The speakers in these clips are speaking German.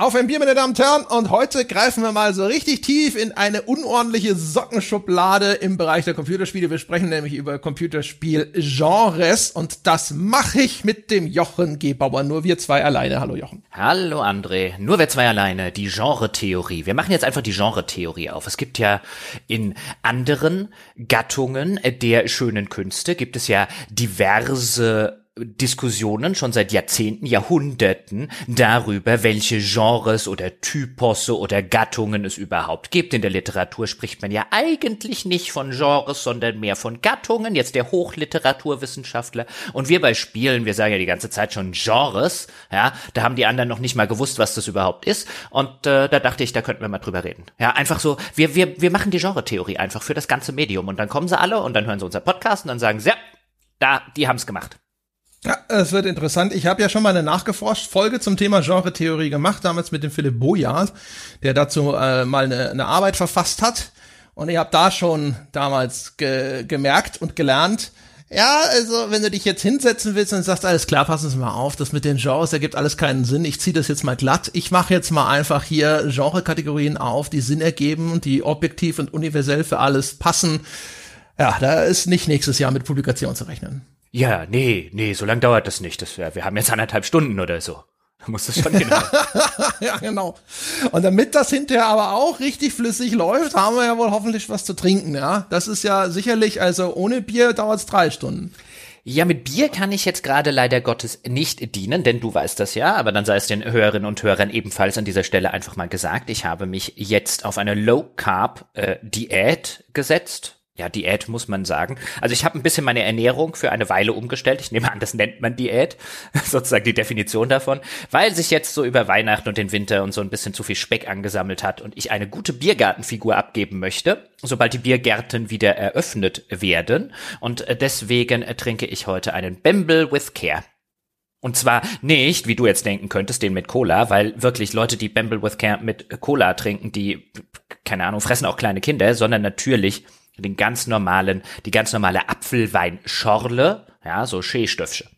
Auf ein Bier, meine Damen und Herren, und heute greifen wir mal so richtig tief in eine unordentliche Sockenschublade im Bereich der Computerspiele. Wir sprechen nämlich über Computerspiel-Genres und das mache ich mit dem Jochen Gebauer. Nur wir zwei alleine. Hallo Jochen. Hallo André. Nur wir zwei alleine. Die Genre-Theorie. Wir machen jetzt einfach die Genre-Theorie auf. Es gibt ja in anderen Gattungen der schönen Künste gibt es ja diverse Diskussionen schon seit Jahrzehnten, Jahrhunderten darüber, welche Genres oder Typosse oder Gattungen es überhaupt gibt. In der Literatur spricht man ja eigentlich nicht von Genres, sondern mehr von Gattungen. Jetzt der Hochliteraturwissenschaftler. Und wir bei Spielen, wir sagen ja die ganze Zeit schon Genres. Ja, da haben die anderen noch nicht mal gewusst, was das überhaupt ist. Und äh, da dachte ich, da könnten wir mal drüber reden. Ja, einfach so, wir, wir, wir machen die Genre-Theorie einfach für das ganze Medium. Und dann kommen sie alle und dann hören sie unser Podcast und dann sagen sie, ja, da, die haben's gemacht. Ja, es wird interessant. Ich habe ja schon mal eine nachgeforscht Folge zum Thema Genre-Theorie gemacht, damals mit dem Philipp Bojas, der dazu äh, mal eine, eine Arbeit verfasst hat. Und ich habe da schon damals ge gemerkt und gelernt, ja, also wenn du dich jetzt hinsetzen willst und sagst, alles klar, passen Sie mal auf, das mit den Genres ergibt alles keinen Sinn. Ich ziehe das jetzt mal glatt. Ich mache jetzt mal einfach hier Genre-Kategorien auf, die Sinn ergeben und die objektiv und universell für alles passen. Ja, da ist nicht nächstes Jahr mit Publikation zu rechnen. Ja, nee, nee, so lange dauert das nicht. Das, wir haben jetzt anderthalb Stunden oder so. Da muss das schon genau. ja, genau. Und damit das hinterher aber auch richtig flüssig läuft, haben wir ja wohl hoffentlich was zu trinken, ja. Das ist ja sicherlich, also ohne Bier dauert es drei Stunden. Ja, mit Bier kann ich jetzt gerade leider Gottes nicht dienen, denn du weißt das ja, aber dann sei es den Hörerinnen und Hörern ebenfalls an dieser Stelle einfach mal gesagt. Ich habe mich jetzt auf eine Low Carb äh, Diät gesetzt ja, Diät muss man sagen. Also ich habe ein bisschen meine Ernährung für eine Weile umgestellt. Ich nehme an, das nennt man Diät, sozusagen die Definition davon, weil sich jetzt so über Weihnachten und den Winter und so ein bisschen zu viel Speck angesammelt hat und ich eine gute Biergartenfigur abgeben möchte, sobald die Biergärten wieder eröffnet werden. Und deswegen trinke ich heute einen Bamble with Care. Und zwar nicht, wie du jetzt denken könntest, den mit Cola, weil wirklich Leute, die Bamble with Care mit Cola trinken, die, keine Ahnung, fressen auch kleine Kinder, sondern natürlich den ganz normalen, die ganz normale Apfelweinschorle, ja, so Scheestöpfchen.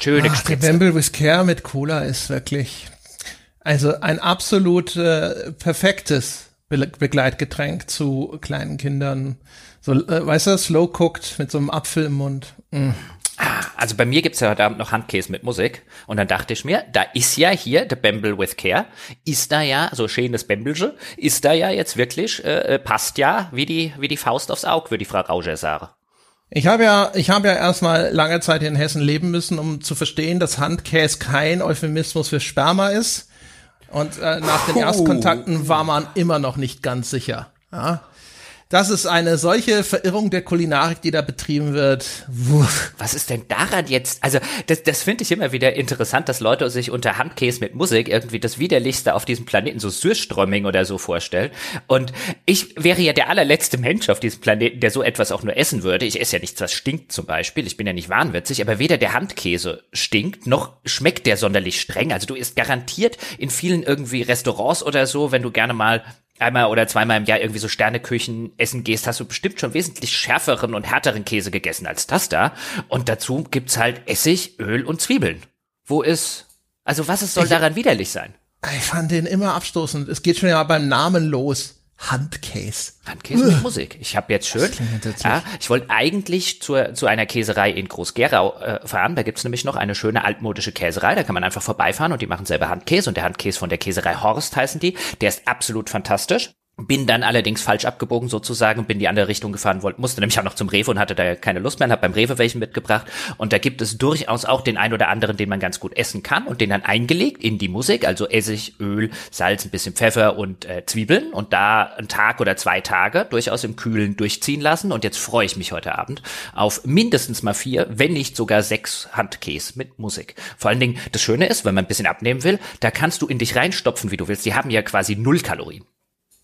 Schöne Ach, der Bamble with Care mit Cola ist wirklich, also ein absolut äh, perfektes Be Begleitgetränk zu kleinen Kindern. So, äh, weißt du, slow cooked mit so einem Apfel im Mund. Mm. Ah, also bei mir gibt's ja heute Abend noch Handkäse mit Musik. Und dann dachte ich mir, da ist ja hier der Bamble with Care, ist da ja, so schönes Bämbelge, ist da ja jetzt wirklich, äh, äh, passt ja wie die, wie die Faust aufs Auge, würde die Frau Rauscher sagen. Ich habe ja, ich habe ja erstmal lange Zeit in Hessen leben müssen, um zu verstehen, dass Handkäse kein Euphemismus für Sperma ist. Und äh, nach den Erstkontakten war man immer noch nicht ganz sicher. Ja? Das ist eine solche Verirrung der Kulinarik, die da betrieben wird. Wuff. Was ist denn daran jetzt? Also, das, das finde ich immer wieder interessant, dass Leute sich unter Handkäse mit Musik irgendwie das Widerlichste auf diesem Planeten, so Surströmming oder so vorstellen. Und ich wäre ja der allerletzte Mensch auf diesem Planeten, der so etwas auch nur essen würde. Ich esse ja nichts, was stinkt zum Beispiel. Ich bin ja nicht wahnwitzig, aber weder der Handkäse stinkt, noch schmeckt der sonderlich streng. Also du isst garantiert in vielen irgendwie Restaurants oder so, wenn du gerne mal einmal oder zweimal im Jahr irgendwie so Sterneküchen essen gehst, hast du bestimmt schon wesentlich schärferen und härteren Käse gegessen als das da. Und dazu gibt's halt Essig, Öl und Zwiebeln. Wo ist, also was ist, soll ich, daran widerlich sein? Ich fand den immer abstoßend. Es geht schon ja beim Namen los. Handcase. Handcase mit Musik. Ich habe jetzt schön. Ja, ich wollte eigentlich zur, zu einer Käserei in Groß-Gerau äh, fahren. Da gibt's nämlich noch eine schöne altmodische Käserei. Da kann man einfach vorbeifahren und die machen selber Handkäse. Und der Handkäse von der Käserei Horst heißen die. Der ist absolut fantastisch. Bin dann allerdings falsch abgebogen sozusagen und bin die andere Richtung gefahren, wollte, musste nämlich auch noch zum Rewe und hatte da keine Lust mehr und habe beim Rewe welchen mitgebracht. Und da gibt es durchaus auch den ein oder anderen, den man ganz gut essen kann und den dann eingelegt in die Musik, also Essig, Öl, Salz, ein bisschen Pfeffer und äh, Zwiebeln und da einen Tag oder zwei Tage durchaus im Kühlen durchziehen lassen. Und jetzt freue ich mich heute Abend auf mindestens mal vier, wenn nicht sogar sechs Handkäse mit Musik. Vor allen Dingen, das Schöne ist, wenn man ein bisschen abnehmen will, da kannst du in dich reinstopfen, wie du willst. Die haben ja quasi null Kalorien.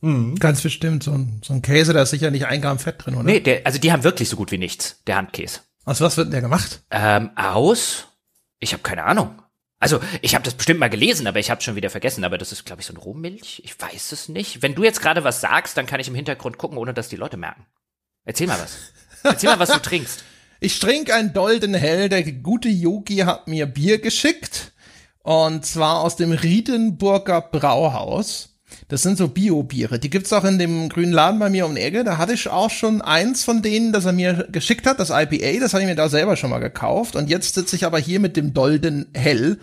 Mhm. Ganz bestimmt. So ein, so ein Käse, da ist sicher nicht ein Gramm Fett drin, oder? Nee, der, also die haben wirklich so gut wie nichts, der Handkäse. Also was wird denn der gemacht? Ähm, aus? Ich habe keine Ahnung. Also, ich habe das bestimmt mal gelesen, aber ich habe schon wieder vergessen. Aber das ist, glaube ich, so ein Rohmilch. Ich weiß es nicht. Wenn du jetzt gerade was sagst, dann kann ich im Hintergrund gucken, ohne dass die Leute merken. Erzähl mal was. Erzähl mal, was du trinkst. Ich trinke ein Dolden Hell. Der gute Yogi hat mir Bier geschickt. Und zwar aus dem Riedenburger Brauhaus. Das sind so Bio-Biere. Die gibt's auch in dem grünen Laden bei mir um die Ecke. Da hatte ich auch schon eins von denen, das er mir geschickt hat, das IPA. Das habe ich mir da selber schon mal gekauft. Und jetzt sitze ich aber hier mit dem Dolden Hell.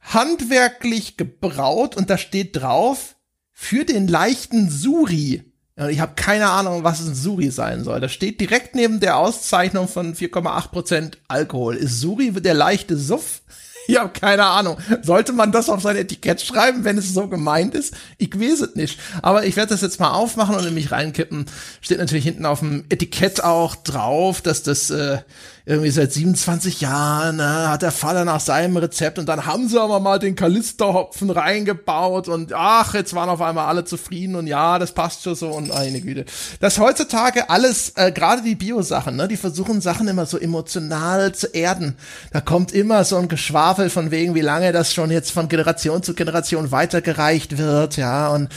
Handwerklich gebraut und da steht drauf, für den leichten Suri. Ich habe keine Ahnung, was ein Suri sein soll. Das steht direkt neben der Auszeichnung von 4,8% Alkohol. Ist Suri der leichte Suff? Ich habe keine Ahnung. Sollte man das auf sein Etikett schreiben, wenn es so gemeint ist? Ich weiß es nicht. Aber ich werde das jetzt mal aufmachen und in mich reinkippen. Steht natürlich hinten auf dem Etikett auch drauf, dass das äh, irgendwie seit 27 Jahren ne, hat der Vater nach seinem Rezept und dann haben sie aber mal den Kalisterhopfen reingebaut und ach, jetzt waren auf einmal alle zufrieden und ja, das passt schon so und eine Güte. Das heutzutage alles, äh, gerade die Bio-Sachen, ne, die versuchen Sachen immer so emotional zu erden. Da kommt immer so ein Geschwafel von wegen, wie lange das schon jetzt von Generation zu Generation weitergereicht wird, ja, und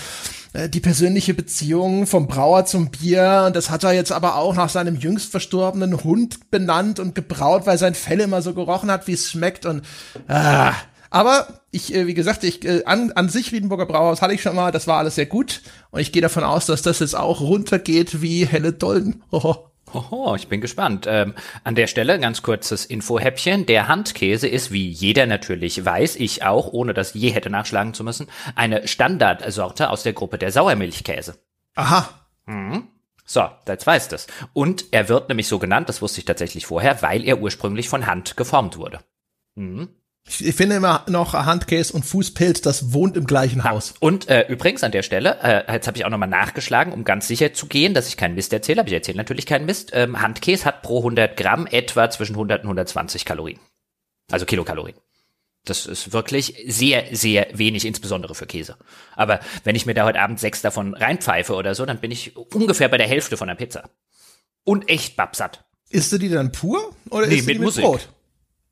äh, die persönliche Beziehung vom Brauer zum Bier. Und das hat er jetzt aber auch nach seinem jüngst verstorbenen Hund benannt und gebraut, weil sein Fell immer so gerochen hat, wie es schmeckt. Und ah. aber ich, äh, wie gesagt, ich äh, an, an sich Wiedenburger Brauhaus hatte ich schon mal, das war alles sehr gut. Und ich gehe davon aus, dass das jetzt auch runtergeht wie helle Dolden. Oh. Oho, ich bin gespannt. Ähm, an der Stelle ganz kurzes Infohäppchen. Der Handkäse ist, wie jeder natürlich weiß, ich auch, ohne das je hätte nachschlagen zu müssen, eine Standardsorte aus der Gruppe der Sauermilchkäse. Aha. Mhm. So, jetzt weißt es. Und er wird nämlich so genannt, das wusste ich tatsächlich vorher, weil er ursprünglich von Hand geformt wurde. Mhm. Ich finde immer noch Handcase und Fußpilz, das wohnt im gleichen Haus. Und äh, übrigens an der Stelle, äh, jetzt habe ich auch nochmal nachgeschlagen, um ganz sicher zu gehen, dass ich keinen Mist erzähle, aber ich erzähle natürlich keinen Mist. Ähm, Handkäse hat pro 100 Gramm etwa zwischen 100 und 120 Kalorien. Also Kilokalorien. Das ist wirklich sehr, sehr wenig, insbesondere für Käse. Aber wenn ich mir da heute Abend sechs davon reinpfeife oder so, dann bin ich ungefähr bei der Hälfte von der Pizza. Und echt babsatt. Isst du die dann pur oder nee, isst du mit die mit Musik. Brot?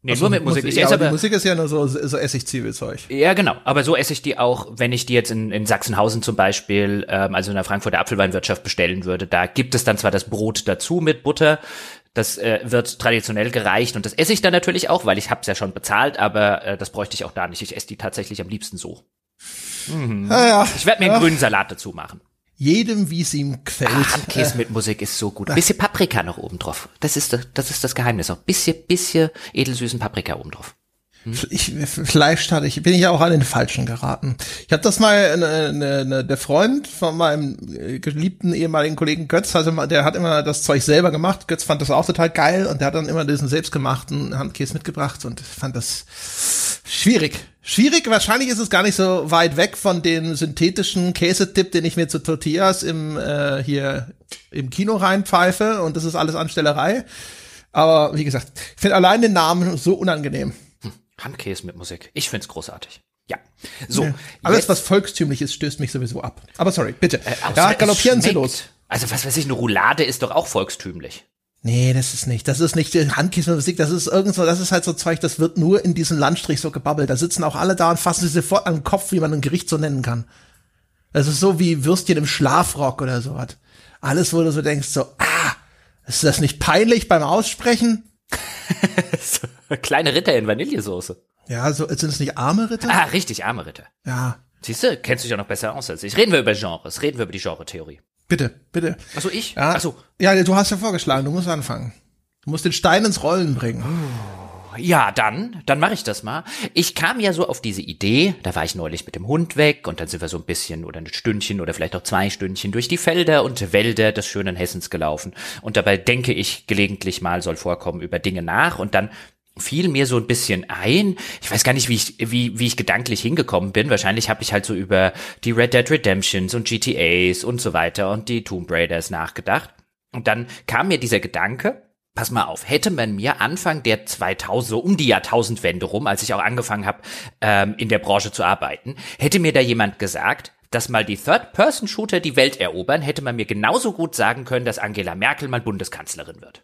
Nee, Also nur mit Musik. Ich ja, aber aber, Musik ist ja nur so, so Essig-Zwiebelzeug. ja, genau. Aber so esse ich die auch, wenn ich die jetzt in, in Sachsenhausen zum Beispiel, ähm, also in der Frankfurter Apfelweinwirtschaft bestellen würde. Da gibt es dann zwar das Brot dazu mit Butter, das äh, wird traditionell gereicht und das esse ich dann natürlich auch, weil ich hab's ja schon bezahlt, aber äh, das bräuchte ich auch da nicht. Ich esse die tatsächlich am liebsten so. Ja, ja. Ich werde mir einen ja. grünen Salat dazu machen. Jedem, wie es ihm gefällt. Handkäse mit Musik ist so gut. Bisschen Paprika noch oben drauf. Das ist das, das ist das Geheimnis. Noch bisschen, bisschen edelsüßen Paprika oben drauf. Ich, vielleicht hatte ich, bin ich ja auch an den Falschen geraten. Ich habe das mal, ne, ne, ne, der Freund von meinem äh, geliebten ehemaligen Kollegen Götz, also mal- der hat immer das Zeug selber gemacht. Götz fand das auch total geil und der hat dann immer diesen selbstgemachten Handkäse mitgebracht und fand das schwierig. Schwierig, wahrscheinlich ist es gar nicht so weit weg von dem synthetischen Käsetipp, den ich mir zu Tortillas im äh, hier im Kino reinpfeife und das ist alles Anstellerei. Aber wie gesagt, ich finde allein den Namen so unangenehm. Handkäse mit Musik. Ich find's großartig. Ja. So. Alles, jetzt- was volkstümlich ist, stößt mich sowieso ab. Aber sorry, bitte. Äh, ja, galoppieren Sie los. Also was weiß ich, eine Roulade ist doch auch volkstümlich. Nee, das ist nicht. Das ist nicht die Handkäsemusik, das ist irgendwo, das ist halt so Zeug, das wird nur in diesem Landstrich so gebabbelt. Da sitzen auch alle da und fassen sich sofort an den Kopf, wie man ein Gericht so nennen kann. Das ist so wie Würstchen im Schlafrock oder sowas. Alles, wo du so denkst, so, ah, ist das nicht peinlich beim Aussprechen? Kleine Ritter in Vanillesoße. Ja, so, sind es nicht arme Ritter? Ah, richtig, arme Ritter. Ja, Siehst du, kennst du dich ja noch besser aus als ich. Reden wir über Genres, reden wir über die Genre-Theorie. Bitte, bitte. Achso, ich? Ja, Achso, ja, du hast ja vorgeschlagen, du musst anfangen. Du musst den Stein ins Rollen bringen. Ja, dann, dann mache ich das mal. Ich kam ja so auf diese Idee, da war ich neulich mit dem Hund weg und dann sind wir so ein bisschen oder ein Stündchen oder vielleicht auch zwei Stündchen durch die Felder und Wälder des schönen Hessens gelaufen. Und dabei denke ich gelegentlich mal, soll vorkommen, über Dinge nach und dann fiel mir so ein bisschen ein. Ich weiß gar nicht, wie ich, wie, wie ich gedanklich hingekommen bin. Wahrscheinlich habe ich halt so über die Red Dead Redemptions und GTAs und so weiter und die Tomb Raiders nachgedacht. Und dann kam mir dieser Gedanke, Pass mal auf, hätte man mir Anfang der 2000, so um die Jahrtausendwende rum, als ich auch angefangen habe, ähm, in der Branche zu arbeiten, hätte mir da jemand gesagt, dass mal die Third-Person-Shooter die Welt erobern, hätte man mir genauso gut sagen können, dass Angela Merkel mal Bundeskanzlerin wird.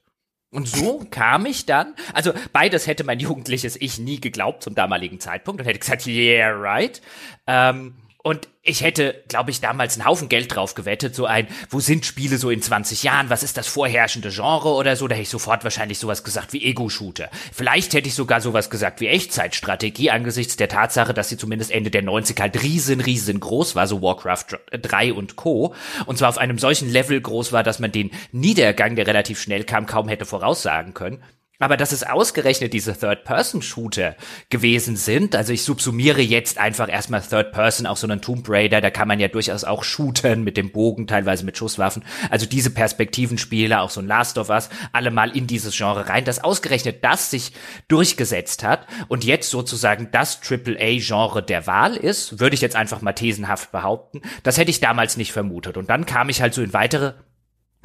Und so kam ich dann, also beides hätte mein jugendliches Ich nie geglaubt zum damaligen Zeitpunkt und hätte gesagt, yeah, right. Ähm, Und ich hätte, glaube ich, damals einen Haufen Geld drauf gewettet, so ein, wo sind Spiele so in 20 Jahren, was ist das vorherrschende Genre oder so, da hätte ich sofort wahrscheinlich sowas gesagt wie Ego-Shooter. Vielleicht hätte ich sogar sowas gesagt wie Echtzeitstrategie, angesichts der Tatsache, dass sie zumindest Ende der 90er halt riesen, riesengroß war, so Warcraft 3 und Co. Und zwar auf einem solchen Level groß war, dass man den Niedergang, der relativ schnell kam, kaum hätte voraussagen können. Aber dass es ausgerechnet diese Third-Person-Shooter gewesen sind, also ich subsumiere jetzt einfach erstmal Third-Person, auch so einen Tomb Raider, da kann man ja durchaus auch shootern mit dem Bogen, teilweise mit Schusswaffen. Also diese Perspektivenspiele, auch so ein Last of Us, alle mal in dieses Genre rein, dass ausgerechnet das sich durchgesetzt hat und jetzt sozusagen das AAA-Genre der Wahl ist, würde ich jetzt einfach mal thesenhaft behaupten. Das hätte ich damals nicht vermutet. Und dann kam ich halt so in weitere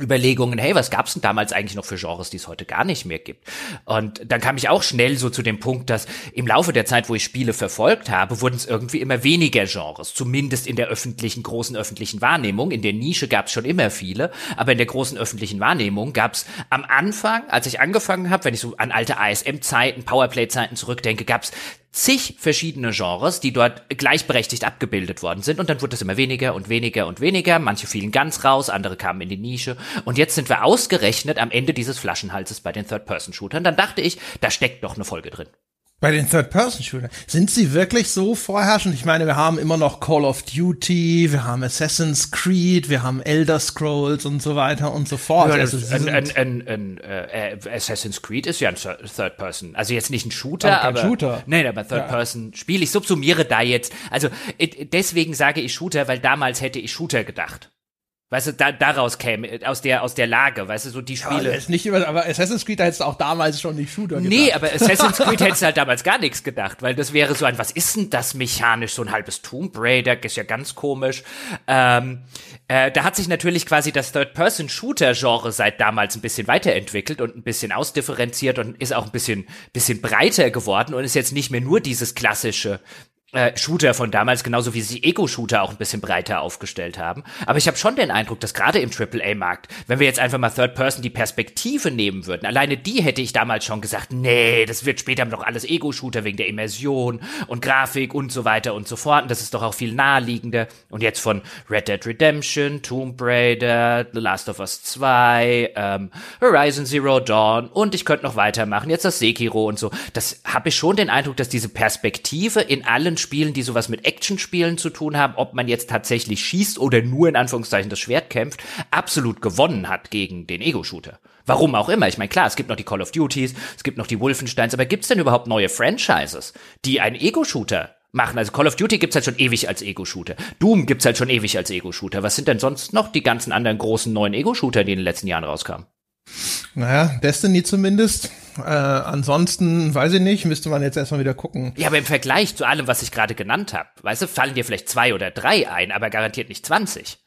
Überlegungen, hey, was gab's denn damals eigentlich noch für Genres, die es heute gar nicht mehr gibt? Und dann kam ich auch schnell so zu dem Punkt, dass im Laufe der Zeit, wo ich Spiele verfolgt habe, wurden es irgendwie immer weniger Genres, zumindest in der öffentlichen, großen öffentlichen Wahrnehmung. In der Nische gab's schon immer viele, aber in der großen öffentlichen Wahrnehmung gab's am Anfang, als ich angefangen habe, wenn ich so an alte ASM-Zeiten, Powerplay-Zeiten zurückdenke, gab's zig verschiedene Genres, die dort gleichberechtigt abgebildet worden sind. Und dann wurde es immer weniger und weniger und weniger. Manche fielen ganz raus, andere kamen in die Nische. Und jetzt sind wir ausgerechnet am Ende dieses Flaschenhalses bei den Third-Person-Shootern. Dann dachte ich, da steckt doch eine Folge drin. Bei den Third-Person-Shootern. Sind sie wirklich so vorherrschend? Ich meine, wir haben immer noch Call of Duty, wir haben Assassin's Creed, wir haben Elder Scrolls und so weiter und so fort. Ja, also, ein, ein, ein, ein äh, Assassin's Creed ist ja ein Third-Person. Also jetzt nicht ein Shooter, aber, aber Shooter. Nein, aber Third-Person-Spiel. Ich subsumiere da jetzt. Also deswegen sage ich Shooter, weil damals hätte ich Shooter gedacht. Weißt du, da, daraus käme, aus der, aus der Lage, weißt du, so die Spiele. Ja, ist nicht immer, aber Assassin's Creed hättest du auch damals schon nicht Shooter gedacht. Nee, aber Assassin's Creed hättest du halt damals gar nichts gedacht, weil das wäre so ein, was ist denn das mechanisch, so ein halbes Tomb Raider, ist ja ganz komisch. Ähm, äh, da hat sich natürlich quasi das Third-Person-Shooter-Genre seit damals ein bisschen weiterentwickelt und ein bisschen ausdifferenziert und ist auch ein bisschen, bisschen breiter geworden und ist jetzt nicht mehr nur dieses klassische äh, Shooter von damals, genauso wie sie Ego-Shooter auch ein bisschen breiter aufgestellt haben. Aber ich habe schon den Eindruck, dass gerade im AAA-Markt, wenn wir jetzt einfach mal Third Person die Perspektive nehmen würden, alleine die hätte ich damals schon gesagt, nee, das wird später noch alles Ego-Shooter wegen der Immersion und Grafik und so weiter und so fort. Und das ist doch auch viel naheliegender. Und jetzt von Red Dead Redemption, Tomb Raider, The Last of Us 2, ähm, Horizon Zero Dawn und ich könnte noch weitermachen. Jetzt das Sekiro und so. Das habe ich schon den Eindruck, dass diese Perspektive in allen Spielen, die sowas mit Actionspielen zu tun haben, ob man jetzt tatsächlich schießt oder nur in Anführungszeichen das Schwert kämpft, absolut gewonnen hat gegen den Ego-Shooter. Warum auch immer. Ich meine, klar, es gibt noch die Call of Duties, es gibt noch die Wolfensteins, aber gibt es denn überhaupt neue Franchises, die einen Ego-Shooter machen. Also Call of Duty gibt's halt schon ewig als Ego-Shooter. Doom gibt's halt schon ewig als Ego-Shooter. Was sind denn sonst noch die ganzen anderen großen neuen Ego-Shooter, die in den letzten Jahren rauskamen? Naja, Destiny zumindest. Äh, ansonsten, weiß ich nicht, müsste man jetzt erstmal wieder gucken. Ja, aber im Vergleich zu allem, was ich gerade genannt habe, weißt du, fallen dir vielleicht zwei oder drei ein, aber garantiert nicht 20.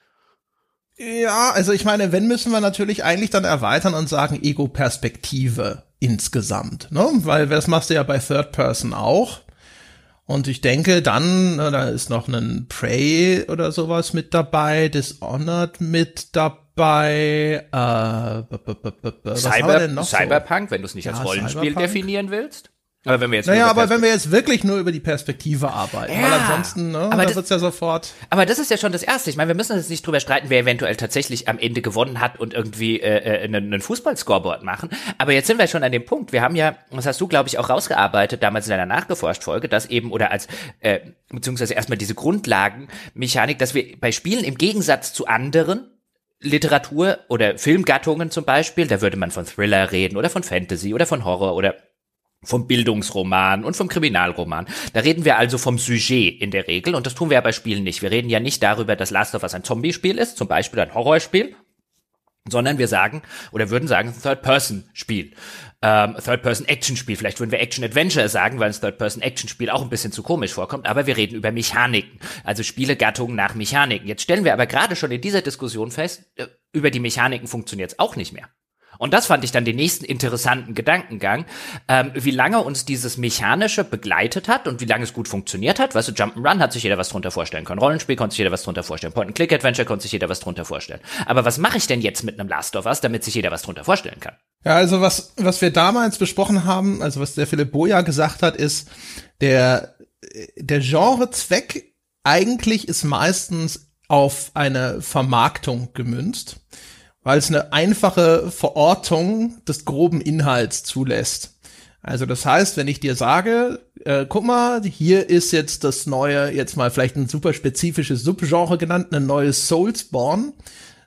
Ja, also ich meine, wenn müssen wir natürlich eigentlich dann erweitern und sagen Ego-Perspektive insgesamt, ne? Weil das machst du ja bei Third Person auch. Und ich denke dann, da ist noch ein Prey oder sowas mit dabei, Dishonored mit dabei bei äh, Cyber, Cyberpunk, so? wenn du es nicht als Rollenspiel Cyberpunk? definieren willst. Aber wenn wir jetzt naja, aber wenn wir jetzt wirklich nur über die Perspektive arbeiten, ja, weil ansonsten, ne, aber da wird's ja sofort. Aber das ist ja schon das Erste. Ich meine, wir müssen jetzt nicht drüber streiten, wer eventuell tatsächlich am Ende gewonnen hat und irgendwie äh, einen, einen Fußball-Scoreboard machen. Aber jetzt sind wir schon an dem Punkt. Wir haben ja, das hast du, glaube ich, auch rausgearbeitet, damals in deiner Nachgeforscht-Folge, dass eben, oder als, äh, beziehungsweise erstmal diese Grundlagenmechanik, dass wir bei Spielen im Gegensatz zu anderen Literatur oder Filmgattungen zum Beispiel, da würde man von Thriller reden oder von Fantasy oder von Horror oder vom Bildungsroman und vom Kriminalroman. Da reden wir also vom Sujet in der Regel und das tun wir ja bei Spielen nicht. Wir reden ja nicht darüber, dass Last of Us ein Zombie-Spiel ist, zum Beispiel ein Horrorspiel, sondern wir sagen oder würden sagen Third-Person-Spiel ähm, Third-Person-Action-Spiel. Vielleicht würden wir Action-Adventure sagen, weil ein Third-Person-Action-Spiel auch ein bisschen zu komisch vorkommt, aber wir reden über Mechaniken, also Spielegattungen nach Mechaniken. Jetzt stellen wir aber gerade schon in dieser Diskussion fest, äh, über die Mechaniken funktioniert es auch nicht mehr. Und das fand ich dann den nächsten interessanten Gedankengang, ähm, wie lange uns dieses Mechanische begleitet hat und wie lange es gut funktioniert hat. Weißt du, Jump'n'Run hat sich jeder was drunter vorstellen können. Rollenspiel konnte sich jeder was drunter vorstellen. Point-and-Click-Adventure konnte sich jeder was drunter vorstellen. Aber was mache ich denn jetzt mit einem Last of Us, damit sich jeder was drunter vorstellen kann? Ja, also was, was wir damals besprochen haben, also was der Philipp Boja gesagt hat, ist, der, der Genrezweck eigentlich ist meistens auf eine Vermarktung gemünzt, weil es eine einfache Verortung des groben Inhalts zulässt. Also das heißt, wenn ich dir sage, äh, guck mal, hier ist jetzt das neue, jetzt mal vielleicht ein super spezifisches Subgenre genannt, ein neues Soulsborne,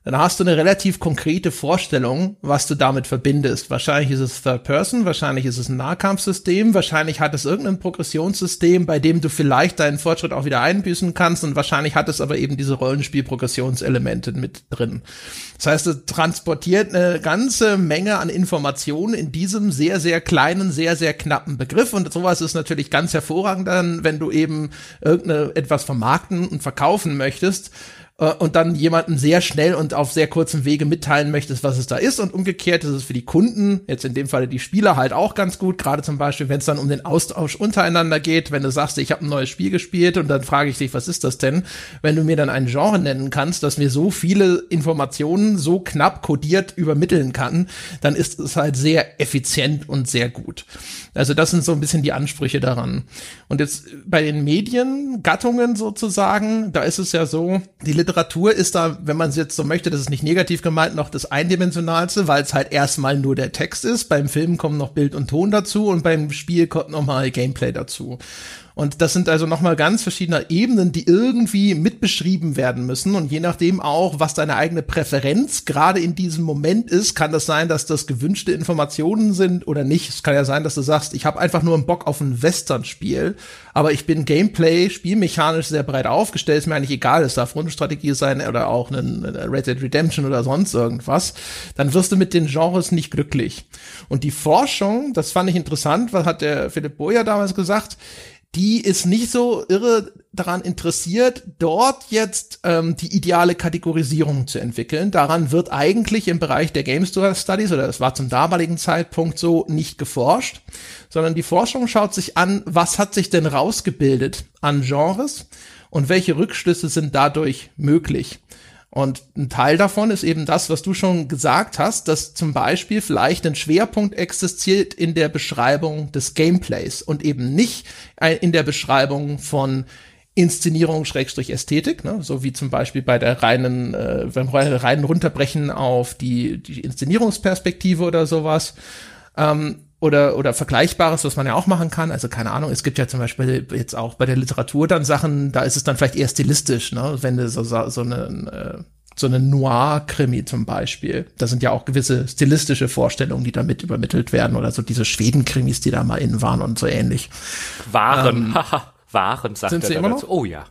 dann hast du eine relativ konkrete Vorstellung, was du damit verbindest. Wahrscheinlich ist es Third Person, wahrscheinlich ist es ein Nahkampfsystem, wahrscheinlich hat es irgendein Progressionssystem, bei dem du vielleicht deinen Fortschritt auch wieder einbüßen kannst und wahrscheinlich hat es aber eben diese Rollenspiel-Progressionselemente mit drin. Das heißt, es transportiert eine ganze Menge an Informationen in diesem sehr, sehr kleinen, sehr, sehr knappen Begriff und sowas ist natürlich ganz hervorragend dann, wenn du eben irgendeine etwas vermarkten und verkaufen möchtest äh, und dann jemanden sehr schnell und auf sehr kurzem Wege mitteilen möchtest, was es da ist. Und umgekehrt ist es für die Kunden, jetzt in dem Falle die Spieler halt auch ganz gut, gerade zum Beispiel, wenn es dann um den Austausch untereinander geht, wenn du sagst, ich habe ein neues Spiel gespielt und dann frage ich dich, was ist das denn? Wenn du mir dann ein Genre nennen kannst, das mir so viele Informationen so knapp kodiert übermitteln kann, dann ist es halt sehr effizient und sehr gut. Also das sind so ein bisschen die Ansprüche daran. Und jetzt bei den Mediengattungen sozusagen, da ist es ja so, die Literatur ist da, wenn man es jetzt so möchte, das ist nicht negativ gemeint, noch das eindimensionalste, weil es halt erstmal nur der Text ist. Beim Film kommen noch Bild und Ton dazu und beim Spiel kommt nochmal Gameplay dazu. Und das sind also nochmal ganz verschiedene Ebenen, die irgendwie mitbeschrieben werden müssen. Und je nachdem auch, was deine eigene Präferenz gerade in diesem Moment ist, kann das sein, dass das gewünschte Informationen sind oder nicht. Es kann ja sein, dass du sagst, ich habe einfach nur einen Bock auf ein Western-Spiel, aber ich bin Gameplay, spielmechanisch sehr breit aufgestellt. Ist mir eigentlich egal, es darf Rundenstrategie sein oder auch ein Red Dead Redemption oder sonst irgendwas. Dann wirst du mit den Genres nicht glücklich. Und die Forschung, das fand ich interessant, was hat der Philipp Boyer damals gesagt, die ist nicht so irre daran interessiert, dort jetzt ähm, die ideale Kategorisierung zu entwickeln. Daran wird eigentlich im Bereich der Game Studies, oder es war zum damaligen Zeitpunkt so, nicht geforscht, sondern die Forschung schaut sich an, was hat sich denn rausgebildet an Genres und welche Rückschlüsse sind dadurch möglich. Und ein Teil davon ist eben das, was du schon gesagt hast, dass zum Beispiel vielleicht ein Schwerpunkt existiert in der Beschreibung des Gameplays und eben nicht in der Beschreibung von Inszenierung Schrägstrich Ästhetik, ne? so wie zum Beispiel bei der reinen, äh, beim reinen Runterbrechen auf die, die Inszenierungsperspektive oder sowas. Ähm, oder, oder Vergleichbares, was man ja auch machen kann. Also keine Ahnung, es gibt ja zum Beispiel jetzt auch bei der Literatur dann Sachen, da ist es dann vielleicht eher stilistisch, ne? wenn du so, so eine äh, so eine Noir-Krimi zum Beispiel. Da sind ja auch gewisse stilistische Vorstellungen, die damit übermittelt werden oder so diese Schweden-Krimis, die da mal innen waren und so ähnlich. Waren, ähm, waren, sagt sind er sie immer noch? Oh ja.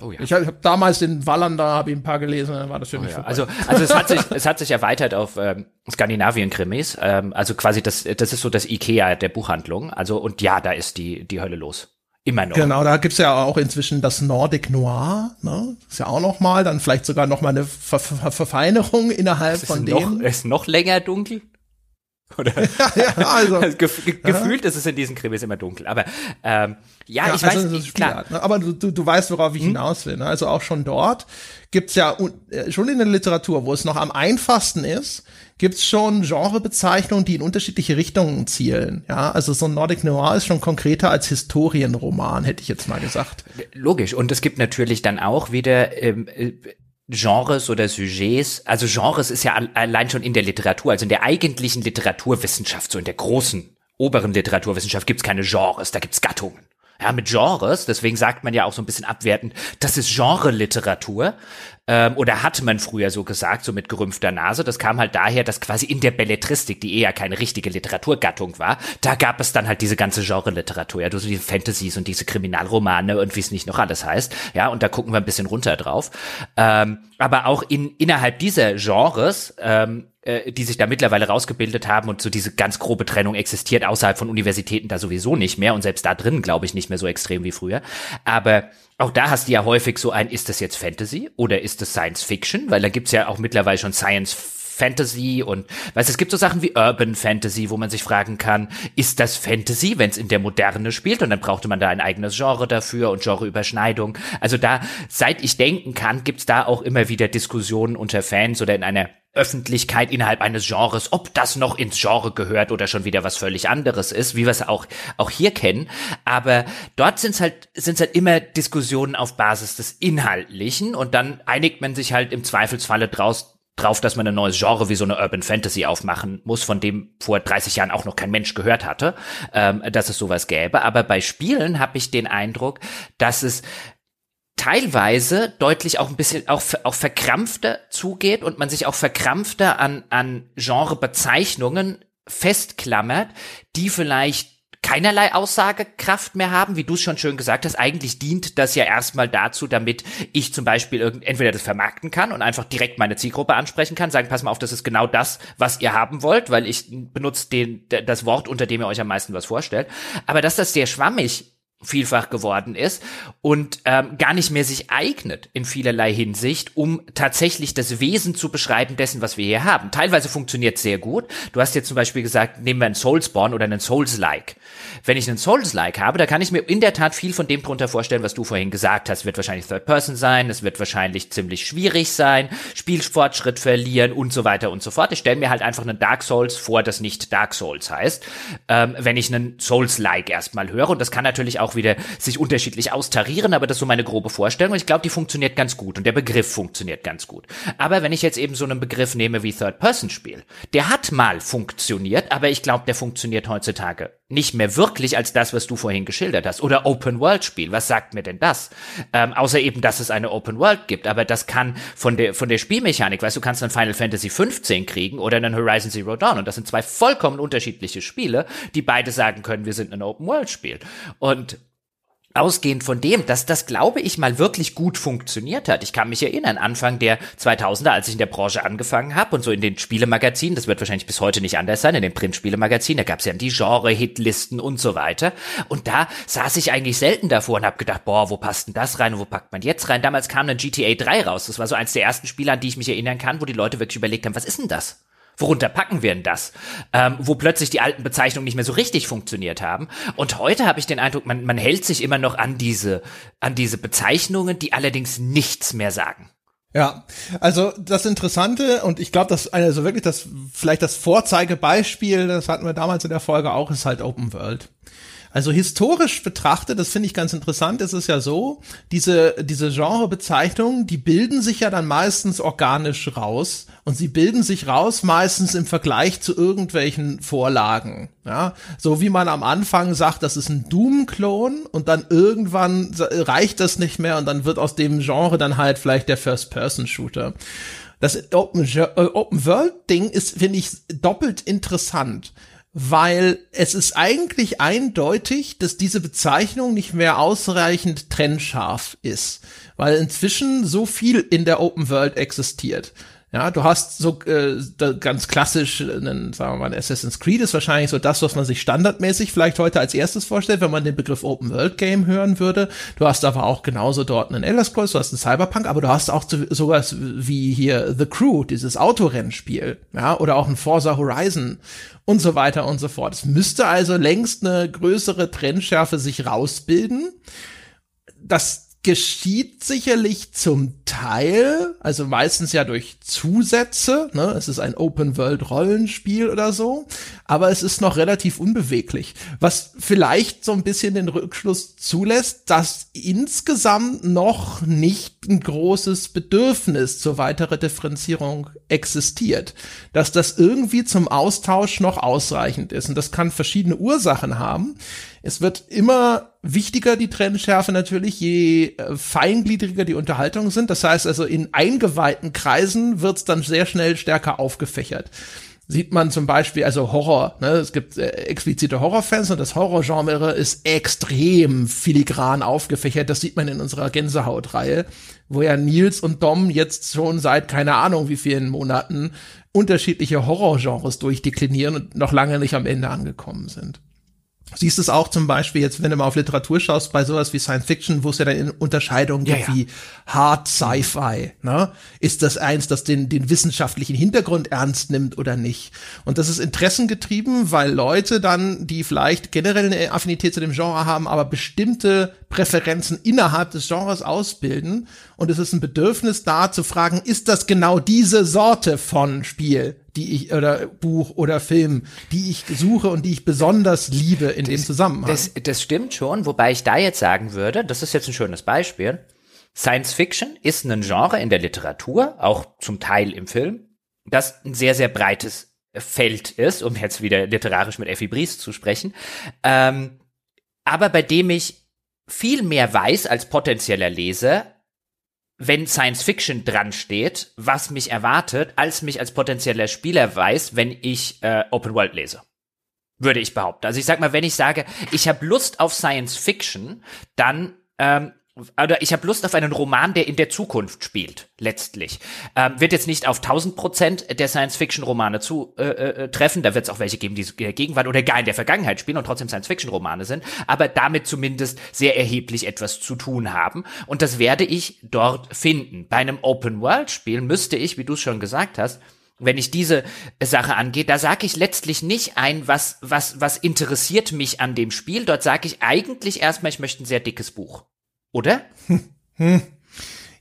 Oh ja. Ich habe hab damals den Wallander, habe ich ein paar gelesen, dann war das für mich oh ja. Also, also es hat sich, es hat sich erweitert auf ähm, Skandinavien-Krimis. Ähm, also quasi das, das ist so das Ikea der Buchhandlung. Also und ja, da ist die die Hölle los. Immer noch. Genau, da gibt's ja auch inzwischen das Nordic Noir, ne? Ist ja auch noch mal, dann vielleicht sogar noch mal eine Ver Ver Verfeinerung innerhalb von noch, denen. Ist noch länger dunkel? Oder? ja, also. Gef gefühlt ist es in diesen Krimis immer dunkel. Aber ähm, ja, ja, ich also weiß, klar. Ne? Aber du, du, du weißt, worauf ich hm? hinaus will. Ne? Also auch schon dort gibt's ja äh, schon in der Literatur, wo es noch am einfachsten ist, gibt's schon Genrebezeichnungen, die in unterschiedliche Richtungen zielen. Ja, also so ein Nordic Noir ist schon konkreter als Historienroman, hätte ich jetzt mal gesagt. Logisch. Und es gibt natürlich dann auch wieder ähm, äh, Genres oder Sujets, also Genres ist ja allein schon in der Literatur, also in der eigentlichen Literaturwissenschaft, so in der großen oberen Literaturwissenschaft gibt's keine Genres, da gibt's Gattungen. Ja, mit Genres, deswegen sagt man ja auch so ein bisschen abwertend, das ist Genre-Literatur ähm, oder hat man früher so gesagt, so mit gerümpfter Nase. Das kam halt daher, dass quasi in der Belletristik, die eher keine richtige Literaturgattung war, da gab es dann halt diese ganze Genre-Literatur, ja, so diese Fantasies und diese Kriminalromane und wie es nicht noch alles heißt, ja, und da gucken wir ein bisschen runter drauf. Ähm, aber auch in innerhalb dieser Genres ähm, äh, die sich da mittlerweile rausgebildet haben und so diese ganz grobe Trennung existiert außerhalb von Universitäten da sowieso nicht mehr und selbst da drin glaube ich nicht mehr so extrem wie früher. Aber auch da hast du ja häufig so ein, ist das jetzt Fantasy oder ist das Science Fiction? Weil da gibt's ja auch mittlerweile schon Science Fantasy und weißt, es gibt so Sachen wie Urban Fantasy, wo man sich fragen kann, ist das Fantasy, wenn es in der Moderne spielt und dann brauchte man da ein eigenes Genre dafür und Genreüberschneidung. Also da, seit ich denken kann, gibt's da auch immer wieder Diskussionen unter Fans oder in einer Öffentlichkeit innerhalb eines Genres, ob das noch ins Genre gehört oder schon wieder was völlig anderes ist, wie wir es auch, auch hier kennen. Aber dort sind es halt, sind's halt immer Diskussionen auf Basis des Inhaltlichen und dann einigt man sich halt im Zweifelsfalle draus, drauf, dass man ein neues Genre wie so eine Urban Fantasy aufmachen muss, von dem vor 30 Jahren auch noch kein Mensch gehört hatte, ähm, dass es sowas gäbe. Aber bei Spielen habe ich den Eindruck, dass es teilweise deutlich auch ein bisschen auch, auch verkrampfter zugeht und man sich auch verkrampfter an, an Genrebezeichnungen festklammert, die vielleicht keinerlei Aussagekraft mehr haben, wie du es schon schön gesagt hast. Eigentlich dient das ja erstmal dazu, damit ich zum Beispiel entweder das vermarkten kann und einfach direkt meine Zielgruppe ansprechen kann, sagen, pass mal auf, das ist genau das, was ihr haben wollt, weil ich benutze den, das Wort, unter dem ihr euch am meisten was vorstellt. Aber dass das sehr schwammig vielfach geworden ist und ähm, gar nicht mehr sich eignet in vielerlei Hinsicht, um tatsächlich das Wesen zu beschreiben dessen, was wir hier haben. Teilweise funktioniert sehr gut. Du hast jetzt zum Beispiel gesagt, nehmen wir einen Soulspawn oder einen Souls-like. Wenn ich einen Souls-like habe, da kann ich mir in der Tat viel von dem drunter vorstellen, was du vorhin gesagt hast. Wird wahrscheinlich Third Person sein, es wird wahrscheinlich ziemlich schwierig sein, Spielfortschritt verlieren und so weiter und so fort. Ich stelle mir halt einfach einen Dark Souls vor, das nicht Dark Souls heißt, ähm, wenn ich einen Souls-like erstmal höre. Und das kann natürlich auch auch wieder sich unterschiedlich austarieren, aber das ist so meine grobe Vorstellung. Und ich glaube, die funktioniert ganz gut und der Begriff funktioniert ganz gut. Aber wenn ich jetzt eben so einen Begriff nehme wie Third-Person-Spiel, der hat mal funktioniert, aber ich glaube, der funktioniert heutzutage nicht mehr wirklich als das, was du vorhin geschildert hast. Oder Open-World-Spiel, was sagt mir denn das? Ähm, außer eben, dass es eine Open-World gibt. Aber das kann von der, von der Spielmechanik, weißt du, du kannst einen Final Fantasy 15 kriegen oder einen Horizon Zero Dawn. Und das sind zwei vollkommen unterschiedliche Spiele, die beide sagen können, wir sind ein Open-World-Spiel. Und ausgehend von dem, dass das, glaube ich, mal wirklich gut funktioniert hat. Ich kann mich erinnern, Anfang der 2000er, als ich in der Branche angefangen habe und so in den Spielemagazinen, das wird wahrscheinlich bis heute nicht anders sein, in den Printspielemagazinen, da gab es ja die Genre-Hitlisten und so weiter. Und da saß ich eigentlich selten davor und habe gedacht, boah, wo passt denn das rein und wo packt man jetzt rein? Damals kam ein GTA 3 raus. Das war so eins der ersten Spiele, an die ich mich erinnern kann, wo die Leute wirklich überlegt haben, was ist denn das? Worunter packen wir denn das? Ähm, wo plötzlich die alten Bezeichnungen nicht mehr so richtig funktioniert haben. Und heute habe ich den Eindruck, man, man hält sich immer noch an diese, an diese Bezeichnungen, die allerdings nichts mehr sagen. Ja, also das Interessante und ich glaube, dass also wirklich das vielleicht das Vorzeigebeispiel, das hatten wir damals in der Folge auch, ist halt Open World. Also historisch betrachtet, das finde ich ganz interessant, ist es ja so, diese, diese Genrebezeichnungen, die bilden sich ja dann meistens organisch raus und sie bilden sich raus meistens im Vergleich zu irgendwelchen Vorlagen. Ja, so wie man am Anfang sagt, das ist ein Doom-Klon und dann irgendwann reicht das nicht mehr und dann wird aus dem Genre dann halt vielleicht der First-Person-Shooter. Das Open-World-Ding ist, finde ich, doppelt interessant weil es ist eigentlich eindeutig, dass diese Bezeichnung nicht mehr ausreichend trennscharf ist, weil inzwischen so viel in der Open World existiert. Ja, du hast so äh, ganz klassisch, einen, sagen wir mal, Assassin's Creed ist wahrscheinlich so das, was man sich standardmäßig vielleicht heute als erstes vorstellt, wenn man den Begriff Open World Game hören würde. Du hast aber auch genauso dort einen Elder Scrolls, du hast einen Cyberpunk, aber du hast auch sowas wie hier The Crew, dieses Autorennspiel, ja, oder auch ein Forza Horizon und so weiter und so fort. Es müsste also längst eine größere Trennschärfe sich rausbilden. Das geschieht sicherlich zum Teil, also meistens ja durch Zusätze, ne? es ist ein Open-World-Rollenspiel oder so, aber es ist noch relativ unbeweglich, was vielleicht so ein bisschen den Rückschluss zulässt, dass insgesamt noch nicht ein großes Bedürfnis zur weiteren Differenzierung existiert, dass das irgendwie zum Austausch noch ausreichend ist und das kann verschiedene Ursachen haben. Es wird immer wichtiger, die Trennschärfe natürlich, je äh, feingliedriger die Unterhaltungen sind. Das heißt also, in eingeweihten Kreisen wird es dann sehr schnell stärker aufgefächert sieht man zum Beispiel, also Horror, ne? es gibt äh, explizite Horrorfans und das Horrorgenre ist extrem filigran aufgefächert. Das sieht man in unserer Gänsehautreihe, wo ja Nils und Dom jetzt schon seit keine Ahnung wie vielen Monaten unterschiedliche Horrorgenres durchdeklinieren und noch lange nicht am Ende angekommen sind. Siehst es auch zum Beispiel jetzt, wenn du mal auf Literatur schaust, bei sowas wie Science Fiction, wo es ja dann Unterscheidungen gibt ja, ja. wie Hard Sci-Fi. Ne? Ist das eins, das den, den wissenschaftlichen Hintergrund ernst nimmt oder nicht? Und das ist interessengetrieben, weil Leute dann, die vielleicht generell eine Affinität zu dem Genre haben, aber bestimmte Präferenzen innerhalb des Genres ausbilden. Und es ist ein Bedürfnis da zu fragen, ist das genau diese Sorte von Spiel? die ich oder Buch oder Film, die ich suche und die ich besonders liebe in das, dem Zusammenhang. Das, das stimmt schon, wobei ich da jetzt sagen würde, das ist jetzt ein schönes Beispiel. Science Fiction ist ein Genre in der Literatur, auch zum Teil im Film, das ein sehr, sehr breites Feld ist, um jetzt wieder literarisch mit Effi Bries zu sprechen, ähm, aber bei dem ich viel mehr weiß als potenzieller Leser wenn Science Fiction dran steht, was mich erwartet, als mich als potenzieller Spieler weiß, wenn ich äh, Open World lese. Würde ich behaupten. Also ich sag mal, wenn ich sage, ich habe Lust auf Science Fiction, dann ähm, oder ich habe Lust auf einen Roman, der in der Zukunft spielt, letztlich. Ähm, wird jetzt nicht auf 1000 Prozent der Science-Fiction-Romane zu äh, äh, treffen, da wird es auch welche geben, die in der Gegenwart oder gar in der Vergangenheit spielen und trotzdem Science-Fiction-Romane sind, aber damit zumindest sehr erheblich etwas zu tun haben. Und das werde ich dort finden. Bei einem Open-World-Spiel müsste ich, wie du es schon gesagt hast, wenn ich diese Sache angehe, da sage ich letztlich nicht ein, was, was, was interessiert mich an dem Spiel. Dort sage ich eigentlich erstmal, ich möchte ein sehr dickes Buch. Oder?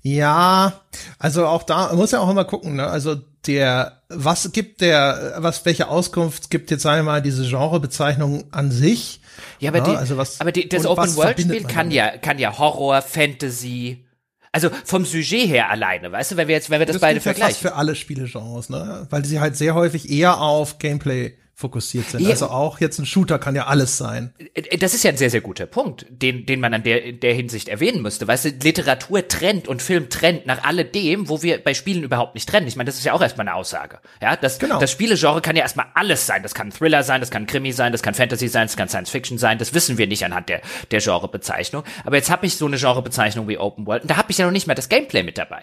Ja, also auch da muss ja auch immer gucken, ne? Also der, was gibt der, was, welche Auskunft gibt jetzt, sagen wir mal, diese Genrebezeichnung an sich? Ja, aber, ja, die, also was, aber die, das Open-World-Spiel kann ja, kann ja Horror, Fantasy, also vom Sujet her alleine, weißt du, wenn wir jetzt, wenn wir das, das beide vergleichen. Das für alle Spielegenres, ne? Weil sie halt sehr häufig eher auf Gameplay fokussiert sind. Ja. Also auch jetzt ein Shooter kann ja alles sein. Äh, das ist ja ein sehr, sehr guter Punkt, den, den man an der, der Hinsicht erwähnen müsste. Weißt du, Literatur trennt und Film trennt nach alledem, wo wir bei Spielen überhaupt nicht trennen. Ich meine, das ist ja auch erstmal eine Aussage. Ja, das, genau. das Spielegenre kann ja erstmal alles sein. Das kann ein Thriller sein, das kann ein Krimi sein, das kann Fantasy sein, das kann Science Fiction sein. Das wissen wir nicht anhand der, der Genrebezeichnung. Aber jetzt habe ich so eine Genrebezeichnung wie Open World und da habe ich ja noch nicht mal das Gameplay mit dabei.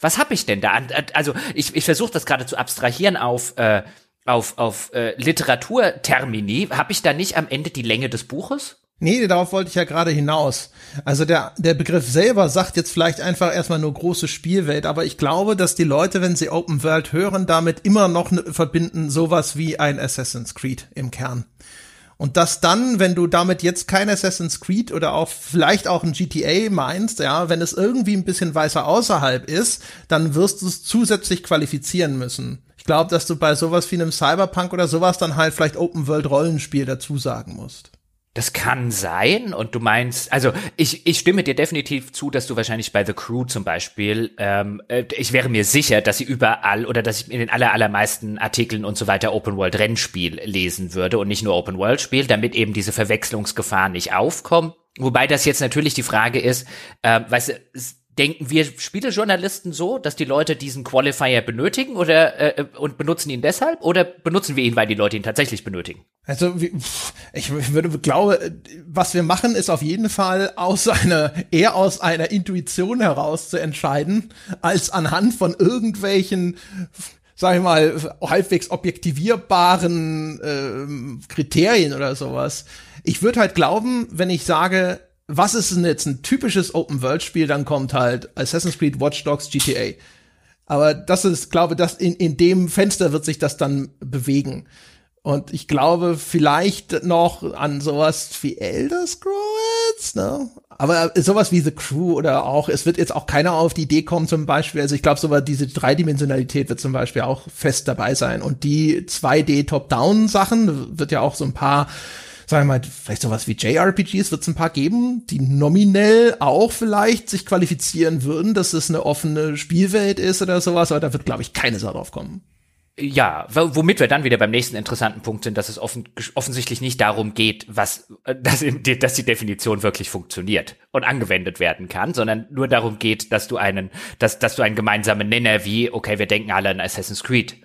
Was habe ich denn da? Also ich, ich versuche das gerade zu abstrahieren auf äh, auf, auf äh, Literaturtermini, habe ich da nicht am Ende die Länge des Buches? Nee, darauf wollte ich ja gerade hinaus. Also der, der Begriff selber sagt jetzt vielleicht einfach erstmal nur große Spielwelt, aber ich glaube, dass die Leute, wenn sie Open World hören, damit immer noch ne, verbinden sowas wie ein Assassin's Creed im Kern. Und dass dann, wenn du damit jetzt kein Assassin's Creed oder auch vielleicht auch ein GTA meinst, ja, wenn es irgendwie ein bisschen weiter außerhalb ist, dann wirst du es zusätzlich qualifizieren müssen glaube, dass du bei sowas wie einem Cyberpunk oder sowas dann halt vielleicht Open World Rollenspiel dazu sagen musst. Das kann sein. Und du meinst, also ich, ich stimme dir definitiv zu, dass du wahrscheinlich bei The Crew zum Beispiel, ähm, äh, ich wäre mir sicher, dass sie überall oder dass ich in den aller, allermeisten Artikeln und so weiter Open World Rennspiel lesen würde und nicht nur Open World Spiel, damit eben diese Verwechslungsgefahr nicht aufkommt. Wobei das jetzt natürlich die Frage ist, äh, weißt du, denken wir Spielejournalisten so, dass die Leute diesen Qualifier benötigen oder äh, und benutzen ihn deshalb oder benutzen wir ihn, weil die Leute ihn tatsächlich benötigen? Also ich würde glaube, was wir machen, ist auf jeden Fall aus einer eher aus einer Intuition heraus zu entscheiden, als anhand von irgendwelchen sag ich mal, halbwegs objektivierbaren äh, Kriterien oder sowas. Ich würde halt glauben, wenn ich sage, was ist denn jetzt ein typisches Open-World-Spiel? Dann kommt halt Assassin's Creed, Watch Dogs, GTA. Aber das ist, glaube das in, in dem Fenster wird sich das dann bewegen. Und ich glaube vielleicht noch an sowas wie Elder Scrolls, ne? Aber sowas wie The Crew oder auch, es wird jetzt auch keiner auf die Idee kommen zum Beispiel, also ich glaube sogar diese Dreidimensionalität wird zum Beispiel auch fest dabei sein. Und die 2D Top-Down-Sachen wird ja auch so ein paar sagen wir mal, vielleicht sowas wie JRPGs wird es ein paar geben, die nominell auch vielleicht sich qualifizieren würden, dass es eine offene Spielwelt ist oder sowas, aber da wird, glaube ich, keine Sau drauf kommen. Ja, womit wir dann wieder beim nächsten interessanten Punkt sind, dass es offen, offensichtlich nicht darum geht, was, äh, dass, dass die Definition wirklich funktioniert und angewendet werden kann, sondern nur darum geht, dass du einen, dass, dass du einen gemeinsamen Nenner wie, okay, wir denken alle an Assassin's Creed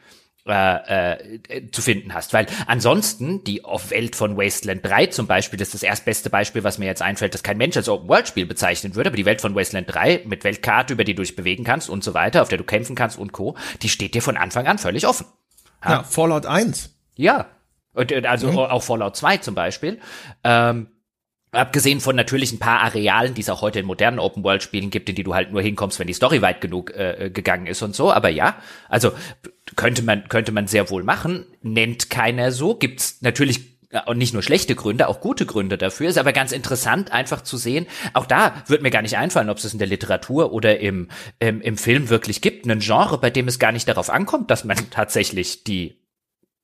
äh, äh, zu finden hast. Weil ansonsten, die Welt von Wasteland 3 zum Beispiel, das ist das erstbeste Beispiel, was mir jetzt einfällt, das kein Mensch als Open-World-Spiel bezeichnen würde, aber die Welt von Wasteland 3 mit Weltkarte, über die du dich bewegen kannst und so weiter, auf der du kämpfen kannst und Co., die steht dir von Anfang an völlig offen. Ja, ja Fallout 1. Ja, Also mhm. auch Fallout 2 zum Beispiel. Ähm, Abgesehen von natürlich ein paar Arealen, die es auch heute in modernen Open-World-Spielen gibt, in die du halt nur hinkommst, wenn die Story weit genug äh, gegangen ist und so. Aber ja, also könnte man könnte man sehr wohl machen. Nennt keiner so. Gibt's natürlich und nicht nur schlechte Gründe, auch gute Gründe dafür. Ist aber ganz interessant, einfach zu sehen. Auch da wird mir gar nicht einfallen, ob es in der Literatur oder im, im, im Film wirklich gibt. Ein Genre, bei dem es gar nicht darauf ankommt, dass man tatsächlich die,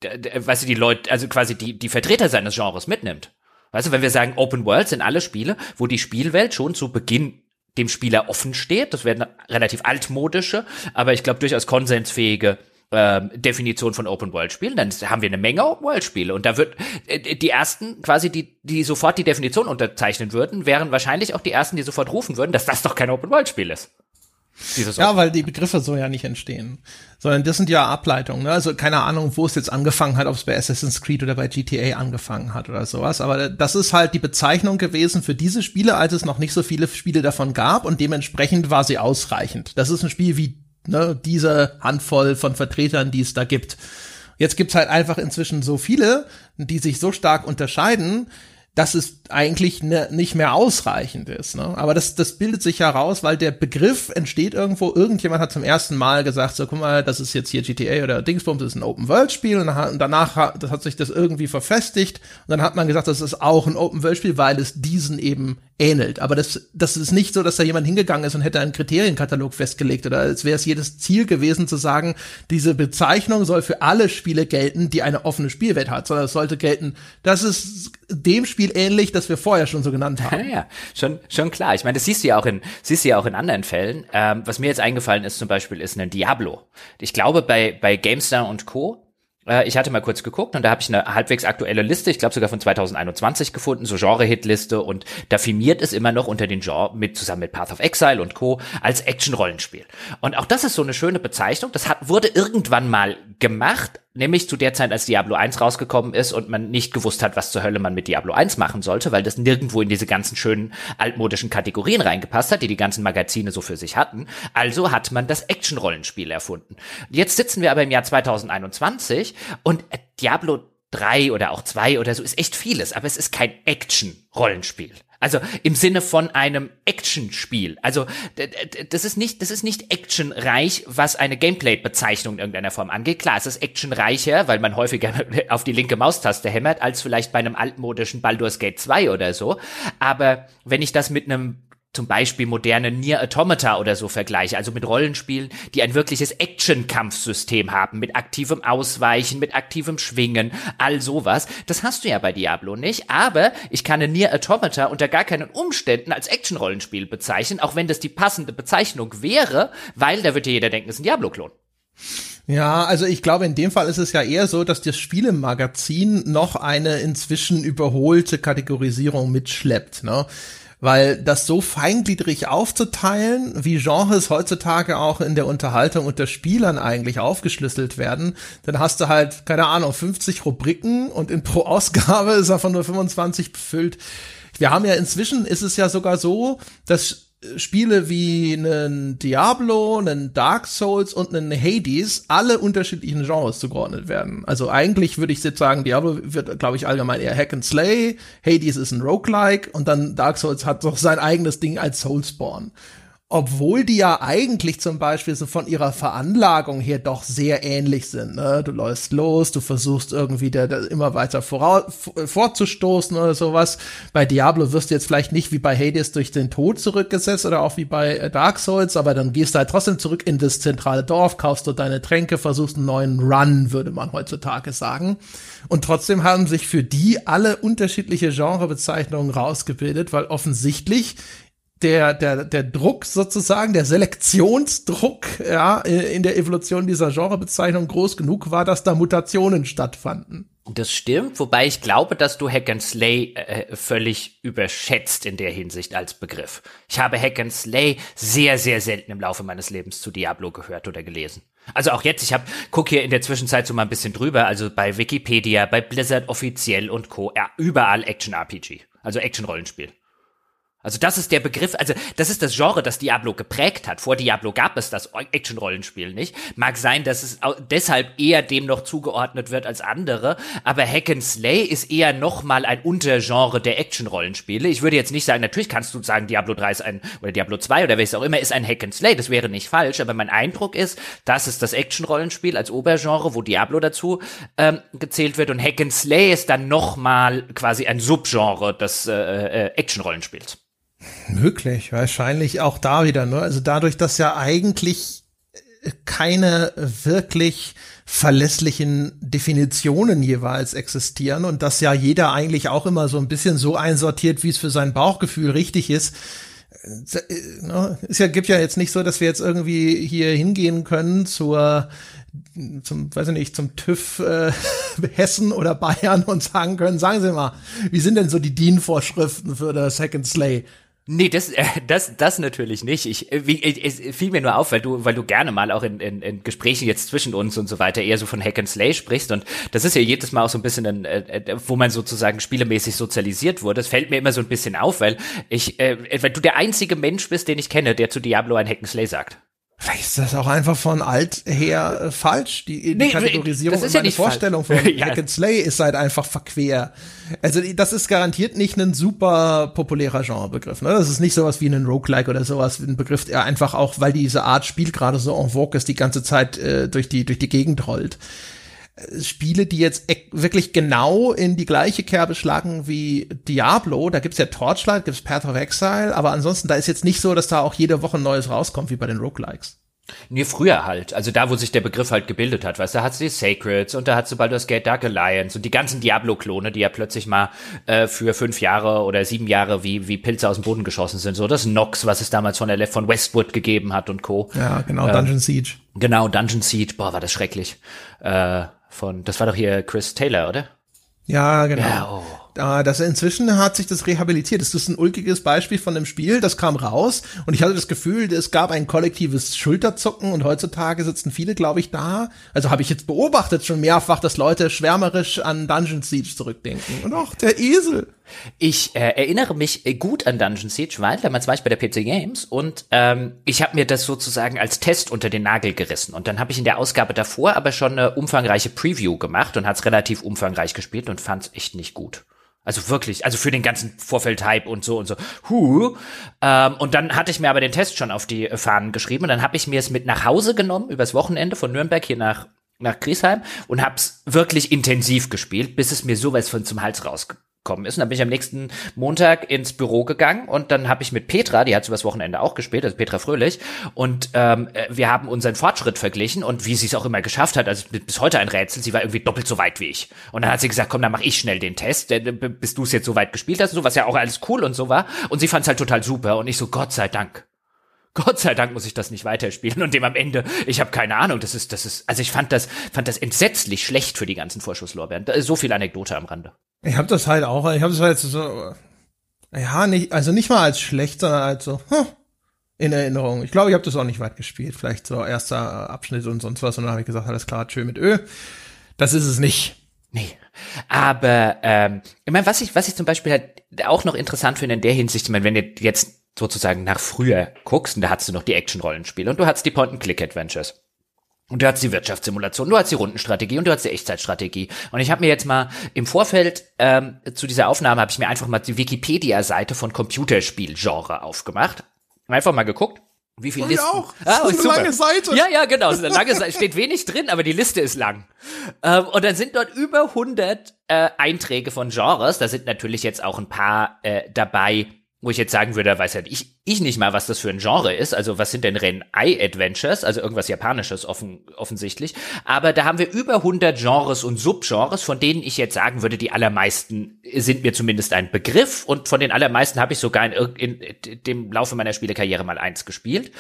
weißt du, die Leute, also quasi die, die Vertreter seines Genres mitnimmt. Du, wenn wir sagen Open World sind alle Spiele, wo die Spielwelt schon zu Beginn dem Spieler offen steht, das werden relativ altmodische, aber ich glaube durchaus konsensfähige ähm, Definition von Open World Spielen, dann haben wir eine Menge Open World Spiele und da wird äh, die ersten quasi die die sofort die Definition unterzeichnen würden, wären wahrscheinlich auch die ersten, die sofort rufen würden, dass das doch kein Open World Spiel ist. Ja, weil die Begriffe so ja nicht entstehen, sondern das sind ja Ableitungen. Ne? Also keine Ahnung, wo es jetzt angefangen hat, ob es bei Assassin's Creed oder bei GTA angefangen hat oder sowas. Aber das ist halt die Bezeichnung gewesen für diese Spiele, als es noch nicht so viele Spiele davon gab und dementsprechend war sie ausreichend. Das ist ein Spiel wie ne, diese Handvoll von Vertretern, die es da gibt. Jetzt gibt's halt einfach inzwischen so viele, die sich so stark unterscheiden, dass es eigentlich ne, nicht mehr ausreichend ist. Ne? Aber das, das bildet sich heraus, weil der Begriff entsteht irgendwo. Irgendjemand hat zum ersten Mal gesagt, so guck mal, das ist jetzt hier GTA oder Dingsbums, das ist ein Open-World-Spiel. Und, danach hat, das hat sich das irgendwie verfestigt. Und dann hat man gesagt, das ist auch ein Open-World-Spiel, weil es diesen eben ähnelt. Aber das, das ist nicht so, dass da jemand hingegangen ist und hätte einen Kriterienkatalog festgelegt oder als wäre es jedes Ziel gewesen zu sagen, diese Bezeichnung soll für alle Spiele gelten, die eine offene Spielwelt hat, sondern es sollte gelten, das ist dem Spiel ähnlich, das wir vorher schon so genannt haben. Ja, ja, schon, schon klar. Ich meine, das siehst du ja auch in, siehst du ja auch in anderen Fällen. Ähm, was mir jetzt eingefallen ist zum Beispiel, ist ein Diablo. Ich glaube, bei, bei GameStar und Co ich hatte mal kurz geguckt und da habe ich eine halbwegs aktuelle Liste, ich glaube sogar von 2021 gefunden, so Genre-Hit-Liste und da firmiert es immer noch unter den Genre mit zusammen mit Path of Exile und Co. als Action-Rollenspiel. Und auch das ist so eine schöne Bezeichnung. Das hat, wurde irgendwann mal gemacht, nämlich zu der Zeit, als Diablo 1 rausgekommen ist und man nicht gewusst hat, was zur Hölle man mit Diablo 1 machen sollte, weil das nirgendwo in diese ganzen schönen altmodischen Kategorien reingepasst hat, die die ganzen Magazine so für sich hatten. Also hat man das Action-Rollenspiel erfunden. Jetzt sitzen wir aber im Jahr 2021 und Diablo 3 oder auch 2 oder so ist echt vieles, aber es ist kein Action-Rollenspiel. Also im Sinne von einem Action-Spiel. Also das ist nicht, das ist nicht actionreich, was eine Gameplay-Bezeichnung in irgendeiner Form angeht. Klar, es ist actionreicher, weil man häufiger auf die linke Maustaste hämmert, als vielleicht bei einem altmodischen Baldur's Gate 2 oder so. Aber wenn ich das mit einem zum Beispiel moderne Nier Automata oder so vergleiche, also mit Rollenspielen, die ein wirkliches Action-Kampfsystem haben, mit aktivem Ausweichen, mit aktivem Schwingen, all sowas. Das hast du ja bei Diablo nicht, aber ich kann ein Nier Automata unter gar keinen Umständen als Action-Rollenspiel bezeichnen, auch wenn das die passende Bezeichnung wäre, weil da wird ja jeder denken, es ist ein Diablo-Klon. Ja, also ich glaube, in dem Fall ist es ja eher so, dass das Spielemagazin noch eine inzwischen überholte Kategorisierung mitschleppt. Ne? Weil das so feingliedrig aufzuteilen, wie Genres heutzutage auch in der Unterhaltung unter Spielern eigentlich aufgeschlüsselt werden, dann hast du halt, keine Ahnung, 50 Rubriken und in pro Ausgabe ist davon nur 25 befüllt. Wir haben ja inzwischen ist es ja sogar so, dass Spiele wie einen Diablo, einen Dark Souls und einen Hades alle unterschiedlichen Genres zugeordnet werden. Also eigentlich würde ich jetzt sagen, Diablo wird, glaube ich, allgemein eher Hack and Slay, Hades ist ein Roguelike und dann Dark Souls hat doch sein eigenes Ding als Soulspawn obwohl die ja eigentlich zum Beispiel so von ihrer Veranlagung her doch sehr ähnlich sind. Ne? Du läufst los, du versuchst irgendwie der, der immer weiter fortzustoßen oder sowas. Bei Diablo wirst du jetzt vielleicht nicht wie bei Hades durch den Tod zurückgesetzt oder auch wie bei äh, Dark Souls, aber dann gehst du halt trotzdem zurück in das zentrale Dorf, kaufst du deine Tränke, versuchst einen neuen Run, würde man heutzutage sagen. Und trotzdem haben sich für die alle unterschiedliche Genrebezeichnungen rausgebildet, weil offensichtlich der, der, der Druck sozusagen, der Selektionsdruck, ja, in der Evolution dieser Genrebezeichnung groß genug war, dass da Mutationen stattfanden. Das stimmt, wobei ich glaube, dass du Hack and Slay äh, völlig überschätzt in der Hinsicht als Begriff. Ich habe Hack and Slay sehr, sehr selten im Laufe meines Lebens zu Diablo gehört oder gelesen. Also auch jetzt, ich habe guck hier in der Zwischenzeit so mal ein bisschen drüber, also bei Wikipedia, bei Blizzard offiziell und Co. Ja, überall Action RPG, also Action Rollenspiel. Also das ist der Begriff, also das ist das Genre, das Diablo geprägt hat. Vor Diablo gab es das Action-Rollenspiel nicht. Mag sein, dass es deshalb eher dem noch zugeordnet wird als andere, aber Hack and Slay ist eher nochmal ein Untergenre der Action-Rollenspiele. Ich würde jetzt nicht sagen, natürlich kannst du sagen, Diablo 3 ist ein, oder Diablo 2 oder welches auch immer, ist ein Hack and Slay. Das wäre nicht falsch, aber mein Eindruck ist, das ist das Action-Rollenspiel als Obergenre, wo Diablo dazu ähm, gezählt wird und Hack and Slay ist dann nochmal quasi ein Subgenre des äh, äh, Action-Rollenspiels. Möglich, wahrscheinlich auch da wieder. Ne? Also dadurch, dass ja eigentlich äh, keine wirklich verlässlichen Definitionen jeweils existieren und dass ja jeder eigentlich auch immer so ein bisschen so einsortiert, wie es für sein Bauchgefühl richtig ist. Äh, äh, ne? Es ja, gibt ja jetzt nicht so, dass wir jetzt irgendwie hier hingehen können zur zum, weiß ich nicht, zum TÜV äh, Hessen oder Bayern und sagen können, sagen Sie mal, wie sind denn so die DIN-Vorschriften für das Second Slay? Nee, das, äh, das, das natürlich nicht. Ich, äh, wie, äh, es fiel mir nur auf, weil du, weil du gerne mal auch in, in, in Gesprächen jetzt zwischen uns und so weiter eher so von Hack and Slay sprichst und das ist ja jedes Mal auch so ein bisschen, ein, äh, wo man sozusagen spielemäßig sozialisiert wurde. Das fällt mir immer so ein bisschen auf, weil ich, äh, weil du der einzige Mensch bist, den ich kenne, der zu Diablo ein Hack and Slay sagt. Vielleicht ist das auch einfach von alt her äh, falsch. Die, die nee, Kategorisierung das ist ja meine Vorstellung falsch. von ja. Hack and Slay ist halt einfach verquer. Also das ist garantiert nicht ein super populärer Genrebegriff. Ne? Das ist nicht sowas wie ein Roguelike oder sowas, ein Begriff, der einfach auch, weil diese Art Spiel gerade so en vogue ist, die ganze Zeit äh, durch die durch die Gegend rollt. Spiele, die jetzt wirklich genau in die gleiche Kerbe schlagen wie Diablo. Da gibt's ja Torchlight, gibt's Path of Exile, aber ansonsten, da ist jetzt nicht so, dass da auch jede Woche ein Neues rauskommt, wie bei den Roguelikes. Nee, früher halt. Also da, wo sich der Begriff halt gebildet hat, weißt du, da hat's die Sacreds und da hat's du Baldur's Gate Dark Alliance und die ganzen Diablo-Klone, die ja plötzlich mal äh, für fünf Jahre oder sieben Jahre wie, wie Pilze aus dem Boden geschossen sind. So das Nox, was es damals von der von Westwood gegeben hat und Co. Ja, genau, Dungeon äh, Siege. Genau, Dungeon Siege. Boah, war das schrecklich. Äh, von, das war doch hier Chris Taylor, oder? Ja, genau. Ja, oh. Ah, das inzwischen hat sich das rehabilitiert. Das ist ein ulkiges Beispiel von einem Spiel, das kam raus und ich hatte das Gefühl, es gab ein kollektives Schulterzucken und heutzutage sitzen viele, glaube ich, da. Also habe ich jetzt beobachtet schon mehrfach, dass Leute schwärmerisch an Dungeon Siege zurückdenken. Und auch der Esel. Ich äh, erinnere mich äh, gut an Dungeon Siege, weil damals war ich bei der PC Games und ähm, ich habe mir das sozusagen als Test unter den Nagel gerissen. Und dann habe ich in der Ausgabe davor aber schon eine umfangreiche Preview gemacht und hat's relativ umfangreich gespielt und fand's echt nicht gut. Also wirklich, also für den ganzen Vorfeld-Hype und so und so. Huh. Ähm, und dann hatte ich mir aber den Test schon auf die Fahnen geschrieben und dann habe ich mir es mit nach Hause genommen, übers Wochenende von Nürnberg hier nach nach Griesheim und hab's wirklich intensiv gespielt, bis es mir sowas von zum Hals rausgekommen gekommen ist. Und dann bin ich am nächsten Montag ins Büro gegangen und dann habe ich mit Petra, die hat übers Wochenende auch gespielt, also Petra Fröhlich, und ähm, äh, wir haben unseren Fortschritt verglichen und wie sie es auch immer geschafft hat, also bis heute ein Rätsel, sie war irgendwie doppelt so weit wie ich. Und dann hat sie gesagt, komm, dann mach ich schnell den Test, denn, bis du es jetzt so weit gespielt hast und so, was ja auch alles cool und so war. Und sie fand es halt total super und ich so, Gott sei Dank. Gott sei Dank muss ich das nicht weiterspielen und dem am Ende, ich habe keine Ahnung, das ist, das ist, also ich fand das, fand das entsetzlich schlecht für die ganzen Vorschusslorbeeren. Da ist so viel Anekdote am Rande. Ich habe das halt auch, ich habe das halt so, ja, nicht, also nicht mal als schlecht, sondern als so, hm, in Erinnerung. Ich glaube, ich habe das auch nicht weit gespielt. Vielleicht so erster Abschnitt und sonst was. Und dann habe ich gesagt, alles klar, schön mit Ö. Das ist es nicht. Nee. Aber ähm, ich meine, was ich, was ich zum Beispiel halt auch noch interessant finde in der Hinsicht, ich meine, wenn ihr jetzt sozusagen nach früher guckst, und da hast du noch die Action-Rollenspiele und du hast die Point-and-Click-Adventures. Und du hast die Wirtschaftssimulation, du hast die Rundenstrategie und du hast die Echtzeitstrategie. Und ich habe mir jetzt mal im Vorfeld ähm, zu dieser Aufnahme habe ich mir einfach mal die Wikipedia-Seite von Computerspielgenre aufgemacht. Einfach mal geguckt. Wie viele Listen? Auch. Ah, das ist eine lange Seite. Ja, ja, genau. So eine lange Seite. Steht wenig drin, aber die Liste ist lang. Ähm, und dann sind dort über 100 äh, Einträge von Genres. Da sind natürlich jetzt auch ein paar äh, dabei, wo ich jetzt sagen würde, weiß ja ich, ich nicht mal, was das für ein Genre ist. Also was sind denn Ren-Ai-Adventures? Also irgendwas Japanisches offen, offensichtlich. Aber da haben wir über 100 Genres und Subgenres, von denen ich jetzt sagen würde, die allermeisten sind mir zumindest ein Begriff. Und von den allermeisten habe ich sogar in, in, in dem Laufe meiner Spielekarriere mal eins gespielt.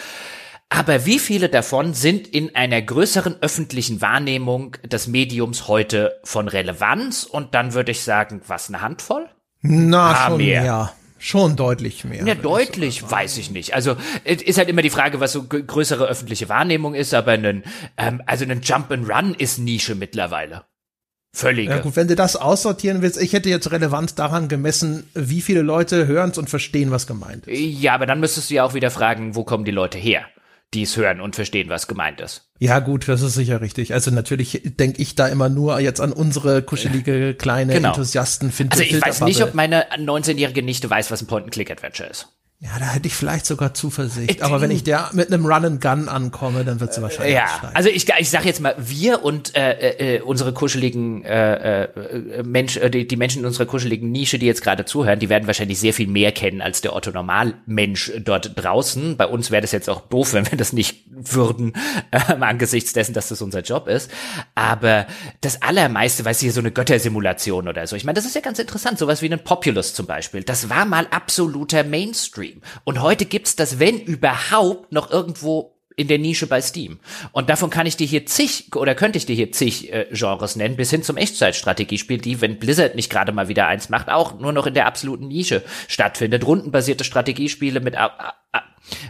Aber wie viele davon sind in einer größeren öffentlichen Wahrnehmung des Mediums heute von Relevanz? Und dann würde ich sagen, was eine Handvoll? Na, ah, schon mehr. mehr. Schon deutlich mehr. Ja, deutlich ich weiß ich nicht. Also ist halt immer die Frage, was so größere öffentliche Wahrnehmung ist, aber ein, ähm, also ein Jump and Run ist Nische mittlerweile. Völlige. Ja gut, wenn du das aussortieren willst, ich hätte jetzt relevant daran gemessen, wie viele Leute hören es und verstehen, was gemeint ist. Ja, aber dann müsstest du ja auch wieder fragen, wo kommen die Leute her, die es hören und verstehen, was gemeint ist. Ja gut, das ist sicher richtig. Also natürlich denke ich da immer nur jetzt an unsere kuschelige kleine Genau. Enthusiasten. Also ich weiß nicht, ob meine 19-jährige Nichte weiß, was ein Point-and-Click-Adventure ist. Ja, da hätte ich vielleicht sogar Zuversicht. Ich- Aber wenn ich der mit einem Run and Gun ankomme, dann wird sie wahrscheinlich Ja, aussteigen. also ich, ich sag jetzt mal, wir und äh, äh, unsere kuscheligen äh, äh, Mensch, äh, die, die Menschen in unserer kuscheligen Nische, die jetzt gerade zuhören, die werden wahrscheinlich sehr viel mehr kennen als der Otto Normalmensch dort draußen. Bei uns wäre das jetzt auch doof, wenn wir das nicht würden, äh, angesichts dessen, dass das unser Job ist. Aber das Allermeiste, du, hier so eine Göttersimulation oder so. Ich meine, das ist ja ganz interessant, sowas wie ein Populous zum Beispiel. Das war mal absoluter Mainstream. Und heute gibt's das, wenn überhaupt, noch irgendwo in der Nische bei Steam. Und davon kann ich dir hier zig oder könnte ich dir hier zig äh, Genres nennen, bis hin zum Echtzeitstrategiespiel, die, wenn Blizzard nicht gerade mal wieder eins macht, auch nur noch in der absoluten Nische stattfindet. Rundenbasierte Strategiespiele mit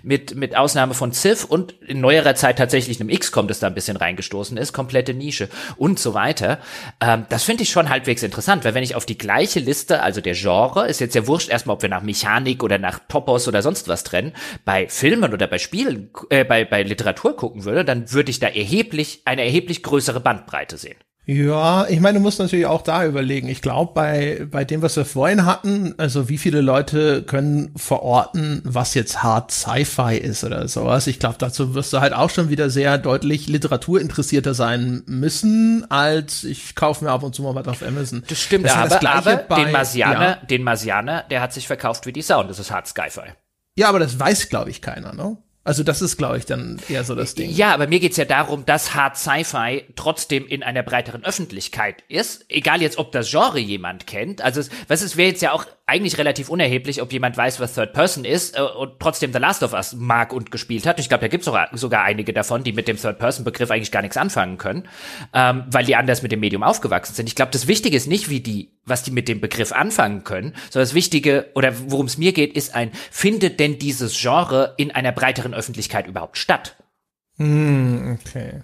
mit, mit Ausnahme von Civ und in neuerer Zeit tatsächlich einem XCOM, das da ein bisschen reingestoßen ist, komplette Nische und so weiter. Ähm, das finde ich schon halbwegs interessant, weil wenn ich auf die gleiche Liste, also der Genre, ist jetzt ja wurscht erstmal, ob wir nach Mechanik oder nach Topos oder sonst was trennen, bei Filmen oder bei Spielen, äh, bei, bei Literatur gucken würde, dann würde ich da erheblich, eine erheblich größere Bandbreite sehen. Ja, ich meine, du musst natürlich auch da überlegen. Ich glaube, bei, bei dem, was wir vorhin hatten, also wie viele Leute können verorten, was jetzt hart Sci-Fi ist oder sowas. Ich glaube, dazu wirst du halt auch schon wieder sehr deutlich literaturinteressierter sein müssen, als ich kaufe mir ab und zu mal was auf Amazon. Das stimmt, ja aber, das aber bei- den Marsianer, Ja, den Marsianer, der hat sich verkauft wie die Sound. Das ist Hard Sci-Fi. ja, aber das weiß, glaube ich, keiner, ne? Also das ist, glaube ich, dann eher so das Ding. Ja, aber mir geht's ja darum, dass Hard Sci-Fi trotzdem in einer breiteren Öffentlichkeit ist. Egal jetzt, ob das Genre jemand kennt. Also, was es wäre jetzt ja auch eigentlich relativ unerheblich, ob jemand weiß, was Third Person ist äh, und trotzdem The Last of Us mag und gespielt hat. Ich glaube, da gibt's sogar, sogar einige davon, die mit dem Third Person Begriff eigentlich gar nichts anfangen können, ähm, weil die anders mit dem Medium aufgewachsen sind. Ich glaube, das Wichtige ist nicht, wie die, was die mit dem Begriff anfangen können, sondern das Wichtige oder worum es mir geht, ist ein, findet denn dieses Genre in einer breiteren Öffentlichkeit überhaupt statt? Hm, okay.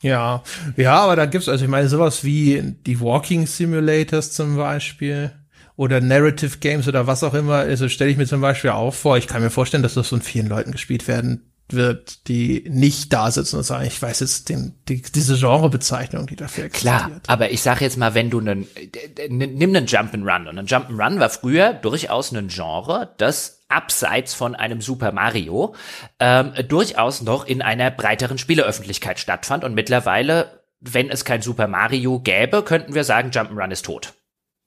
Ja, ja, aber da gibt's, also ich meine, sowas wie die Walking Simulators zum Beispiel oder Narrative Games oder was auch immer, also stelle ich mir zum Beispiel auch vor, ich kann mir vorstellen, dass das von vielen Leuten gespielt werden wird, die nicht da sitzen und sagen, ich weiß jetzt den, die, diese Genrebezeichnung, die dafür existiert. Klar, aber ich sage jetzt mal, wenn du einen, nimm einen Jump'n'Run und ein Jump'n'Run war früher durchaus ein Genre, das abseits von einem Super Mario ähm, durchaus noch in einer breiteren Spieleöffentlichkeit stattfand und mittlerweile, wenn es kein Super Mario gäbe, könnten wir sagen, Jump'n'Run ist tot.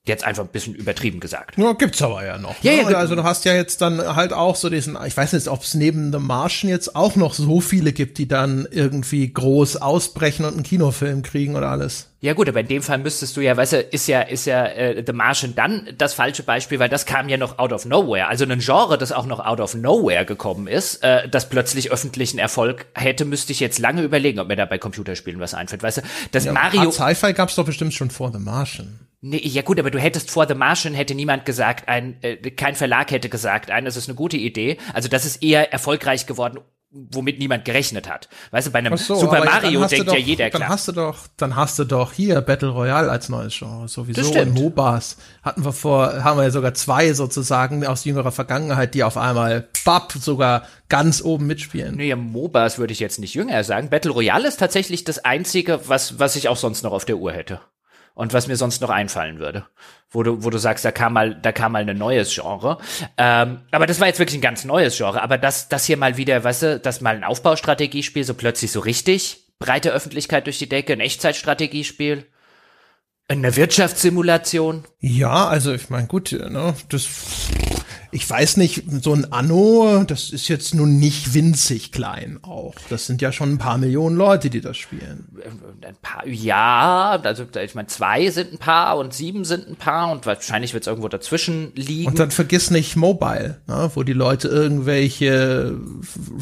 Jetzt einfach ein bisschen übertrieben gesagt. Ja, gibt's aber ja noch. Ja, ne? ja, also du hast ja jetzt dann halt auch so diesen, ich weiß nicht, ob es neben The Martian jetzt auch noch so viele gibt, die dann irgendwie groß ausbrechen und einen Kinofilm kriegen oder alles. Ja gut, aber in dem Fall müsstest du ja, weißt du, ist ja, ist ja äh, The Martian dann das falsche Beispiel, weil das kam ja noch out of nowhere. Also ein Genre, das auch noch out of nowhere gekommen ist, äh, das plötzlich öffentlichen Erfolg hätte, müsste ich jetzt lange überlegen, ob mir da bei Computerspielen was einfällt. Weißt du, das Mario. Hard Sci-Fi gab's doch bestimmt schon vor The Martian. Nee, ja gut, aber du hättest vor The Martian hätte niemand gesagt, ein äh, kein Verlag hätte gesagt, ein, das ist eine gute Idee. Also das ist eher erfolgreich geworden, womit niemand gerechnet hat. Weißt du, bei einem so, Super Mario denkt doch, ja jeder Dann klar. hast du doch, dann hast du doch hier Battle Royale als neues Genre sowieso und. MOBAs hatten wir vor, haben wir ja sogar zwei sozusagen aus jüngerer Vergangenheit, die auf einmal bap sogar ganz oben mitspielen. Nee, MOBAs würde ich jetzt nicht jünger sagen. Battle Royale ist tatsächlich das einzige, was, was ich auch sonst noch auf der Uhr hätte. Und was mir sonst noch einfallen würde. Wo du, wo du sagst, da kam mal, da kam mal ein neues Genre. Ähm, aber das war jetzt wirklich ein ganz neues Genre. Aber das, das hier mal wieder, weißt du, das mal ein Aufbaustrategiespiel, so plötzlich so richtig, breite Öffentlichkeit durch die Decke, ein Echtzeitstrategiespiel, eine Wirtschaftssimulation. Ja, also ich meine, gut, ne, das, ich weiß nicht, so ein Anno, das ist jetzt nun nicht winzig klein auch. Das sind ja schon ein paar Millionen Leute, die das spielen. Ein paar, ja, also ich meine, zwei sind ein paar und sieben sind ein paar und wahrscheinlich wird es irgendwo dazwischen liegen. Und dann vergiss nicht Mobile, ne, wo die Leute irgendwelche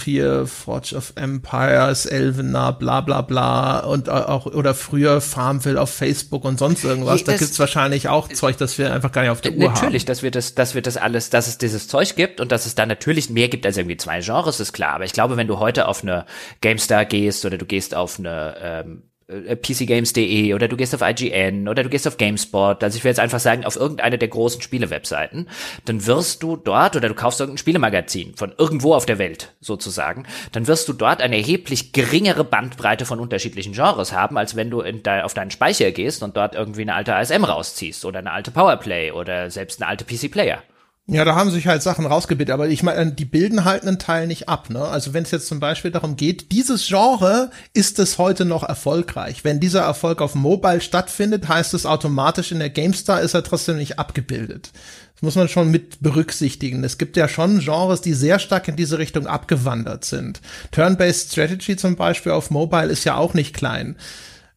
hier Forge of Empires, Elvenar, bla bla bla und auch oder früher Farmville auf Facebook und sonst irgendwas. Je- Da gibt's wahrscheinlich auch Zeug, das wir einfach gar nicht auf der Uhr Natürlich, dass wir das, dass wir das alles, dass es dieses Zeug gibt und dass es da natürlich mehr gibt als irgendwie zwei Genres, ist klar. Aber ich glaube, wenn du heute auf eine GameStar gehst oder du gehst auf eine ähm, äh, PCGames.de oder du gehst auf IGN oder du gehst auf GameSpot, also ich will jetzt einfach sagen, auf irgendeine der großen Spiele-Webseiten, dann wirst du dort oder du kaufst irgendein Spielemagazin von irgendwo auf der Welt sozusagen, dann wirst du dort eine erheblich geringere Bandbreite von unterschiedlichen Genres haben, als wenn du de auf deinen Speicher gehst und dort irgendwie eine alte ASM rausziehst oder eine alte Powerplay oder selbst eine alte PC-Player. Ja, da haben sich halt Sachen rausgebildet, aber ich meine, die bilden halt einen Teil nicht ab. Ne? Also wenn es jetzt zum Beispiel darum geht, dieses Genre ist es heute noch erfolgreich. Wenn dieser Erfolg auf Mobile stattfindet, heißt es automatisch in der GameStar ist er trotzdem nicht abgebildet. Das muss man schon mit berücksichtigen. Es gibt ja schon Genres, die sehr stark in diese Richtung abgewandert sind. Turn-based Strategy zum Beispiel auf Mobile ist ja auch nicht klein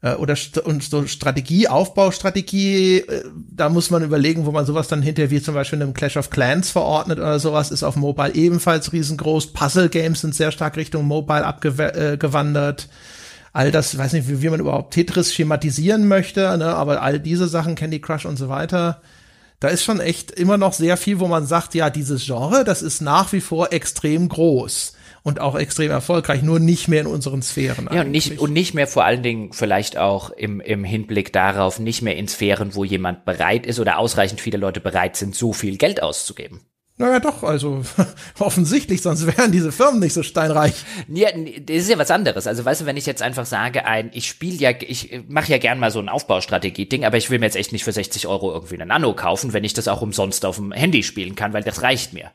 äh, oder st und so Strategie, Aufbaustrategie, äh, da muss man überlegen, wo man sowas dann hinterher wie zum Beispiel in einem Clash of Clans verordnet oder sowas, ist auf Mobile ebenfalls riesengroß. Puzzle Games sind sehr stark Richtung Mobile abgewandert. Äh, all das, weiß nicht, wie, wie man überhaupt Tetris schematisieren möchte, ne, aber all diese Sachen, Candy Crush und so weiter, da ist schon echt immer noch sehr viel, wo man sagt, ja, dieses Genre, das ist nach wie vor extrem groß und auch extrem erfolgreich, nur nicht mehr in unseren Sphären. Ja, und nicht, und nicht mehr vor allen Dingen vielleicht auch im, im Hinblick darauf, nicht mehr in Sphären, wo jemand bereit ist oder ausreichend viele Leute bereit sind, so viel Geld auszugeben. Naja, doch, also offensichtlich, sonst wären diese Firmen nicht so steinreich. Ja, das ist ja was anderes. Also weißt du, wenn ich jetzt einfach sage, ein, ich spiele ja, ich mache ja gern mal so ein Aufbaustrategie-Ding, aber ich will mir jetzt echt nicht für 60 Euro irgendwie eine Nano kaufen, wenn ich das auch umsonst auf dem Handy spielen kann, weil das reicht mir.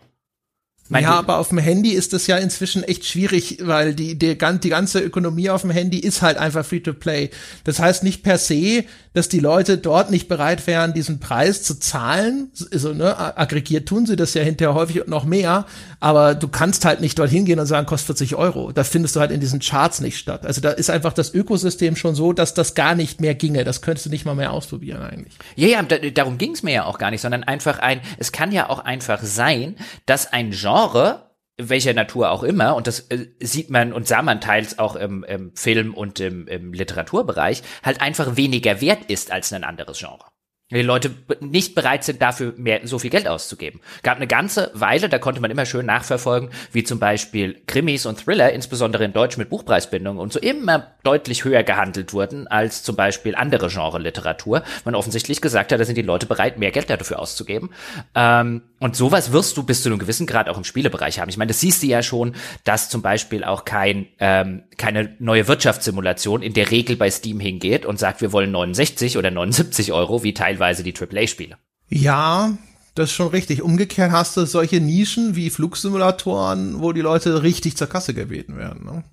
Mein ja, aber auf dem Handy ist das ja inzwischen echt schwierig, weil die, die, die ganze Ökonomie auf dem Handy ist halt einfach Free-to-Play. Das heißt nicht per se, dass die Leute dort nicht bereit wären, diesen Preis zu zahlen. Also, ne, aggregiert tun sie das ja hinterher häufig noch mehr, aber du kannst halt nicht dorthin gehen und sagen, kostet 40 Euro. Das findest du halt in diesen Charts nicht statt. Also da ist einfach das Ökosystem schon so, dass das gar nicht mehr ginge. Das könntest du nicht mal mehr ausprobieren eigentlich. Ja, ja, darum ging es mir ja auch gar nicht, sondern einfach ein, es kann ja auch einfach sein, dass ein Genre Genre, welcher Natur auch immer, und das äh, sieht man und sah man teils auch im, im Film und im, im Literaturbereich, halt einfach weniger wert ist als ein anderes Genre die Leute nicht bereit sind, dafür mehr so viel Geld auszugeben. Gab eine ganze Weile, da konnte man immer schön nachverfolgen, wie zum Beispiel Krimis und Thriller, insbesondere in Deutsch mit Buchpreisbindung und so immer deutlich höher gehandelt wurden als zum Beispiel andere Genre-Literatur. Man offensichtlich gesagt hat, da sind die Leute bereit, mehr Geld dafür auszugeben. Ähm, und sowas wirst du bis zu einem gewissen Grad auch im Spielebereich haben. Ich meine, das siehst du ja schon, dass zum Beispiel auch kein ähm, keine neue Wirtschaftssimulation in der Regel bei Steam hingeht und sagt, wir wollen 69 oder 79 Euro, wie teilweise die AAA-Spiele. Ja, das ist schon richtig. Umgekehrt hast du solche Nischen wie Flugsimulatoren, wo die Leute richtig zur Kasse gebeten werden. Ne?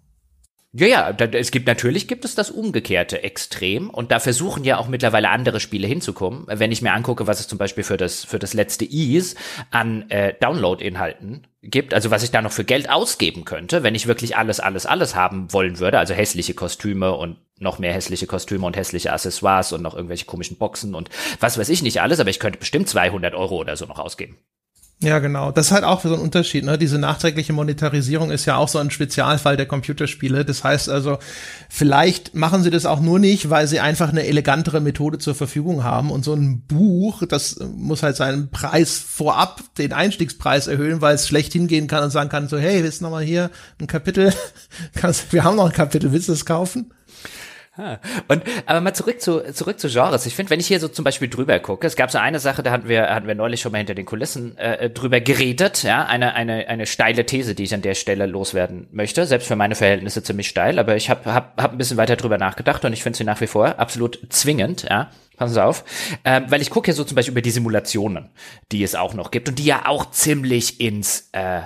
Ja, ja, da, es gibt natürlich gibt es das umgekehrte Extrem und da versuchen ja auch mittlerweile andere Spiele hinzukommen. Wenn ich mir angucke, was es zum Beispiel für das für das letzte Ease an äh, Download-Inhalten gibt, also was ich da noch für Geld ausgeben könnte, wenn ich wirklich alles, alles, alles haben wollen würde, also hässliche Kostüme und noch mehr hässliche Kostüme und hässliche Accessoires und noch irgendwelche komischen Boxen und was weiß ich nicht alles, aber ich könnte bestimmt 200 Euro oder so noch ausgeben. Ja, genau. Das ist halt auch so ein Unterschied. Ne? Diese nachträgliche Monetarisierung ist ja auch so ein Spezialfall der Computerspiele. Das heißt also, vielleicht machen sie das auch nur nicht, weil sie einfach eine elegantere Methode zur Verfügung haben. Und so ein Buch, das muss halt seinen Preis vorab, den Einstiegspreis erhöhen, weil es schlecht hingehen kann und sagen kann, so, hey, willst du noch mal hier ein Kapitel? wir haben noch ein Kapitel, willst du es kaufen? Und aber mal zurück zu zurück zu Genres. Ich finde, wenn ich hier so zum Beispiel drüber gucke, es gab so eine Sache, da hatten wir hatten wir neulich schon mal hinter den Kulissen äh, drüber geredet, ja, eine eine eine steile These, die ich an der Stelle loswerden möchte, selbst für meine Verhältnisse ziemlich steil, aber ich habe hab, hab ein bisschen weiter drüber nachgedacht und ich finde sie nach wie vor absolut zwingend, ja. Passen Sie auf, ähm, weil ich gucke ja so zum Beispiel über die Simulationen, die es auch noch gibt und die ja auch ziemlich ins äh,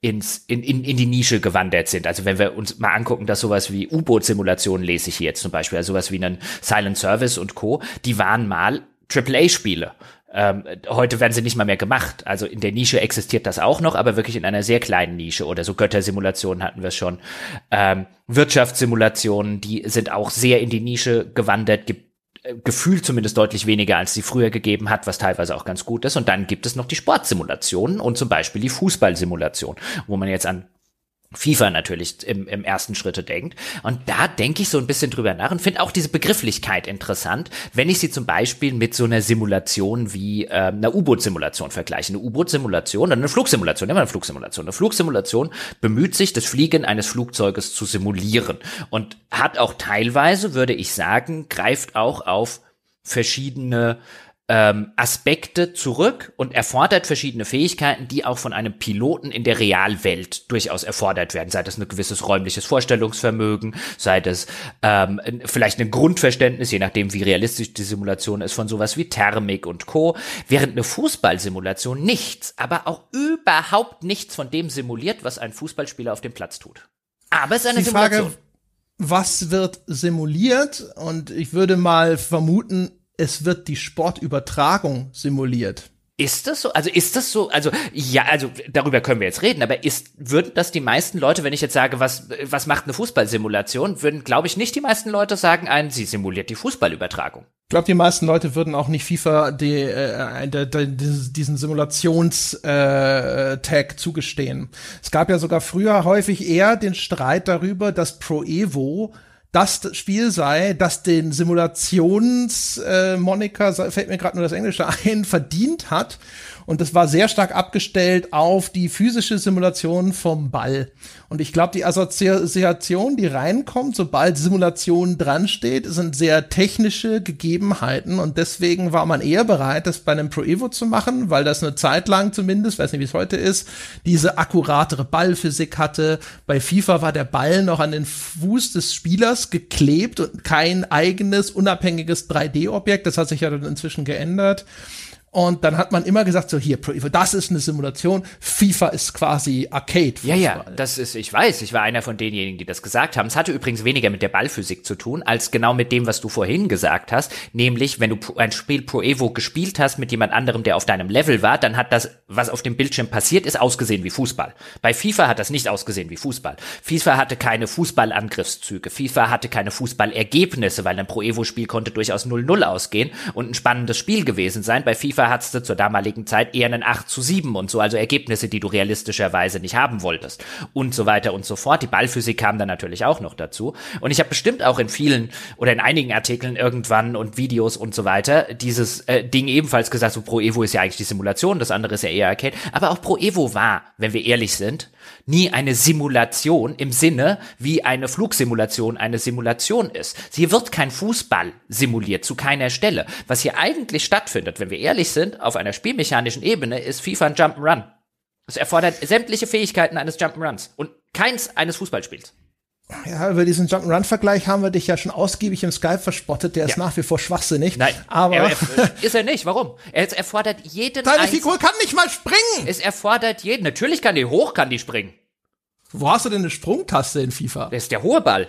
ins, in, in, in die Nische gewandert sind. Also wenn wir uns mal angucken, dass sowas wie U-Boot-Simulationen lese ich hier jetzt zum Beispiel, also sowas wie einen Silent Service und Co., die waren mal AAA-Spiele. Ähm, heute werden sie nicht mal mehr gemacht. Also in der Nische existiert das auch noch, aber wirklich in einer sehr kleinen Nische oder so Göttersimulationen hatten wir schon. Ähm, Wirtschaftssimulationen, die sind auch sehr in die Nische gewandert, gibt gefühlt zumindest deutlich weniger, als sie früher gegeben hat, was teilweise auch ganz gut ist. Und dann gibt es noch die Sportsimulationen und zum Beispiel die Fußballsimulation, wo man jetzt an FIFA natürlich im, im ersten Schritte denkt. Und da denke ich so ein bisschen drüber nach und finde auch diese Begrifflichkeit interessant, wenn ich sie zum Beispiel mit so einer Simulation wie äh, einer U-Boot-Simulation vergleiche. Eine U-Boot-Simulation oder eine Flugsimulation, immer eine Flugsimulation. Eine Flugsimulation bemüht sich, das Fliegen eines Flugzeuges zu simulieren und hat auch teilweise, würde ich sagen, greift auch auf verschiedene ähm, Aspekte zurück und erfordert verschiedene Fähigkeiten, die auch von einem Piloten in der Realwelt durchaus erfordert werden. Sei das ein gewisses räumliches Vorstellungsvermögen, sei das ähm, vielleicht ein Grundverständnis, je nachdem wie realistisch die Simulation ist, von sowas wie Thermik und Co. Während eine Fußballsimulation nichts, aber auch überhaupt nichts von dem simuliert, was ein Fußballspieler auf dem Platz tut. Aber es ist eine die Simulation. Frage, was wird simuliert? Und ich würde mal vermuten, es wird die Sportübertragung simuliert. Ist das so? Also ist das so? Also ja, also darüber können wir jetzt reden, aber ist würden das die meisten Leute, wenn ich jetzt sage, was was macht eine Fußballsimulation, würden glaube ich nicht die meisten Leute sagen, ein sie simuliert die Fußballübertragung. Ich glaube, die meisten Leute würden auch nicht FIFA die, äh, de, de, diesen Simulationstag äh, zugestehen. Es gab ja sogar früher häufig eher den Streit darüber, dass Pro Evo das Spiel sei, das den Simulations-Moniker, äh, fällt mir gerade nur das Englische ein, verdient hat und das war sehr stark abgestellt auf die physische Simulation vom Ball. Und ich glaube, die Assoziation, die reinkommt, sobald Simulation dran steht, sind sehr technische Gegebenheiten. Und deswegen war man eher bereit, das bei einem Pro Evo zu machen, weil das eine Zeit lang zumindest, weiß nicht, wie es heute ist, diese akkuratere Ballphysik hatte. Bei FIFA war der Ball noch an den Fuß des Spielers geklebt und kein eigenes, unabhängiges 3D-Objekt. Das hat sich ja dann inzwischen geändert. Und dann hat man immer gesagt, so hier, das ist eine Simulation, FIFA ist quasi Arcade. Ja, ja, das ist, ich weiß, ich war einer von denjenigen, die das gesagt haben. Es hatte übrigens weniger mit der Ballphysik zu tun, als genau mit dem, was du vorhin gesagt hast. Nämlich, wenn du ein Spiel Pro Evo gespielt hast mit jemand anderem, der auf deinem Level war, dann hat das, was auf dem Bildschirm passiert ist, ausgesehen wie Fußball. Bei FIFA hat das nicht ausgesehen wie Fußball. FIFA hatte keine Fußballangriffszüge. FIFA hatte keine Fußballergebnisse, weil ein Pro Evo Spiel konnte durchaus 0-0 ausgehen und ein spannendes Spiel gewesen sein. Bei FIFA FIFA zur damaligen Zeit eher einen 8 zu 7 und so, also Ergebnisse, die du realistischerweise nicht haben wolltest und so weiter und so fort. Die Ballphysik kam dann natürlich auch noch dazu. Und ich habe bestimmt auch in vielen oder in einigen Artikeln irgendwann und Videos und so weiter dieses äh, Ding ebenfalls gesagt, so Pro Evo ist ja eigentlich die Simulation, das andere ist ja eher Arcade. Aber auch Pro Evo war, wenn wir ehrlich sind, nie eine Simulation im Sinne, wie eine Flugsimulation eine Simulation ist. Hier wird kein Fußball simuliert, zu keiner Stelle. Was hier eigentlich stattfindet, wenn wir ehrlich sind, auf einer spielmechanischen Ebene, ist FIFA ein Jump'n'Run. Es erfordert sämtliche Fähigkeiten eines Jump'n'Runs und keins eines Fußballspiels. Ja, über diesen Jump'n'Run-Vergleich haben wir dich ja schon ausgiebig im Skype verspottet. Der ist nach wie vor schwachsinnig. Nein, aber er, er, ist er nicht. Warum? Er erfordert jeden. Deine Figur kann nicht mal springen. Es erfordert jeden. Natürlich kann die hoch, kann die springen. Wo hast du denn eine Sprungtaste in FIFA? Das ist der hohe Ball.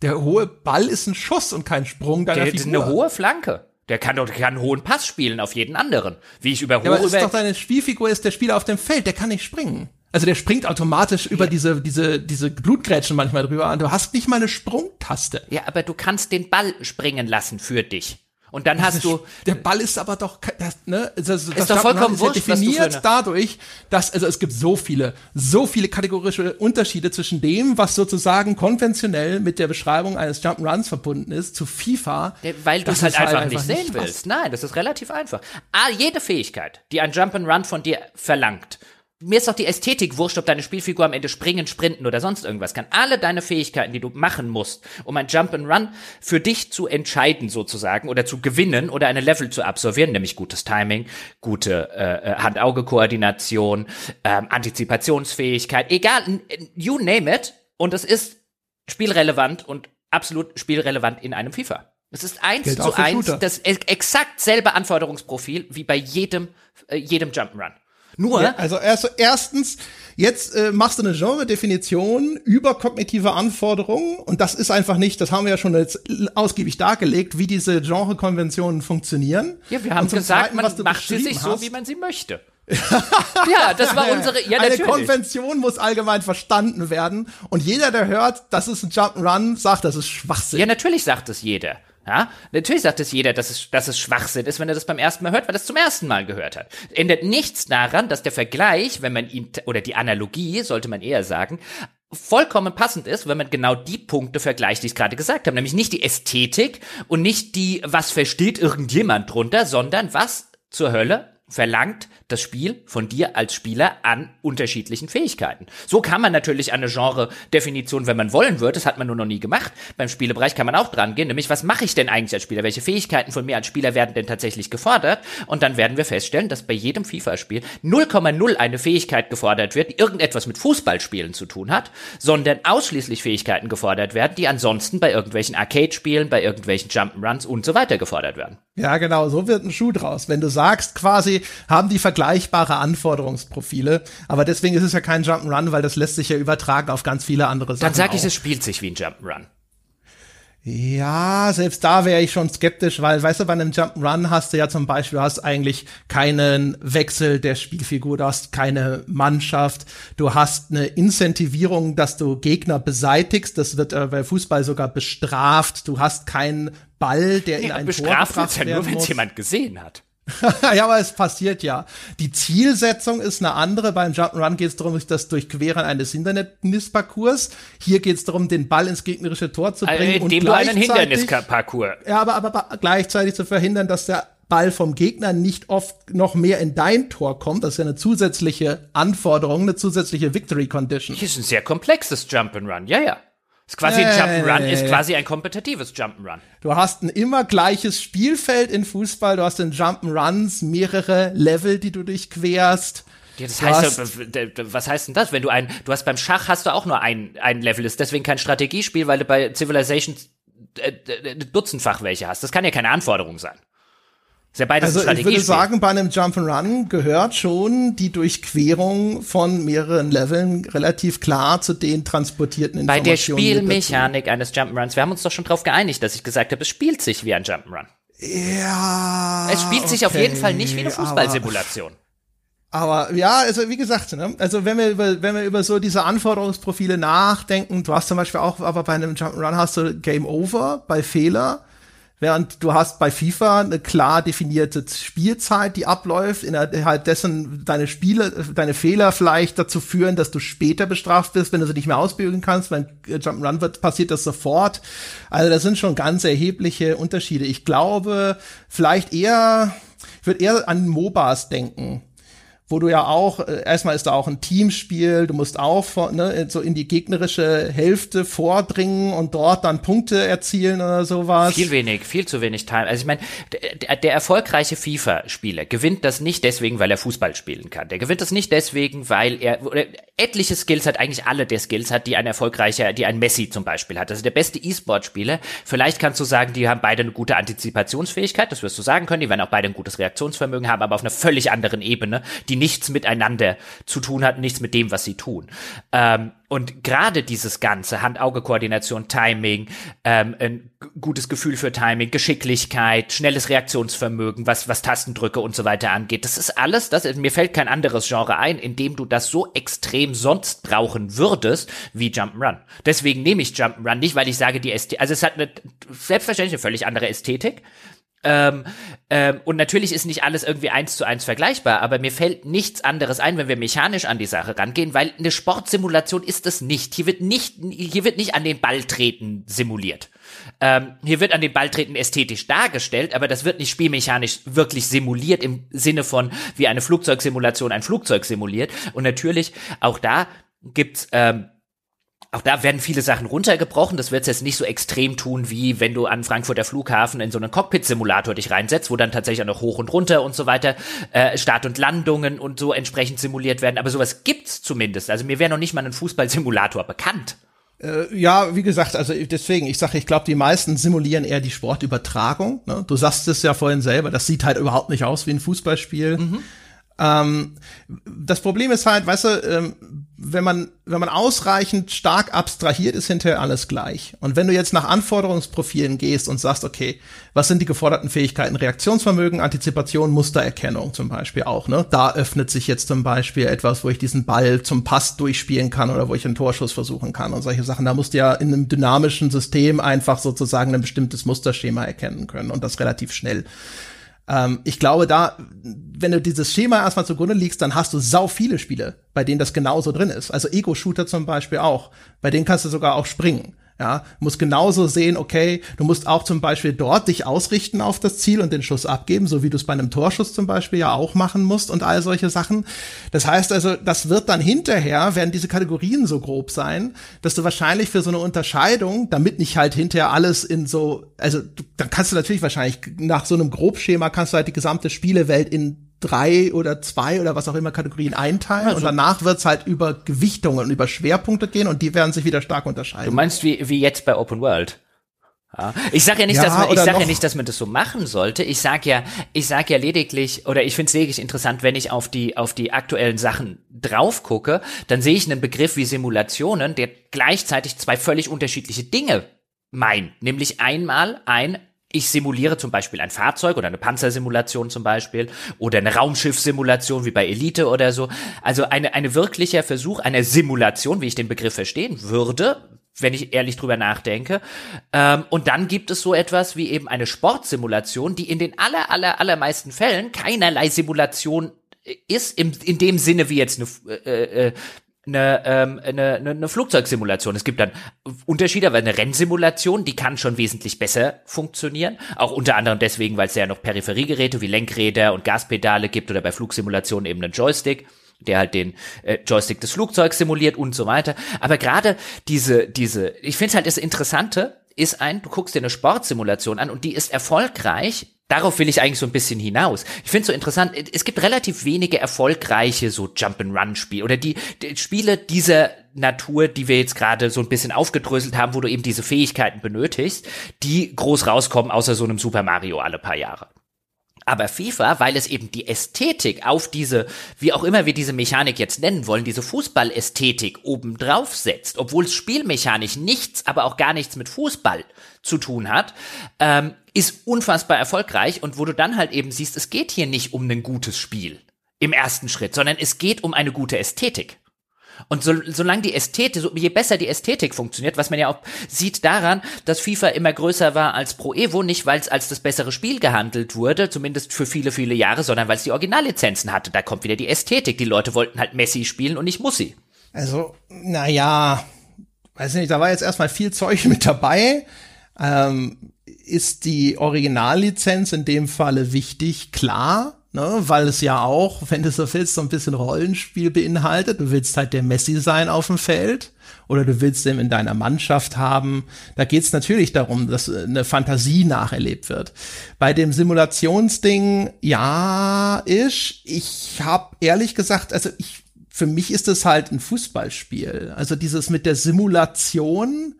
Der hohe Ball ist ein Schuss und kein Sprung deiner der Figur. Eine hohe Flanke. Der kann doch kann einen hohen Pass spielen auf jeden anderen. Wie ich über hohe. Ja, aber ist doch deine Spielfigur ist der Spieler auf dem Feld. Der kann nicht springen. Also der springt automatisch über diese, diese, diese Blutgrätschen manchmal drüber an. Du hast nicht mal eine Sprungtaste. Ja, aber du kannst den Ball springen lassen für dich. Und dann hast du. Der Ball ist aber doch, das, ne, das, das ist doch vollkommen wurscht, ja definiert dadurch, dass, also es gibt so viele, so viele kategorische Unterschiede zwischen dem, was sozusagen konventionell mit der Beschreibung eines Jump'n'Runs verbunden ist, zu FIFA. Weil du es halt, halt einfach, nicht sehen willst. Nein, das ist relativ einfach. Ah, jede Fähigkeit, die ein Jump'n'Run von dir verlangt, mir ist doch die Ästhetik wurscht, ob deine Spielfigur am Ende springen, sprinten oder sonst irgendwas kann. Alle deine Fähigkeiten, die du machen musst, um ein Jump and Run für dich zu entscheiden sozusagen oder zu gewinnen oder eine Level zu absolvieren, nämlich gutes Timing, gute äh, äh Hand-Auge-Koordination, ähm, Antizipationsfähigkeit, egal, you name it. Und es ist spielrelevant und absolut spielrelevant in einem FIFA. Es ist eins zu eins das exakt selbe Anforderungsprofil wie bei jedem, äh, jedem Jump'n'Run. Nur. Ja, also erst, erstens, jetzt äh, machst du eine Genre-Definition über kognitive Anforderungen und das ist einfach nicht, das haben wir ja schon jetzt ausgiebig dargelegt, wie diese Genre-Konventionen funktionieren. Ja, wir haben gesagt, Zweiten, man macht sie sich hast, so, wie man sie möchte. ja, das war unsere. Ja, Eine Konvention muss allgemein verstanden werden und jeder, der hört, das ist ein Jump'n'Run, sagt, das ist Schwachsinn. Ja, natürlich sagt es jeder. Ja, natürlich sagt es jeder, dass es, dass es Schwachsinn ist, wenn er das beim ersten Mal hört, weil er es zum ersten Mal gehört hat. Ändert nichts daran, dass der Vergleich, wenn man ihn, oder die Analogie, sollte man eher sagen, vollkommen passend ist, wenn man genau die Punkte vergleicht, die ich gerade gesagt habe. Nämlich nicht die Ästhetik und nicht die, was versteht irgendjemand drunter, sondern was zur Hölle verlangt das Spiel von dir als Spieler an unterschiedlichen Fähigkeiten. So kann man natürlich eine Genre-Definition, wenn man wollen würde, das hat man nur noch nie gemacht. Beim Spielebereich kann man auch dran gehen, nämlich was mache ich denn eigentlich als Spieler? Welche Fähigkeiten von mir als Spieler werden denn tatsächlich gefordert? Und dann werden wir feststellen, dass bei jedem FIFA-Spiel 0,0 eine Fähigkeit gefordert wird, die irgendetwas mit Fußballspielen zu tun hat, sondern ausschließlich Fähigkeiten gefordert werden, die ansonsten bei irgendwelchen Arcade-Spielen, bei irgendwelchen Jump'n'Runs und so weiter gefordert werden. Ja, genau, so wird ein Schuh draus. Wenn du sagst, quasi haben die vergleichbare Anforderungsprofile, aber deswegen ist es ja kein Jump'n'Run, weil das lässt sich ja übertragen auf ganz viele andere Sachen. Dann sag ich, es spielt sich wie ein Jump'n'Run. Ja, selbst da wäre ich schon skeptisch, weil, weißt du, bei einem Jump'n'Run hast du ja zum Beispiel, du hast eigentlich keinen Wechsel der Spielfigur, du hast keine Mannschaft, du hast eine Incentivierung, dass du Gegner beseitigst, das wird äh, bei Fußball sogar bestraft, du hast keinen Ball, der in ein bestraft Tor gebracht ja nur, wenn es jemand gesehen hat. ja, aber es passiert ja. Die Zielsetzung ist eine andere. Beim Jump'n'Run geht es darum, das Durchqueren eines Hindernisparcours. Hier geht es darum, den Ball ins gegnerische Tor zu bringen. Also, indem du einen Hindernisparcours. Ja, aber, aber, aber gleichzeitig zu verhindern, dass der Ball vom Gegner nicht oft noch mehr in dein Tor kommt. Das ist ja eine zusätzliche Anforderung, eine zusätzliche Victory Condition. Das ist ein sehr komplexes Jump'n'Run, ja, ja. Ist quasi ein Jump'n'Run, äh, ist quasi ein kompetitives Jump'n'Run. Du hast ein immer gleiches Spielfeld in Fußball, du hast in Jump'n'Runs mehrere Level, die du durchquerst. Ja, das heißt, was heißt denn das? Wenn du ein, du hast beim Schach hast du auch nur ein, ein Level, ist deswegen kein Strategiespiel, weil du bei Civilization äh, dutzendfach welche hast. Das kann ja keine Anforderung sein. Ist ja beides also ich würde sagen, bei einem Jump'n'Run gehört schon die Durchquerung von mehreren Leveln relativ klar zu den transportierten Informationen. Bei der Spielmechanik eines Jump'n'Runs, wir haben uns doch schon darauf geeinigt, dass ich gesagt habe, es spielt sich wie ein Jump'n'Run. Ja. Es spielt okay, sich auf jeden Fall nicht wie eine Fußballsimulation. Aber ja, also wie gesagt, ne, also wenn wir über, wenn wir über so diese Anforderungsprofile nachdenken, du hast zum Beispiel auch, aber bei einem Jump'n'Run hast du Game Over bei Fehler Während du hast bei FIFA eine klar definierte Spielzeit, die abläuft, innerhalb dessen deine Spiele, deine Fehler vielleicht dazu führen, dass du später bestraft bist, wenn du sie nicht mehr ausbügeln kannst. Beim Jump'n'Run wird, passiert das sofort. Also das sind schon ganz erhebliche Unterschiede. Ich glaube, vielleicht eher, ich würde eher an MOBAs denken wo du ja auch, äh, erstmal ist da auch ein Teamspiel, du musst auch ne, so in die gegnerische Hälfte vordringen und dort dann Punkte erzielen oder sowas. Viel wenig, viel zu wenig Time. Also ich meine, der, der erfolgreiche FIFA-Spieler gewinnt das nicht deswegen, weil er Fußball spielen kann. Der gewinnt das nicht deswegen, weil er oder etliche Skills hat, eigentlich alle der Skills hat, die ein erfolgreicher, die ein Messi zum Beispiel hat. Also der beste E-Sport-Spieler, vielleicht kannst du sagen, die haben beide eine gute Antizipationsfähigkeit, das wirst du sagen können, die werden auch beide ein gutes Reaktionsvermögen haben, aber auf einer völlig anderen Ebene, die nichts miteinander zu tun hat, nichts mit dem, was sie tun. Ähm, und gerade dieses ganze Hand-Auge-Koordination, Timing, ähm, ein gutes Gefühl für Timing, Geschicklichkeit, schnelles Reaktionsvermögen, was, was Tastendrücke und so weiter angeht, das ist alles, das, mir fällt kein anderes Genre ein, in dem du das so extrem sonst brauchen würdest wie Jump'n'Run. Deswegen nehme ich Jump'n'Run nicht, weil ich sage, die Ästhetik, also es hat eine selbstverständlich eine völlig andere Ästhetik, ähm, ähm, und natürlich ist nicht alles irgendwie eins zu eins vergleichbar, aber mir fällt nichts anderes ein, wenn wir mechanisch an die Sache rangehen, weil eine Sportsimulation ist es nicht. Hier wird nicht, hier wird nicht an den Ball treten simuliert. Ähm, hier wird an den Ball treten ästhetisch dargestellt, aber das wird nicht spielmechanisch wirklich simuliert im Sinne von wie eine Flugzeugsimulation ein Flugzeug simuliert. Und natürlich auch da gibt's ähm, auch da werden viele Sachen runtergebrochen. Das wird es jetzt nicht so extrem tun, wie wenn du an Frankfurter Flughafen in so einen Cockpit-Simulator dich reinsetzt, wo dann tatsächlich auch noch hoch und runter und so weiter äh, Start- und Landungen und so entsprechend simuliert werden. Aber sowas gibt's zumindest. Also mir wäre noch nicht mal ein Fußballsimulator bekannt. Äh, ja, wie gesagt, also deswegen, ich sage, ich glaube, die meisten simulieren eher die Sportübertragung. Ne? Du sagst es ja vorhin selber, das sieht halt überhaupt nicht aus wie ein Fußballspiel. Mhm. Ähm, das Problem ist halt, weißt du, ähm, wenn man, wenn man ausreichend stark abstrahiert, ist hinterher alles gleich. Und wenn du jetzt nach Anforderungsprofilen gehst und sagst, okay, was sind die geforderten Fähigkeiten? Reaktionsvermögen, Antizipation, Mustererkennung zum Beispiel auch, ne? Da öffnet sich jetzt zum Beispiel etwas, wo ich diesen Ball zum Pass durchspielen kann oder wo ich einen Torschuss versuchen kann und solche Sachen. Da musst du ja in einem dynamischen System einfach sozusagen ein bestimmtes Musterschema erkennen können und das relativ schnell. Ähm, ich glaube, da, wenn du dieses Schema erstmal zugrunde liegst, dann hast du sau viele Spiele, bei denen das genauso drin ist. Also Ego-Shooter zum Beispiel auch. Bei denen kannst du sogar auch springen. Ja, musst genauso sehen, okay, du musst auch zum Beispiel dort dich ausrichten auf das Ziel und den Schuss abgeben, so wie du es bei einem Torschuss zum Beispiel ja auch machen musst und all solche Sachen. Das heißt also, das wird dann hinterher, werden diese Kategorien so grob sein, dass du wahrscheinlich für so eine Unterscheidung, damit nicht halt hinterher alles in so, also du, dann kannst du natürlich wahrscheinlich nach so einem Grobschema kannst du halt die gesamte Spielewelt in drei oder zwei oder was auch immer Kategorien einteilen also, und danach wird's halt über Gewichtungen und über Schwerpunkte gehen und die werden sich wieder stark unterscheiden. Du meinst wie, wie jetzt bei Open World? Ja. Ich sage ja nicht, ja, dass man, ich sage ja nicht, dass man das so machen sollte. Ich sage ja, ich sage ja lediglich, oder ich finde es lediglich interessant, wenn ich auf die auf die aktuellen Sachen drauf gucke, dann sehe ich einen Begriff wie Simulationen, der gleichzeitig zwei völlig unterschiedliche Dinge meint. Nämlich einmal ein ich simuliere zum Beispiel ein Fahrzeug oder eine Panzersimulation zum Beispiel oder eine Raumschiffsimulation wie bei Elite oder so. Also eine, eine wirklicher Versuch einer Simulation, wie ich den Begriff verstehen würde, wenn ich ehrlich drüber nachdenke. Ähm, und dann gibt es so etwas wie eben eine Sportsimulation, die in den aller, aller, allermeisten Fällen keinerlei Simulation ist, im, in dem Sinne wie jetzt eine, äh, äh, eine, ähm, eine, eine, eine Flugzeugsimulation. Es gibt dann Unterschiede, aber eine Rennsimulation, die kann schon wesentlich besser funktionieren. Auch unter anderem deswegen, weil es ja noch Peripheriegeräte wie Lenkräder und Gaspedale gibt oder bei Flugsimulationen eben einen Joystick der halt den äh, Joystick des Flugzeugs simuliert und so weiter. Aber gerade diese, diese, ich finde halt das Interessante ist ein, du guckst dir eine Sportsimulation an und die ist erfolgreich, darauf will ich eigentlich so ein bisschen hinaus. Ich finde es so interessant, es gibt relativ wenige erfolgreiche so Jump-and-Run-Spiele oder die, die, Spiele dieser Natur, die wir jetzt gerade so ein bisschen aufgedröselt haben, wo du eben diese Fähigkeiten benötigst, die groß rauskommen, außer so einem Super Mario alle paar Jahre. Aber FIFA, weil es eben die Ästhetik auf diese, wie auch immer wir diese Mechanik jetzt nennen wollen, diese Fußballästhetik obendrauf setzt, obwohl es spielmechanisch nichts, aber auch gar nichts mit Fußball zu tun hat, ähm, ist unfassbar erfolgreich und wo du dann halt eben siehst, es geht hier nicht um ein gutes Spiel im ersten Schritt, sondern es geht um eine gute Ästhetik. Und so, solange die Ästhetik, so, je besser die Ästhetik funktioniert, was man ja auch sieht daran, dass FIFA immer größer war als Pro Evo, nicht weil es als das bessere Spiel gehandelt wurde, zumindest für viele, viele Jahre, sondern weil es die Originallizenzen hatte. Da kommt wieder die Ästhetik. Die Leute wollten halt Messi spielen und nicht Mussi. Also, naja, weiß nicht, da war jetzt erstmal viel Zeug mit dabei. Ähm, ist die Originallizenz in dem Falle wichtig, klar, ne, weil es ja auch, wenn du so willst, so ein bisschen Rollenspiel beinhaltet. Du willst halt der Messi sein auf dem Feld oder du willst den in deiner Mannschaft haben. Da geht es natürlich darum, dass eine Fantasie nacherlebt wird. Bei dem Simulationsding, ja, ist. Ich habe ehrlich gesagt, also ich für mich ist es halt ein Fußballspiel. Also dieses mit der Simulation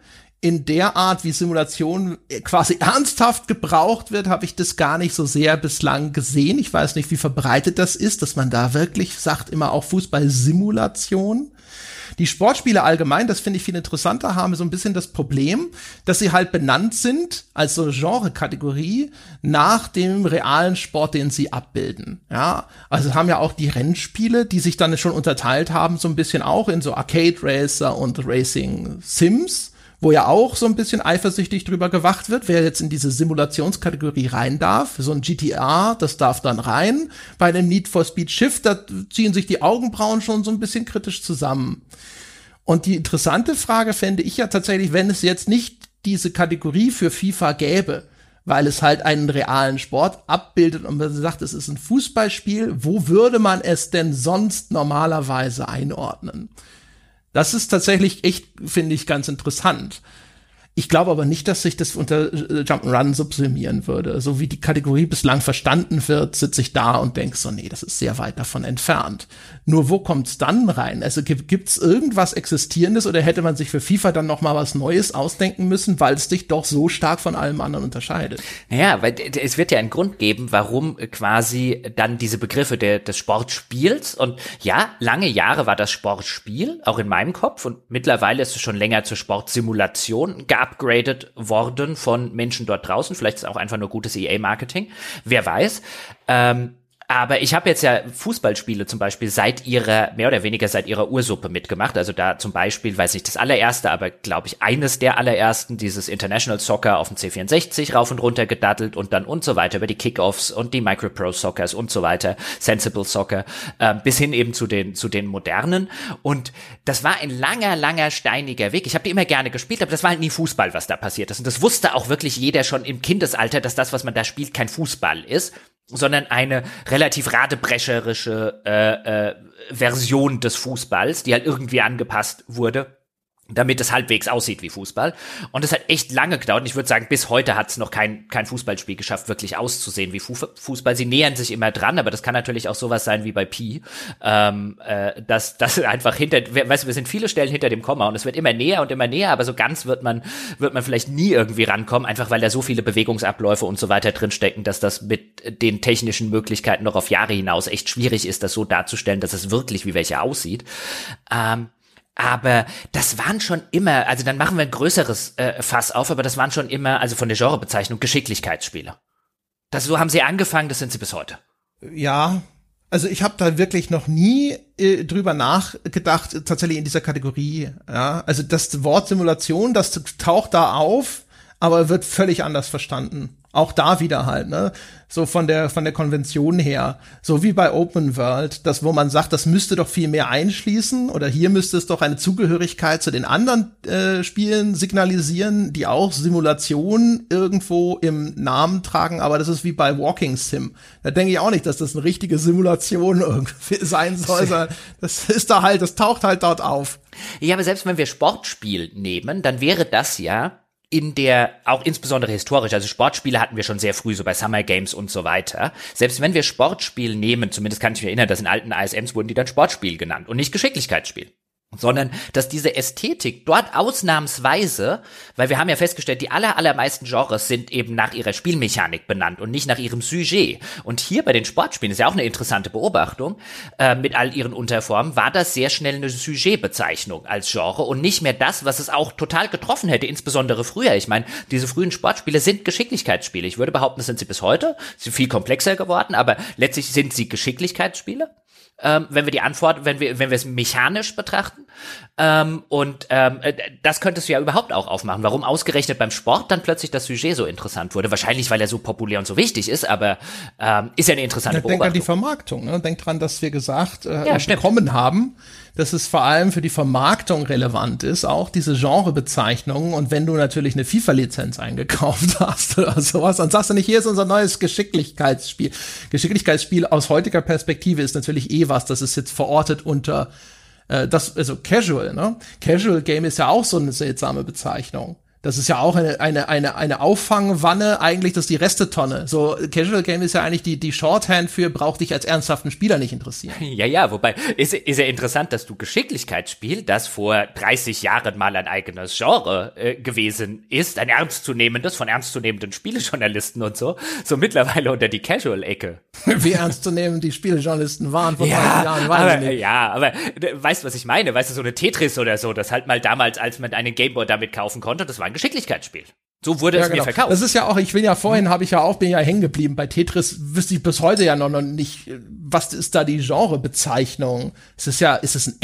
in der Art, wie Simulation quasi ernsthaft gebraucht wird, habe ich das gar nicht so sehr bislang gesehen. Ich weiß nicht, wie verbreitet das ist, dass man da wirklich sagt, immer auch Fußball-Simulation. Die Sportspiele allgemein, das finde ich viel interessanter, haben so ein bisschen das Problem, dass sie halt benannt sind als so Genre-Kategorie nach dem realen Sport, den sie abbilden. Ja, also haben ja auch die Rennspiele, die sich dann schon unterteilt haben, so ein bisschen auch in so Arcade Racer und Racing Sims wo ja auch so ein bisschen eifersüchtig drüber gewacht wird, wer jetzt in diese Simulationskategorie rein darf. So ein GTA, das darf dann rein. Bei einem Need for Speed Shift, da ziehen sich die Augenbrauen schon so ein bisschen kritisch zusammen. Und die interessante Frage fände ich ja tatsächlich, wenn es jetzt nicht diese Kategorie für FIFA gäbe, weil es halt einen realen Sport abbildet und man sagt, es ist ein Fußballspiel, wo würde man es denn sonst normalerweise einordnen? Das ist tatsächlich echt, finde ich, ganz interessant. Ich glaube aber nicht, dass sich das unter äh, Jump'n'Run subsumieren würde. So wie die Kategorie bislang verstanden wird, sitze ich da und denke so, nee, das ist sehr weit davon entfernt. Nur wo kommt's dann rein? Also gibt es irgendwas Existierendes oder hätte man sich für FIFA dann noch mal was Neues ausdenken müssen, weil es dich doch so stark von allem anderen unterscheidet? Ja, weil es wird ja einen Grund geben, warum quasi dann diese Begriffe der, des Sportspiels und ja, lange Jahre war das Sportspiel, auch in meinem Kopf und mittlerweile ist es schon länger zur Sportsimulation geupgradet worden von Menschen dort draußen. Vielleicht ist auch einfach nur gutes EA-Marketing. Wer weiß. Ähm, aber ich habe jetzt ja Fußballspiele zum Beispiel seit ihrer, mehr oder weniger seit ihrer Ursuppe mitgemacht. Also da zum Beispiel, weiß nicht das allererste, aber glaube ich eines der allerersten, dieses International Soccer auf dem C64 rauf und runter gedattelt und dann und so weiter über die Kickoffs und die Micropro Soccers und so weiter, Sensible Soccer, äh, bis hin eben zu den, zu den modernen. Und das war ein langer, langer, steiniger Weg. Ich habe die immer gerne gespielt, aber das war halt nie Fußball, was da passiert ist. Und das wusste auch wirklich jeder schon im Kindesalter, dass das, was man da spielt, kein Fußball ist sondern eine relativ radebrecherische äh, äh, Version des Fußballs, die halt irgendwie angepasst wurde damit es halbwegs aussieht wie Fußball. Und es hat echt lange gedauert. Und ich würde sagen, bis heute hat es noch kein, kein Fußballspiel geschafft, wirklich auszusehen wie Fußball. Sie nähern sich immer dran, aber das kann natürlich auch sowas sein wie bei Pi, ähm, äh, dass das einfach hinter, weißt du, wir sind viele Stellen hinter dem Komma und es wird immer näher und immer näher, aber so ganz wird man, wird man vielleicht nie irgendwie rankommen, einfach weil da so viele Bewegungsabläufe und so weiter drinstecken, dass das mit den technischen Möglichkeiten noch auf Jahre hinaus echt schwierig ist, das so darzustellen, dass es wirklich wie welche aussieht. Ähm, aber das waren schon immer, also dann machen wir ein größeres äh, Fass auf, aber das waren schon immer, also von der Genrebezeichnung, Geschicklichkeitsspiele. Das so haben sie angefangen, das sind sie bis heute. Ja, also ich habe da wirklich noch nie äh, drüber nachgedacht, tatsächlich in dieser Kategorie. Ja, also das Wort Simulation, das taucht da auf, aber wird völlig anders verstanden. Auch da wieder halt, ne? So von der, von der Konvention her. So wie bei Open World, das, wo man sagt, das müsste doch viel mehr einschließen oder hier müsste es doch eine Zugehörigkeit zu den anderen äh, Spielen signalisieren, die auch Simulation irgendwo im Namen tragen, aber das ist wie bei Walking Sim. Da denke ich auch nicht, dass das eine richtige Simulation irgendwie sein soll, sondern das ist da halt, das taucht halt dort auf. Ja, aber selbst wenn wir Sportspiel nehmen, dann wäre das ja in der, auch insbesondere historisch, also Sportspiele hatten wir schon sehr früh, so bei Summer Games und so weiter. Selbst wenn wir Sportspiel nehmen, zumindest kann ich mich erinnern, dass in alten ISMs wurden die dann Sportspiel genannt und nicht Geschicklichkeitsspiel sondern dass diese Ästhetik dort ausnahmsweise, weil wir haben ja festgestellt, die aller, allermeisten Genres sind eben nach ihrer Spielmechanik benannt und nicht nach ihrem Sujet. Und hier bei den Sportspielen ist ja auch eine interessante Beobachtung, äh, mit all ihren Unterformen, war das sehr schnell eine Sujetbezeichnung als Genre und nicht mehr das, was es auch total getroffen hätte, insbesondere früher. Ich meine, diese frühen Sportspiele sind Geschicklichkeitsspiele. Ich würde behaupten, das sind sie bis heute, sie sind viel komplexer geworden, aber letztlich sind sie Geschicklichkeitsspiele ähm, wenn wir die Antwort, wenn wir, wenn wir es mechanisch betrachten. Ähm, und ähm, äh, das könntest du ja überhaupt auch aufmachen. Warum ausgerechnet beim Sport dann plötzlich das Sujet so interessant wurde? Wahrscheinlich, weil er so populär und so wichtig ist, aber ähm, ist ja eine interessante ja, Beobachtung. Denk an die Vermarktung. Ne? Denk dran, dass wir gesagt äh, ja, bekommen haben, dass es vor allem für die Vermarktung relevant ist, auch diese Genrebezeichnungen. Und wenn du natürlich eine FIFA-Lizenz eingekauft hast oder sowas, dann sagst du nicht, hier ist unser neues Geschicklichkeitsspiel. Geschicklichkeitsspiel aus heutiger Perspektive ist natürlich eh was, das ist jetzt verortet unter äh, das, also Casual, ne? Casual Game ist ja auch so eine seltsame Bezeichnung. Das ist ja auch eine, eine, eine, eine Auffangwanne, eigentlich, das ist die Restetonne. So, Casual Game ist ja eigentlich die, die Shorthand für, braucht dich als ernsthaften Spieler nicht interessieren. Ja, ja, wobei, ist, ist ja interessant, dass du Geschicklichkeitsspiel, das vor 30 Jahren mal ein eigenes Genre äh, gewesen ist, ein ernstzunehmendes, von ernstzunehmenden Spielejournalisten und so, so mittlerweile unter die Casual-Ecke. Wie ernstzunehmend die Spielejournalisten waren vor ja, 30 Jahren, weiß aber, ich nicht. Ja, aber weißt du, was ich meine? Weißt du, so eine Tetris oder so, das halt mal damals, als man einen Gameboy damit kaufen konnte, das war ein Geschicklichkeitsspiel. So wurde ja, es genau. mir verkauft. Das ist ja auch, ich bin ja vorhin, habe ich ja auch, bin ja hängen geblieben. Bei Tetris wüsste ich bis heute ja noch, noch nicht, was ist da die Genrebezeichnung? Ist es ja, ist es ein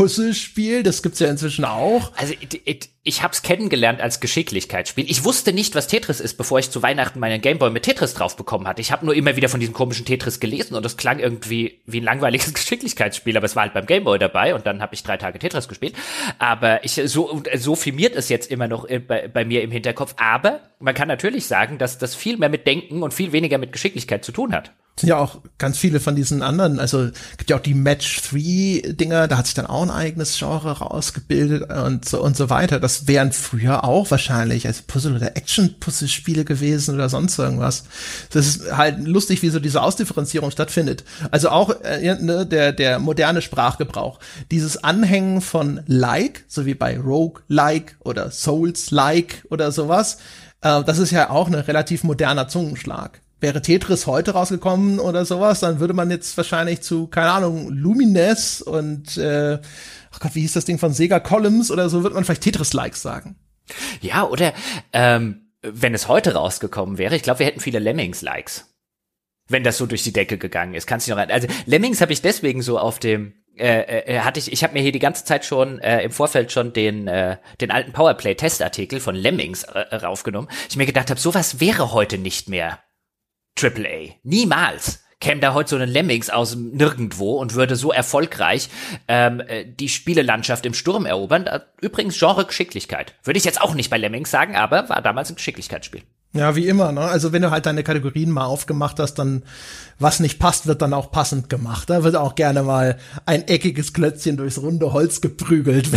Action-Puzzle-Spiel? Das gibt's ja inzwischen auch. Also, it, it, ich habe es kennengelernt als Geschicklichkeitsspiel. Ich wusste nicht, was Tetris ist, bevor ich zu Weihnachten meinen Gameboy mit Tetris drauf bekommen hatte. Ich habe nur immer wieder von diesem komischen Tetris gelesen und das klang irgendwie wie ein langweiliges Geschicklichkeitsspiel, aber es war halt beim Gameboy dabei und dann habe ich drei Tage Tetris gespielt. Aber ich so so firmiert es jetzt immer noch bei, bei mir im Hinterkopf. Aber man kann natürlich sagen, dass das viel mehr mit Denken und viel weniger mit Geschicklichkeit zu tun hat sind ja auch ganz viele von diesen anderen, also gibt ja auch die Match 3 Dinger, da hat sich dann auch ein eigenes Genre rausgebildet und so und so weiter. Das wären früher auch wahrscheinlich als Puzzle- oder Action-Puzzle-Spiele gewesen oder sonst irgendwas. Das ist halt lustig, wie so diese Ausdifferenzierung stattfindet. Also auch äh, ne, der, der moderne Sprachgebrauch. Dieses Anhängen von Like, so wie bei Rogue-like oder Souls-like oder sowas, äh, das ist ja auch ein relativ moderner Zungenschlag wäre Tetris heute rausgekommen oder sowas, dann würde man jetzt wahrscheinlich zu, keine Ahnung, Lumines und äh, ach Gott, wie hieß das Ding von Sega Columns oder so, wird man vielleicht Tetris-Likes sagen. Ja, oder ähm, wenn es heute rausgekommen wäre, ich glaube, wir hätten viele Lemmings-Likes. Wenn das so durch die Decke gegangen ist. Kannst du noch rein. Also Lemmings habe ich deswegen so auf dem äh, äh, hatte ich, ich habe mir hier die ganze Zeit schon äh, im Vorfeld schon den äh, den alten Powerplay Testartikel von Lemmings äh, raufgenommen. Ich mir gedacht habe, sowas wäre heute nicht mehr AAA. Niemals käme da heute so ein Lemmings aus Nirgendwo und würde so erfolgreich ähm, äh, die Spielelandschaft im Sturm erobern. Übrigens Genre Geschicklichkeit. Würde ich jetzt auch nicht bei Lemmings sagen, aber war damals ein Geschicklichkeitsspiel. Ja, wie immer, ne? Also wenn du halt deine Kategorien mal aufgemacht hast, dann was nicht passt, wird dann auch passend gemacht. Da wird auch gerne mal ein eckiges Klötzchen durchs runde Holz geprügelt.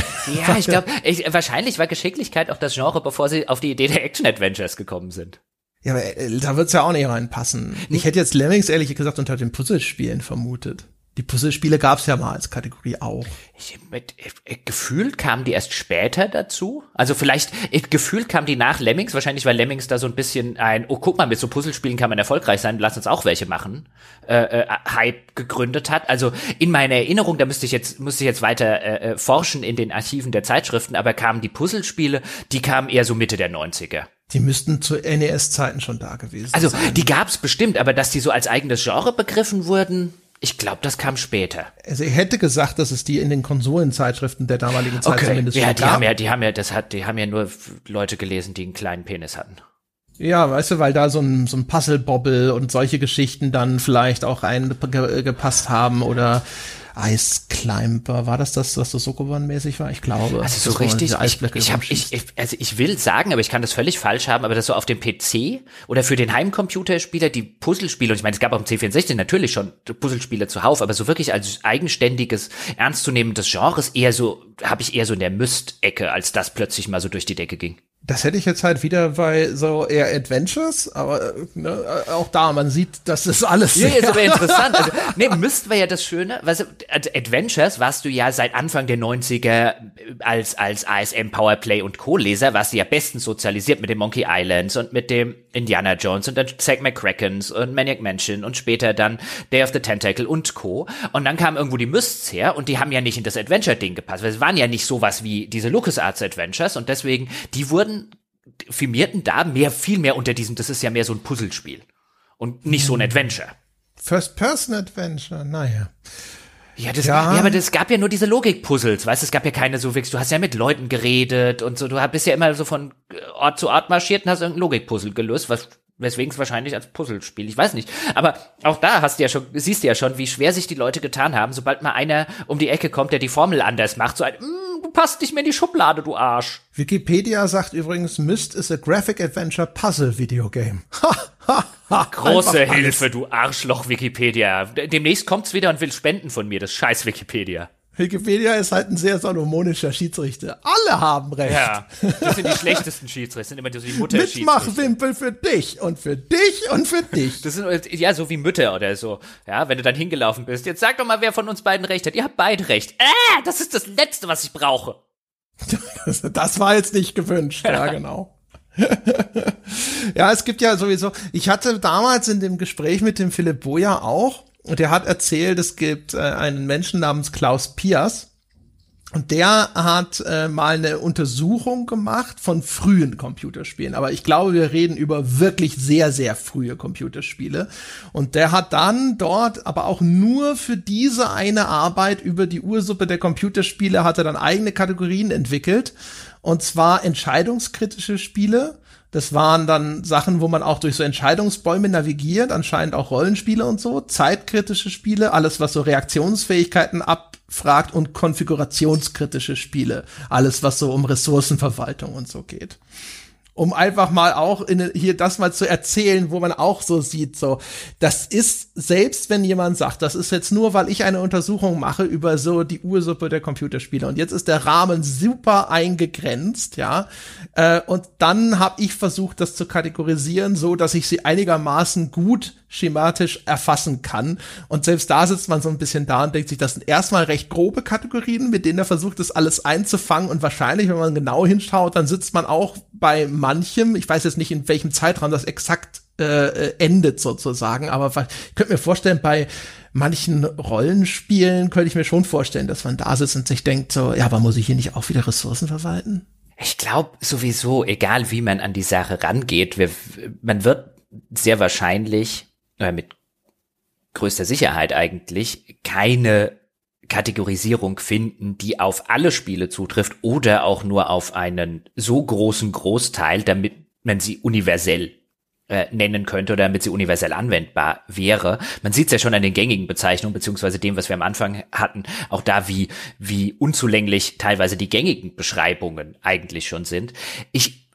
Ja, ich glaube, wahrscheinlich war Geschicklichkeit auch das Genre, bevor sie auf die Idee der Action Adventures gekommen sind. Ja, aber äh, da wird's ja auch nicht reinpassen. Ich hätte jetzt Lemmings ehrlich gesagt unter den Puzzlespielen vermutet. Die Puzzlespiele gab's ja mal als Kategorie auch. Ich, mit, äh, gefühlt kamen die erst später dazu. Also vielleicht, äh, gefühlt kamen die nach Lemmings, wahrscheinlich weil Lemmings da so ein bisschen ein, oh guck mal, mit so Puzzlespielen kann man erfolgreich sein, lass uns auch welche machen, äh, äh, Hype gegründet hat. Also in meiner Erinnerung, da müsste ich jetzt, müsste ich jetzt weiter äh, äh forschen in den Archiven der Zeitschriften, aber kamen die Puzzlespiele, die kamen eher so Mitte der 90er. Die müssten zu NES-Zeiten schon da gewesen also, sein. Also die gab's bestimmt, aber dass die so als eigenes Genre begriffen wurden, ich glaube, das kam später. Also ich hätte gesagt, dass es die in den Konsolenzeitschriften der damaligen Zeit okay. zumindest ja, die gab. haben ja, die haben ja, das hat, die haben ja nur Leute gelesen, die einen kleinen Penis hatten. Ja, weißt du, weil da so ein, so ein Puzzle-Bobble und solche Geschichten dann vielleicht auch reingepasst haben oder Ice Climber. War das das, was so Sokoban-mäßig war? Ich glaube. Also so richtig, ich, ich, hab, ich, ich, also ich will sagen, aber ich kann das völlig falsch haben, aber das so auf dem PC oder für den Heimcomputerspieler die Puzzlespiele, und ich meine, es gab auch im C64 natürlich schon Puzzlespiele zuhauf, aber so wirklich als eigenständiges, ernstzunehmendes Genres eher so, habe ich eher so in der Myst-Ecke, als das plötzlich mal so durch die Decke ging. Das hätte ich jetzt halt wieder bei so eher Adventures, aber ne, auch da, man sieht, das ist alles. Ja, ist aber interessant. Also, nee, müssten wir ja das Schöne, du, also Adventures warst du ja seit Anfang der 90er als, als ASM Powerplay und Co-Leser, warst du ja bestens sozialisiert mit den Monkey Islands und mit dem Indiana Jones und dann Zack McCrackens und Maniac Mansion und später dann Day of the Tentacle und Co. Und dann kamen irgendwo die Mysts her und die haben ja nicht in das Adventure-Ding gepasst, weil es waren ja nicht sowas wie diese LucasArts Adventures und deswegen, die wurden firmierten da mehr, viel mehr unter diesem, das ist ja mehr so ein Puzzlespiel und nicht so ein hm. Adventure. First-Person-Adventure, naja. Ja, das, ja. ja, aber das gab ja nur diese Logik-Puzzles, weißt du, es gab ja keine so wirklich, du hast ja mit Leuten geredet und so, du bist ja immer so von Ort zu Ort marschiert und hast irgendein Logik-Puzzle gelöst, was Weswegen es wahrscheinlich als Puzzlespiel, ich weiß nicht. Aber auch da hast du ja schon, siehst du ja schon, wie schwer sich die Leute getan haben, sobald mal einer um die Ecke kommt, der die Formel anders macht, so ein, mm, passt nicht mehr in die Schublade, du Arsch. Wikipedia sagt übrigens, Myst is a graphic adventure puzzle video game. Große Hilfe, du Arschloch Wikipedia. Demnächst kommt's wieder und will Spenden von mir, das scheiß Wikipedia. Wikipedia ist halt ein sehr salomonischer Schiedsrichter. Alle haben recht. Ja, das sind die schlechtesten Schiedsrichter, sind immer so die Mutter Mitmachwimpel für dich und für dich und für dich. Das sind ja so wie Mütter oder so. Ja, wenn du dann hingelaufen bist. Jetzt sag doch mal, wer von uns beiden recht hat. Ihr habt beide recht. Äh, das ist das Letzte, was ich brauche. das war jetzt nicht gewünscht. Ja, genau. ja, es gibt ja sowieso, ich hatte damals in dem Gespräch mit dem Philipp Boja auch, und der hat erzählt, es gibt äh, einen Menschen namens Klaus Pias. Und der hat äh, mal eine Untersuchung gemacht von frühen Computerspielen. Aber ich glaube, wir reden über wirklich sehr, sehr frühe Computerspiele. Und der hat dann dort, aber auch nur für diese eine Arbeit über die Ursuppe der Computerspiele, hat er dann eigene Kategorien entwickelt. Und zwar entscheidungskritische Spiele, das waren dann Sachen, wo man auch durch so Entscheidungsbäume navigiert, anscheinend auch Rollenspiele und so, zeitkritische Spiele, alles was so Reaktionsfähigkeiten abfragt und konfigurationskritische Spiele, alles was so um Ressourcenverwaltung und so geht. Um einfach mal auch in, hier das mal zu erzählen, wo man auch so sieht, so, das ist, selbst wenn jemand sagt, das ist jetzt nur, weil ich eine Untersuchung mache über so die Ursuppe der Computerspiele und jetzt ist der Rahmen super eingegrenzt, ja, äh, und dann habe ich versucht, das zu kategorisieren, so, dass ich sie einigermaßen gut schematisch erfassen kann. Und selbst da sitzt man so ein bisschen da und denkt sich, das sind erstmal recht grobe Kategorien, mit denen er versucht, das alles einzufangen. Und wahrscheinlich, wenn man genau hinschaut, dann sitzt man auch bei manchem, ich weiß jetzt nicht, in welchem Zeitraum das exakt äh, äh endet sozusagen, aber ich könnte mir vorstellen, bei manchen Rollenspielen könnte ich mir schon vorstellen, dass man da sitzt und sich denkt, so, ja, aber muss ich hier nicht auch wieder Ressourcen verwalten? Ich glaube sowieso, egal wie man an die Sache rangeht, wir, man wird sehr wahrscheinlich äh, mit größter Sicherheit eigentlich keine Kategorisierung finden, die auf alle Spiele zutrifft oder auch nur auf einen so großen Großteil, damit man sie universell äh, nennen könnte oder damit sie universell anwendbar wäre. Man sieht es ja schon an den gängigen Bezeichnungen, beziehungsweise dem, was wir am Anfang hatten, auch da, wie, wie unzulänglich teilweise die gängigen Beschreibungen eigentlich schon sind. Ich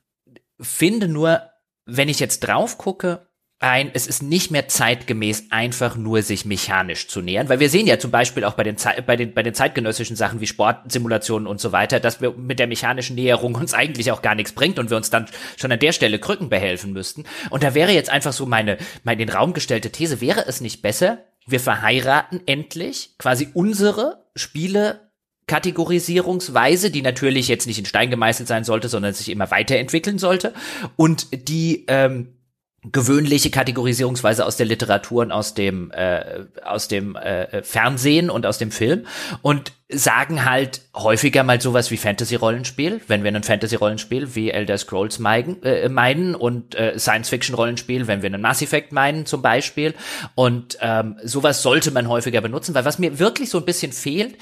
finde nur, wenn ich jetzt drauf gucke, ein, es ist nicht mehr zeitgemäß, einfach nur sich mechanisch zu nähern, weil wir sehen ja zum Beispiel auch bei den, bei den, bei den zeitgenössischen Sachen wie Sportsimulationen und so weiter, dass wir mit der mechanischen Näherung uns eigentlich auch gar nichts bringt und wir uns dann schon an der Stelle Krücken behelfen müssten. Und da wäre jetzt einfach so meine, meine in den Raum gestellte These, wäre es nicht besser, wir verheiraten endlich quasi unsere Spiele Kategorisierungsweise, die natürlich jetzt nicht in Stein gemeißelt sein sollte, sondern sich immer weiterentwickeln sollte und die ähm, gewöhnliche Kategorisierungsweise aus der Literatur und aus dem äh, aus dem äh, Fernsehen und aus dem Film und sagen halt häufiger mal sowas wie Fantasy-Rollenspiel, wenn wir ein Fantasy-Rollenspiel wie Elder Scrolls meiden, äh, meinen und äh, Science-Fiction-Rollenspiel, wenn wir einen Mass Effect meinen zum Beispiel. Und ähm, sowas sollte man häufiger benutzen, weil was mir wirklich so ein bisschen fehlt,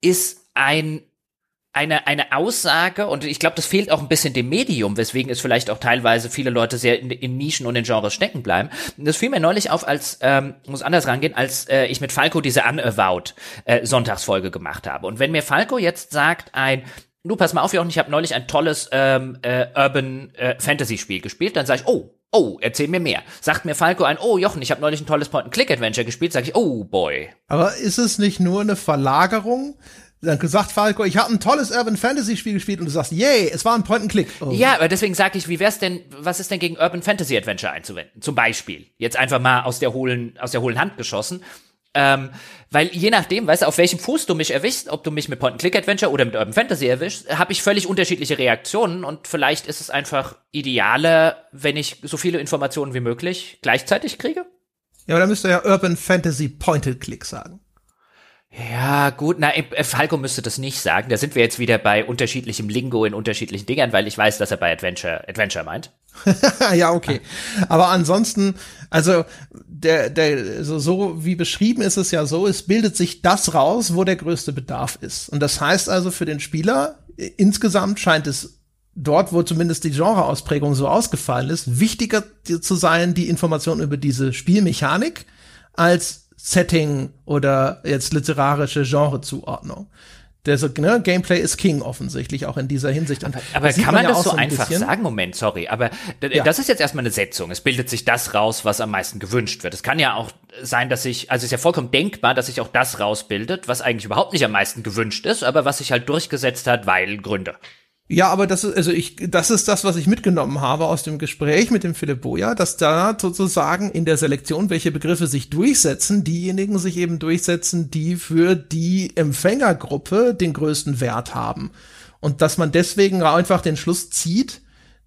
ist ein eine, eine Aussage, und ich glaube, das fehlt auch ein bisschen dem Medium, weswegen es vielleicht auch teilweise viele Leute sehr in, in Nischen und in Genres stecken bleiben. Das fiel mir neulich auf, als, ähm, muss anders rangehen, als äh, ich mit Falco diese Unavowed äh, Sonntagsfolge gemacht habe. Und wenn mir Falco jetzt sagt, ein Du, pass mal auf, Jochen, ich habe neulich ein tolles ähm, äh, Urban äh, Fantasy Spiel gespielt. Dann sage ich, oh, oh, erzähl mir mehr. Sagt mir Falco ein, oh Jochen, ich habe neulich ein tolles Point-and-Click-Adventure gespielt. Sage ich, oh boy. Aber ist es nicht nur eine Verlagerung? Dann gesagt Falco, ich habe ein tolles Urban Fantasy Spiel gespielt und du sagst, yay, es war ein Point and Click. Oh. Ja, aber deswegen sage ich, wie wär's denn, was ist denn gegen Urban Fantasy Adventure einzuwenden? Zum Beispiel. Jetzt einfach mal aus der hohlen, aus der hohlen Hand geschossen. Ähm, weil je nachdem, weißt du, auf welchem Fuß du mich erwischst, ob du mich mit Point-and-Click-Adventure oder mit Urban Fantasy erwischst, habe ich völlig unterschiedliche Reaktionen und vielleicht ist es einfach idealer, wenn ich so viele Informationen wie möglich gleichzeitig kriege. Ja, aber dann müsst ihr ja Urban Fantasy Point-and-Click sagen. Ja, gut, na, äh, Falco müsste das nicht sagen. Da sind wir jetzt wieder bei unterschiedlichem Lingo in unterschiedlichen Dingern, weil ich weiß, dass er bei Adventure, Adventure meint. ja, okay. Aber ansonsten, also der, der, so, so wie beschrieben ist es ja so, es bildet sich das raus, wo der größte Bedarf ist. Und das heißt also für den Spieler, insgesamt scheint es dort, wo zumindest die Genreausprägung so ausgefallen ist, wichtiger zu sein, die Information über diese Spielmechanik, als Setting oder jetzt literarische Genrezuordnung. Der so, ne, Gameplay ist King offensichtlich auch in dieser Hinsicht. Aber, aber kann man, man das so, so ein einfach bisschen. sagen? Moment, sorry, aber ja. das ist jetzt erstmal eine Setzung. Es bildet sich das raus, was am meisten gewünscht wird. Es kann ja auch sein, dass sich, also es ist ja vollkommen denkbar, dass sich auch das rausbildet, was eigentlich überhaupt nicht am meisten gewünscht ist, aber was sich halt durchgesetzt hat, weil Gründe. Ja, aber das ist, also ich, das ist das, was ich mitgenommen habe aus dem Gespräch mit dem Philipp Boja, dass da sozusagen in der Selektion, welche Begriffe sich durchsetzen, diejenigen sich eben durchsetzen, die für die Empfängergruppe den größten Wert haben. Und dass man deswegen einfach den Schluss zieht,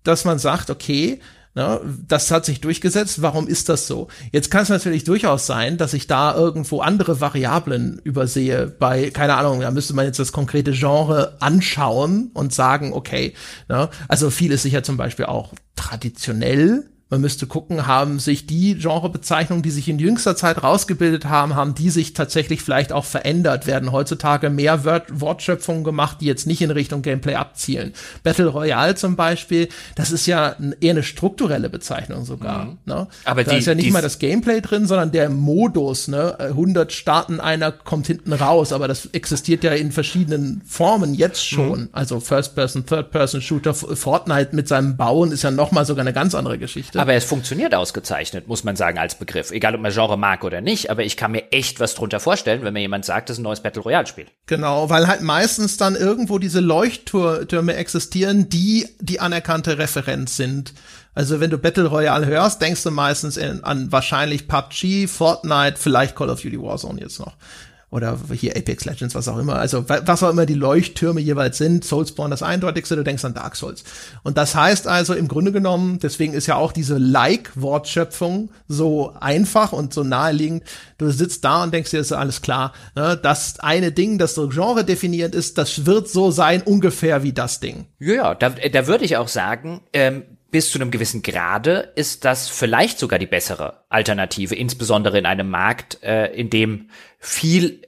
dass man sagt, okay, Ne, das hat sich durchgesetzt. Warum ist das so? Jetzt kann es natürlich durchaus sein, dass ich da irgendwo andere Variablen übersehe. Bei, keine Ahnung, da müsste man jetzt das konkrete Genre anschauen und sagen, okay, ne, also viel ist sicher zum Beispiel auch traditionell Man müsste gucken, haben sich die Genrebezeichnungen, die sich in jüngster Zeit rausgebildet haben, haben die sich tatsächlich vielleicht auch verändert? Werden heutzutage mehr Wort Wortschöpfungen gemacht, die jetzt nicht in Richtung Gameplay abzielen? Battle Royale zum Beispiel, das ist ja eher eine strukturelle Bezeichnung sogar. Mhm. Ne? Aber da die, ist ja nicht mal das Gameplay drin, sondern der Modus. Ne? 100 starten, einer kommt hinten raus, aber das existiert ja in verschiedenen Formen jetzt schon. Mhm. Also First Person, Third Person Shooter, Fortnite mit seinem Bauen ist ja noch mal sogar eine ganz andere Geschichte. Aber es funktioniert ausgezeichnet, muss man sagen, als Begriff. Egal, ob man Genre mag oder nicht, aber ich kann mir echt was drunter vorstellen, wenn mir jemand sagt, das ist ein neues Battle Royale Spiel. Genau, weil halt meistens dann irgendwo diese Leuchttürme existieren, die die anerkannte Referenz sind. Also wenn du Battle Royale hörst, denkst du meistens in, an wahrscheinlich PUBG, Fortnite, vielleicht Call of Duty Warzone jetzt noch oder hier Apex Legends, was auch immer. Also was auch immer die Leuchttürme jeweils sind. Soulspawn das eindeutigste, du denkst an Dark Souls. Und das heißt also im Grunde genommen, deswegen ist ja auch diese Like-Wortschöpfung so einfach und so naheliegend. Du sitzt da und denkst dir, ist alles klar. Ne? Das eine Ding, das so Genre definiert ist, das wird so sein ungefähr wie das Ding. Ja, da, da würde ich auch sagen, ähm, bis zu einem gewissen Grade ist das vielleicht sogar die bessere Alternative, insbesondere in einem Markt, äh, in dem viel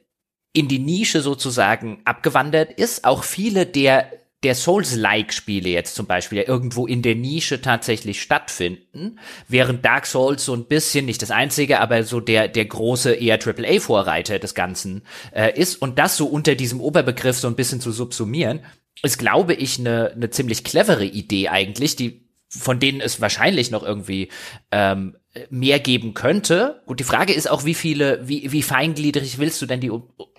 in die Nische sozusagen abgewandert ist. Auch viele der der Souls-like-Spiele jetzt zum Beispiel ja irgendwo in der Nische tatsächlich stattfinden, während Dark Souls so ein bisschen, nicht das einzige, aber so der, der große eher AAA-Vorreiter des Ganzen äh, ist und das so unter diesem Oberbegriff so ein bisschen zu subsumieren, ist, glaube ich, eine ne ziemlich clevere Idee eigentlich, die von denen es wahrscheinlich noch irgendwie ähm, mehr geben könnte. Gut, die Frage ist auch, wie viele, wie, wie feingliedrig willst du denn die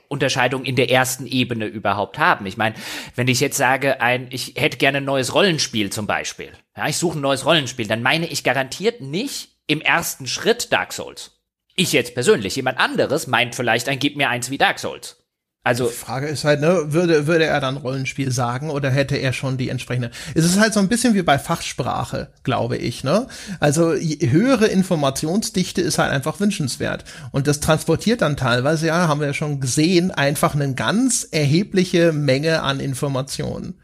Unterscheidung in der ersten Ebene überhaupt haben? Ich meine, wenn ich jetzt sage, ein, ich hätte gerne ein neues Rollenspiel zum Beispiel, ja, ich suche ein neues Rollenspiel, dann meine ich garantiert nicht im ersten Schritt Dark Souls. Ich jetzt persönlich. Jemand anderes meint vielleicht ein Gib mir eins wie Dark Souls. Also die Frage ist halt, ne, würde würde er dann Rollenspiel sagen oder hätte er schon die entsprechende? Es ist halt so ein bisschen wie bei Fachsprache, glaube ich, ne? Also höhere Informationsdichte ist halt einfach wünschenswert und das transportiert dann teilweise, ja, haben wir ja schon gesehen, einfach eine ganz erhebliche Menge an Informationen.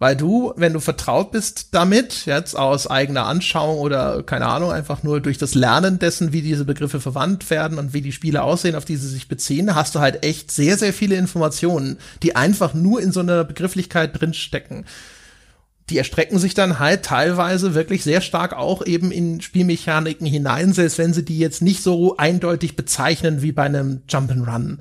Weil du, wenn du vertraut bist damit, jetzt aus eigener Anschauung oder keine Ahnung, einfach nur durch das Lernen dessen, wie diese Begriffe verwandt werden und wie die Spiele aussehen, auf die sie sich beziehen, hast du halt echt sehr, sehr viele Informationen, die einfach nur in so einer Begrifflichkeit drinstecken. Die erstrecken sich dann halt teilweise wirklich sehr stark auch eben in Spielmechaniken hinein, selbst wenn sie die jetzt nicht so eindeutig bezeichnen wie bei einem Jump'n'Run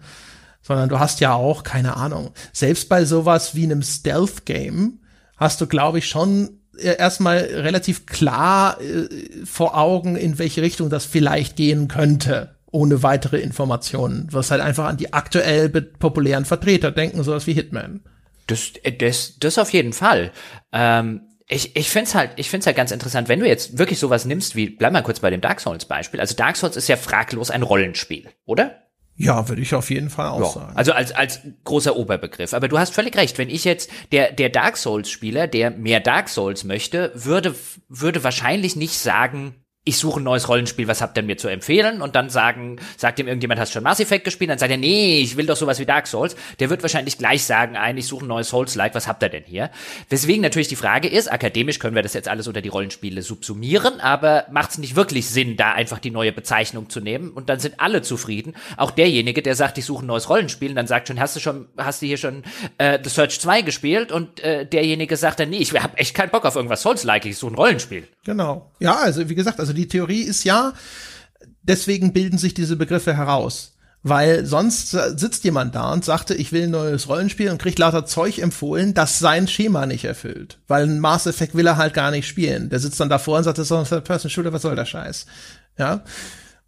sondern du hast ja auch, keine Ahnung, selbst bei sowas wie einem Stealth-Game hast du, glaube ich, schon äh, erstmal relativ klar äh, vor Augen, in welche Richtung das vielleicht gehen könnte, ohne weitere Informationen. Wirst halt einfach an die aktuell populären Vertreter denken, sowas wie Hitman. Das, äh, das, das auf jeden Fall. Ähm ich, ich finde es halt, ich find's halt ganz interessant, wenn du jetzt wirklich sowas nimmst wie, bleib mal kurz bei dem Dark Souls Beispiel. Also Dark Souls ist ja fraglos ein Rollenspiel, oder? Ja, würde ich auf jeden Fall auch ja, sagen. Also als, als großer Oberbegriff. Aber du hast völlig recht. Wenn ich jetzt der, der Dark Souls Spieler, der mehr Dark Souls möchte, würde, würde wahrscheinlich nicht sagen, ich suche ein neues Rollenspiel, was habt ihr mir zu empfehlen? Und dann sagen, sagt ihm irgendjemand, hast schon Mass Effect gespielt? Dann sagt er, nee, ich will doch sowas wie Dark Souls. Der wird wahrscheinlich gleich sagen, ein, ich suche ein neues Souls-like, was habt ihr denn hier? Weswegen natürlich die Frage ist, akademisch können wir das jetzt alles unter die Rollenspiele subsumieren, aber macht es nicht wirklich Sinn, da einfach die neue Bezeichnung zu nehmen? Und dann sind alle zufrieden. Auch derjenige, der sagt, ich suche ein neues Rollenspiel, und dann sagt schon, hast du schon, hast du hier schon äh, The Search 2 gespielt? Und äh, derjenige sagt dann, nee, ich habe echt keinen Bock auf irgendwas Souls-like, ich suche ein Rollenspiel. Genau. Ja, also wie gesagt, also also die Theorie ist ja, deswegen bilden sich diese Begriffe heraus. Weil sonst sitzt jemand da und sagte, ich will ein neues Rollenspiel und kriegt lauter Zeug empfohlen, das sein Schema nicht erfüllt. Weil ein Mass Effect will er halt gar nicht spielen. Der sitzt dann davor und sagt, das ist ein Third-Person-Shooter, was soll der Scheiß? Ja.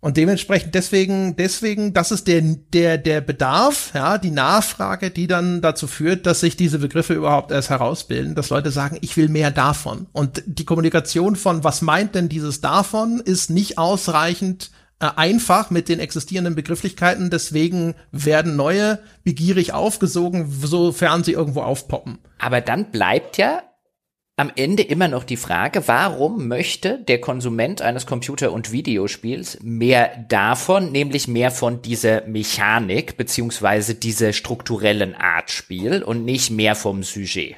Und dementsprechend deswegen, deswegen, das ist der, der, der Bedarf, ja, die Nachfrage, die dann dazu führt, dass sich diese Begriffe überhaupt erst herausbilden, dass Leute sagen, ich will mehr davon. Und die Kommunikation von, was meint denn dieses davon, ist nicht ausreichend äh, einfach mit den existierenden Begrifflichkeiten. Deswegen werden neue begierig aufgesogen, sofern sie irgendwo aufpoppen. Aber dann bleibt ja am Ende immer noch die Frage, warum möchte der Konsument eines Computer- und Videospiels mehr davon, nämlich mehr von dieser Mechanik beziehungsweise dieser strukturellen Art Spiel und nicht mehr vom Sujet?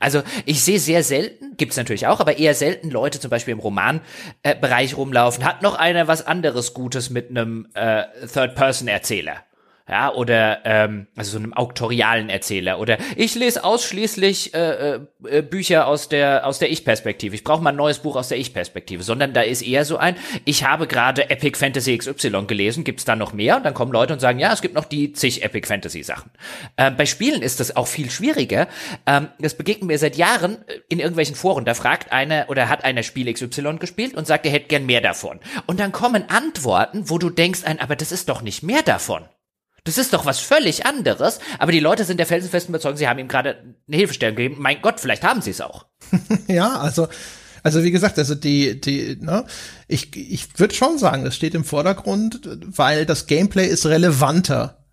Also ich sehe sehr selten, gibt's natürlich auch, aber eher selten Leute zum Beispiel im Romanbereich rumlaufen. Hat noch einer was anderes Gutes mit einem äh, Third-Person-Erzähler? Ja, oder ähm, also so einem auktorialen Erzähler oder ich lese ausschließlich äh, äh, Bücher aus der aus der Ich-Perspektive. Ich brauche mal ein neues Buch aus der Ich-Perspektive, sondern da ist eher so ein, ich habe gerade Epic Fantasy XY gelesen, gibt's da noch mehr? Und dann kommen Leute und sagen, ja, es gibt noch die zig Epic Fantasy Sachen. Ähm, bei Spielen ist das auch viel schwieriger. Ähm, das begegnet mir seit Jahren äh, in irgendwelchen Foren. Da fragt einer oder hat einer Spiel XY gespielt und sagt, er hätte gern mehr davon. Und dann kommen Antworten, wo du denkst, ein, aber das ist doch nicht mehr davon. Das ist doch was völlig anderes. Aber die Leute sind der felsenfesten Überzeugung, sie haben ihm gerade eine Hilfestellung gegeben. Mein Gott, vielleicht haben sie es auch. ja, also also wie gesagt, also die, die, ne, ich, ich würde schon sagen, das steht im Vordergrund, weil das Gameplay ist relevanter.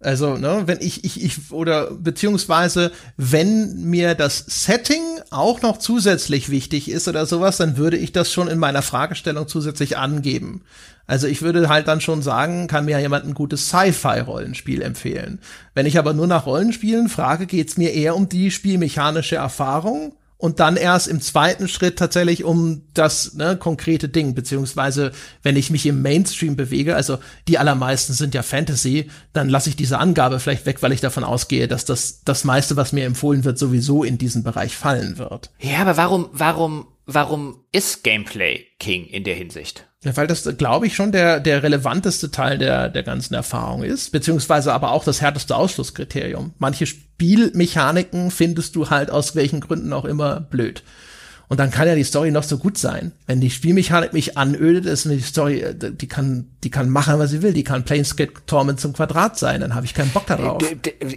Also, ne, wenn ich, ich, ich, oder beziehungsweise, wenn mir das Setting auch noch zusätzlich wichtig ist oder sowas, dann würde ich das schon in meiner Fragestellung zusätzlich angeben. Also ich würde halt dann schon sagen, kann mir jemand ein gutes Sci-Fi-Rollenspiel empfehlen. Wenn ich aber nur nach Rollenspielen frage, geht's mir eher um die spielmechanische Erfahrung und dann erst im zweiten Schritt tatsächlich um das ne, konkrete Ding, beziehungsweise wenn ich mich im Mainstream bewege, also die allermeisten sind ja Fantasy, dann lasse ich diese Angabe vielleicht weg, weil ich davon ausgehe, dass das das meiste, was mir empfohlen wird, sowieso in diesen Bereich fallen wird. Ja, aber warum, warum, warum ist Gameplay King in der Hinsicht? Ja, weil das, glaube ich, schon der, der relevanteste Teil der, der ganzen Erfahrung ist, beziehungsweise aber auch das härteste Ausschlusskriterium. Manche Spielmechaniken findest du halt aus welchen Gründen auch immer blöd. Und dann kann ja die Story noch so gut sein. Wenn die Spielmechanik mich anödet, ist die Story, äh, die kann, die kann machen, was sie will. Die kann Planescape Torment zum Quadrat sein. Dann habe ich keinen Bock darauf.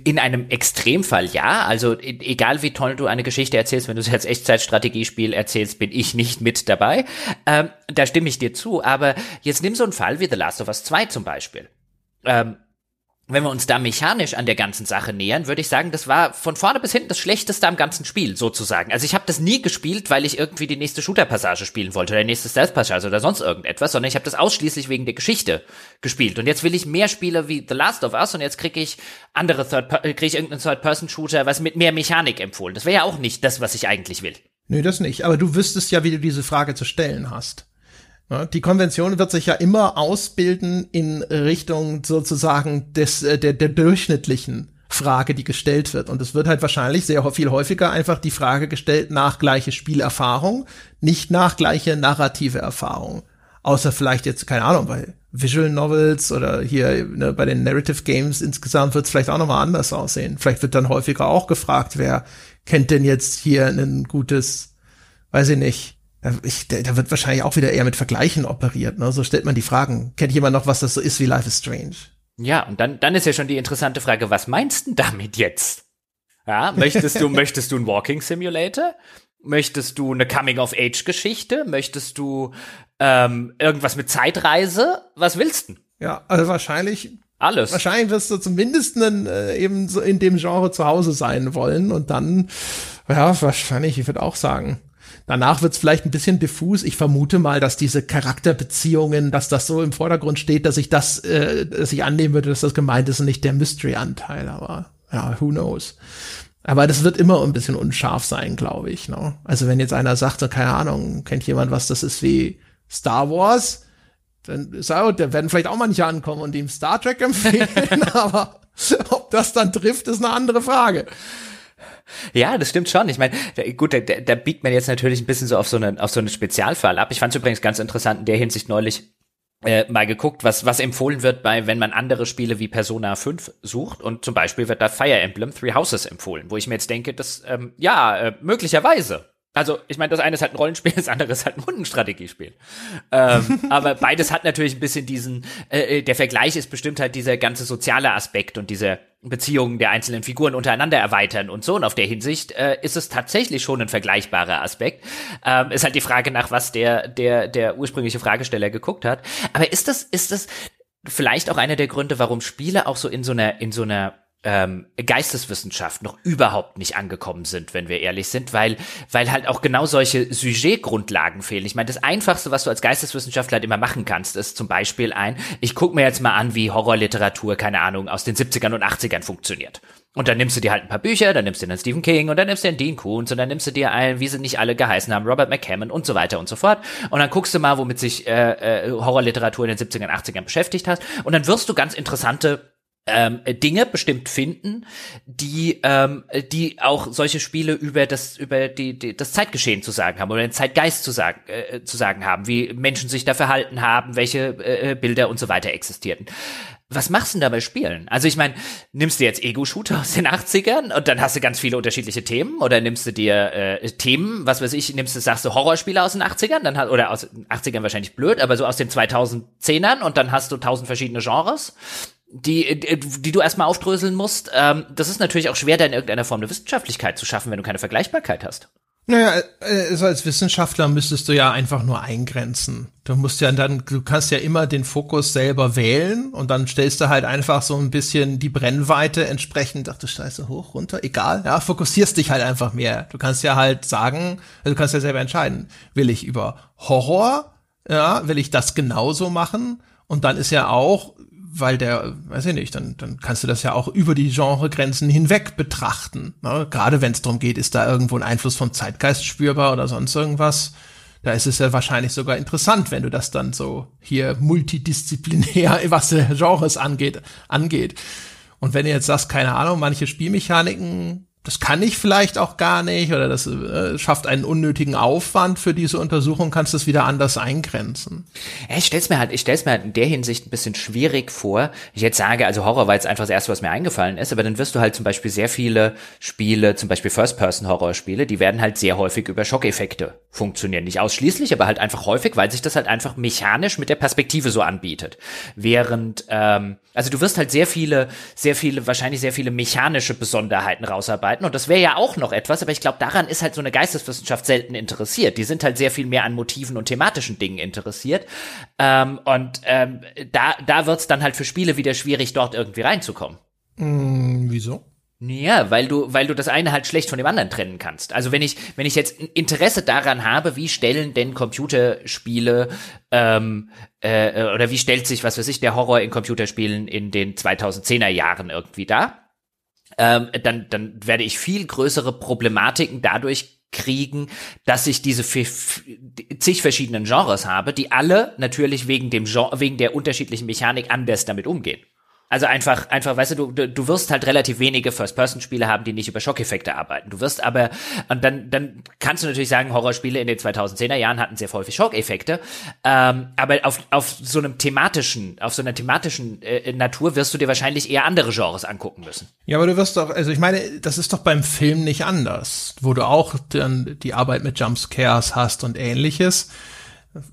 In einem Extremfall ja. Also e, egal wie toll du eine Geschichte erzählst, wenn du es als Echtzeitstrategiespiel erzählst, bin ich nicht mit dabei. Ähm, da stimme ich dir zu. Aber jetzt nimm so einen Fall wie The Last of Us 2 zum Beispiel. Ähm, wenn wir uns da mechanisch an der ganzen Sache nähern, würde ich sagen, das war von vorne bis hinten das Schlechteste am ganzen Spiel, sozusagen. Also ich habe das nie gespielt, weil ich irgendwie die nächste Shooter-Passage spielen wollte oder die nächste Stealth-Passage oder sonst irgendetwas, sondern ich habe das ausschließlich wegen der Geschichte gespielt. Und jetzt will ich mehr Spiele wie The Last of Us und jetzt kriege ich andere Third kriege ich irgendeinen Third-Person-Shooter, was mit mehr Mechanik empfohlen. Das wäre ja auch nicht das, was ich eigentlich will. Nö, das nicht. Aber du wüsstest ja, wie du diese Frage zu stellen hast. Die Konvention wird sich ja immer ausbilden in Richtung sozusagen des, äh, der, der durchschnittlichen Frage, die gestellt wird. Und es wird halt wahrscheinlich sehr viel häufiger einfach die Frage gestellt nach gleiche Spielerfahrung, nicht nach gleiche narrative Erfahrung. Außer vielleicht jetzt, keine Ahnung, bei Visual Novels oder hier ne, bei den Narrative Games insgesamt wird es vielleicht auch nochmal anders aussehen. Vielleicht wird dann häufiger auch gefragt, wer kennt denn jetzt hier ein gutes, weiß ich nicht, ich, da wird wahrscheinlich auch wieder eher mit Vergleichen operiert. Ne? So stellt man die Fragen. Kennt jemand noch, was das so ist wie Life is Strange? Ja, und dann, dann ist ja schon die interessante Frage, was meinst du damit jetzt? Ja, möchtest du, möchtest du ein Walking Simulator? Möchtest du eine Coming-of-Age-Geschichte? Möchtest du ähm, irgendwas mit Zeitreise? Was willst du? Ja, also wahrscheinlich alles. Wahrscheinlich wirst du zumindest einen, äh, eben so in dem Genre zu Hause sein wollen und dann, ja, wahrscheinlich, ich würde auch sagen, Danach wird es vielleicht ein bisschen diffus. Ich vermute mal, dass diese Charakterbeziehungen, dass das so im Vordergrund steht, dass ich das, äh, dass ich annehmen würde, dass das gemeint ist und nicht der Mystery-Anteil. Aber ja, who knows. Aber das wird immer ein bisschen unscharf sein, glaube ich. Ne? Also wenn jetzt einer sagt, so, keine Ahnung, kennt jemand was, das ist wie Star Wars, dann ist er, da werden vielleicht auch manche ankommen und ihm Star Trek empfehlen, aber ob das dann trifft, ist eine andere Frage. Ja, das stimmt schon. Ich meine, gut, da, da biegt man jetzt natürlich ein bisschen so auf so einen, auf so einen Spezialfall ab. Ich fand es übrigens ganz interessant in der Hinsicht neulich, äh, mal geguckt, was, was empfohlen wird bei, wenn man andere Spiele wie Persona 5 sucht und zum Beispiel wird da Fire Emblem Three Houses empfohlen, wo ich mir jetzt denke, dass, ähm, ja, äh, möglicherweise also, ich meine, das eine ist halt ein Rollenspiel, das andere ist halt ein Hundenstrategiespiel. ähm, aber beides hat natürlich ein bisschen diesen, äh, äh, der Vergleich ist bestimmt halt dieser ganze soziale Aspekt und diese Beziehungen der einzelnen Figuren untereinander erweitern und so. Und auf der Hinsicht äh, ist es tatsächlich schon ein vergleichbarer Aspekt. Ähm, ist halt die Frage nach, was der, der, der ursprüngliche Fragesteller geguckt hat. Aber ist das, ist das vielleicht auch einer der Gründe, warum Spiele auch so in so einer, in so einer ähm, Geisteswissenschaft noch überhaupt nicht angekommen sind, wenn wir ehrlich sind, weil, weil halt auch genau solche Sujetgrundlagen fehlen. Ich meine, das Einfachste, was du als Geisteswissenschaftler halt immer machen kannst, ist zum Beispiel ein, ich gucke mir jetzt mal an, wie Horrorliteratur, keine Ahnung, aus den 70ern und 80ern funktioniert. Und dann nimmst du dir halt ein paar Bücher, dann nimmst du dir einen Stephen King und dann nimmst du dir einen Dean Koontz und dann nimmst du dir einen, wie sie nicht alle geheißen haben, Robert McCammon und so weiter und so fort. Und dann guckst du mal, womit sich äh, äh, Horrorliteratur in den 70ern, 80ern beschäftigt hat. Und dann wirst du ganz interessante ähm, Dinge bestimmt finden, die ähm, die auch solche Spiele über das über die, die das Zeitgeschehen zu sagen haben oder den Zeitgeist zu sagen äh, zu sagen haben, wie Menschen sich da verhalten haben, welche äh, Bilder und so weiter existierten. Was machst du denn da bei Spielen? Also ich meine, nimmst du jetzt Ego-Shooter aus den 80ern und dann hast du ganz viele unterschiedliche Themen oder nimmst du dir äh, Themen, was weiß ich, nimmst du, sagst du Horrorspiele aus den 80ern, dann hat, oder aus den 80ern wahrscheinlich blöd, aber so aus den 2010ern und dann hast du tausend verschiedene Genres die, äh, die du erstmal aufdröseln musst. Ähm, das ist natürlich auch schwer, da in irgendeiner Form eine Wissenschaftlichkeit zu schaffen, wenn du keine Vergleichbarkeit hast. Naja, also als Wissenschaftler müsstest du ja einfach nur eingrenzen. Du musst ja dann, du kannst ja immer den Fokus selber wählen und dann stellst du halt einfach so ein bisschen die Brennweite entsprechend, ach du Scheiße, hoch, runter, egal, ja, fokussierst dich halt einfach mehr. Du kannst ja halt sagen, also du kannst ja selber entscheiden, will ich über Horror, ja, will ich das genauso machen? Und dann ist ja auch, weil der, weiß ich nicht, dann, dann kannst du das ja auch über die Genregrenzen hinweg betrachten. Ne? Gerade wenn es darum geht, ist da irgendwo ein Einfluss vom Zeitgeist spürbar oder sonst irgendwas. Da ist es ja wahrscheinlich sogar interessant, wenn du das dann so hier multidisziplinär, was Genres angeht, angeht. Und wenn du jetzt sagst, keine Ahnung, manche Spielmechaniken das kann ich vielleicht auch gar nicht oder das äh, schafft einen unnötigen Aufwand für diese Untersuchung, kannst du es wieder anders eingrenzen. Ich stell's mir halt, mir halt in der Hinsicht ein bisschen schwierig vor. Ich jetzt sage, also Horror war jetzt einfach das erste, was mir eingefallen ist, aber dann wirst du halt zum Beispiel sehr viele Spiele, zum Beispiel First-Person-Horror-Spiele, die werden halt sehr häufig über Schockeffekte funktionieren. Nicht ausschließlich, aber halt einfach häufig, weil sich das halt einfach mechanisch mit der Perspektive so anbietet. Während, ähm, also du wirst halt sehr viele, sehr viele, wahrscheinlich sehr viele mechanische Besonderheiten rausarbeiten arbeiten. Und das wäre ja auch noch etwas, aber ich glaube, daran ist halt so eine Geisteswissenschaft selten interessiert. Die sind halt sehr viel mehr an Motiven und thematischen Dingen interessiert. Ähm, und ähm, da, da wird's dann halt für Spiele wieder schwierig, dort irgendwie reinzukommen. Mm, wieso? Ja, weil du, weil du das eine halt schlecht von dem anderen trennen kannst. Also wenn ich, wenn ich jetzt Interesse daran habe, wie stellen denn Computerspiele ähm, äh, oder wie stellt sich, was weiß ich, der Horror in Computerspielen in den 2010er Jahren irgendwie dar? Ähm, dann, dann werde ich viel größere Problematiken dadurch kriegen, dass ich diese zig verschiedenen Genres habe, die alle natürlich wegen dem Genre, wegen der unterschiedlichen Mechanik anders damit umgehen. Also einfach, einfach, weißt du, du, du wirst halt relativ wenige First-Person-Spiele haben, die nicht über Schockeffekte arbeiten. Du wirst aber, und dann, dann kannst du natürlich sagen, Horrorspiele in den 2010er Jahren hatten sehr häufig Schockeffekte, ähm, aber auf, auf so einem thematischen, auf so einer thematischen äh, Natur wirst du dir wahrscheinlich eher andere Genres angucken müssen. Ja, aber du wirst doch, also ich meine, das ist doch beim Film nicht anders, wo du auch dann die Arbeit mit Jumpscares hast und ähnliches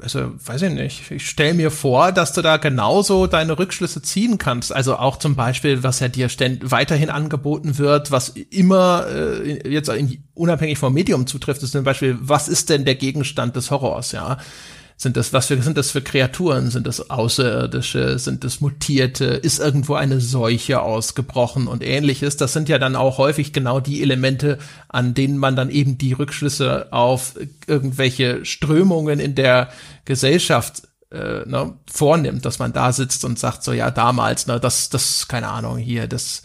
also weiß ich nicht, ich stelle mir vor, dass du da genauso deine Rückschlüsse ziehen kannst. Also auch zum Beispiel, was ja dir weiterhin angeboten wird, was immer äh, jetzt unabhängig vom Medium zutrifft, ist zum Beispiel, was ist denn der Gegenstand des Horrors, ja? Sind das, was für, sind das für Kreaturen? Sind das Außerirdische? Sind das Mutierte? Ist irgendwo eine Seuche ausgebrochen und ähnliches? Das sind ja dann auch häufig genau die Elemente, an denen man dann eben die Rückschlüsse auf irgendwelche Strömungen in der Gesellschaft äh, ne, vornimmt, dass man da sitzt und sagt so, ja, damals, ne, das, das, keine Ahnung, hier, das,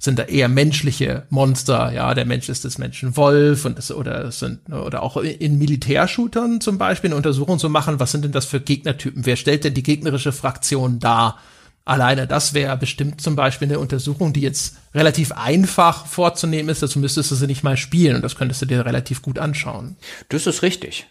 sind da eher menschliche Monster, ja, der Mensch ist des Menschen Wolf und das, oder sind, oder auch in Militärshootern zum Beispiel eine Untersuchung zu machen, was sind denn das für Gegnertypen? Wer stellt denn die gegnerische Fraktion dar? Alleine das wäre bestimmt zum Beispiel eine Untersuchung, die jetzt relativ einfach vorzunehmen ist, dazu müsstest du sie nicht mal spielen und das könntest du dir relativ gut anschauen. Das ist richtig.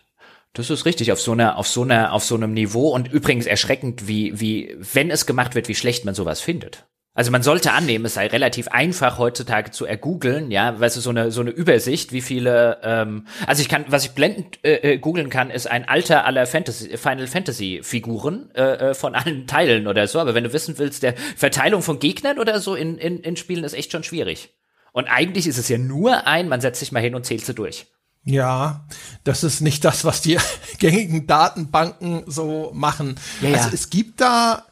Das ist richtig, auf so einer, auf so einer, auf so einem Niveau und übrigens erschreckend, wie, wie, wenn es gemacht wird, wie schlecht man sowas findet. Also man sollte annehmen, es sei relativ einfach heutzutage zu ergoogeln, ja, weißt du, so eine so eine Übersicht, wie viele, ähm, also ich kann, was ich blendend äh, äh, googeln kann, ist ein Alter aller Fantasy, Final Fantasy Figuren äh, äh, von allen Teilen oder so. Aber wenn du wissen willst, der Verteilung von Gegnern oder so in, in, in Spielen ist echt schon schwierig. Und eigentlich ist es ja nur ein, man setzt sich mal hin und zählt sie durch. Ja, das ist nicht das, was die gängigen Datenbanken so machen. Ja, ja. Also es gibt da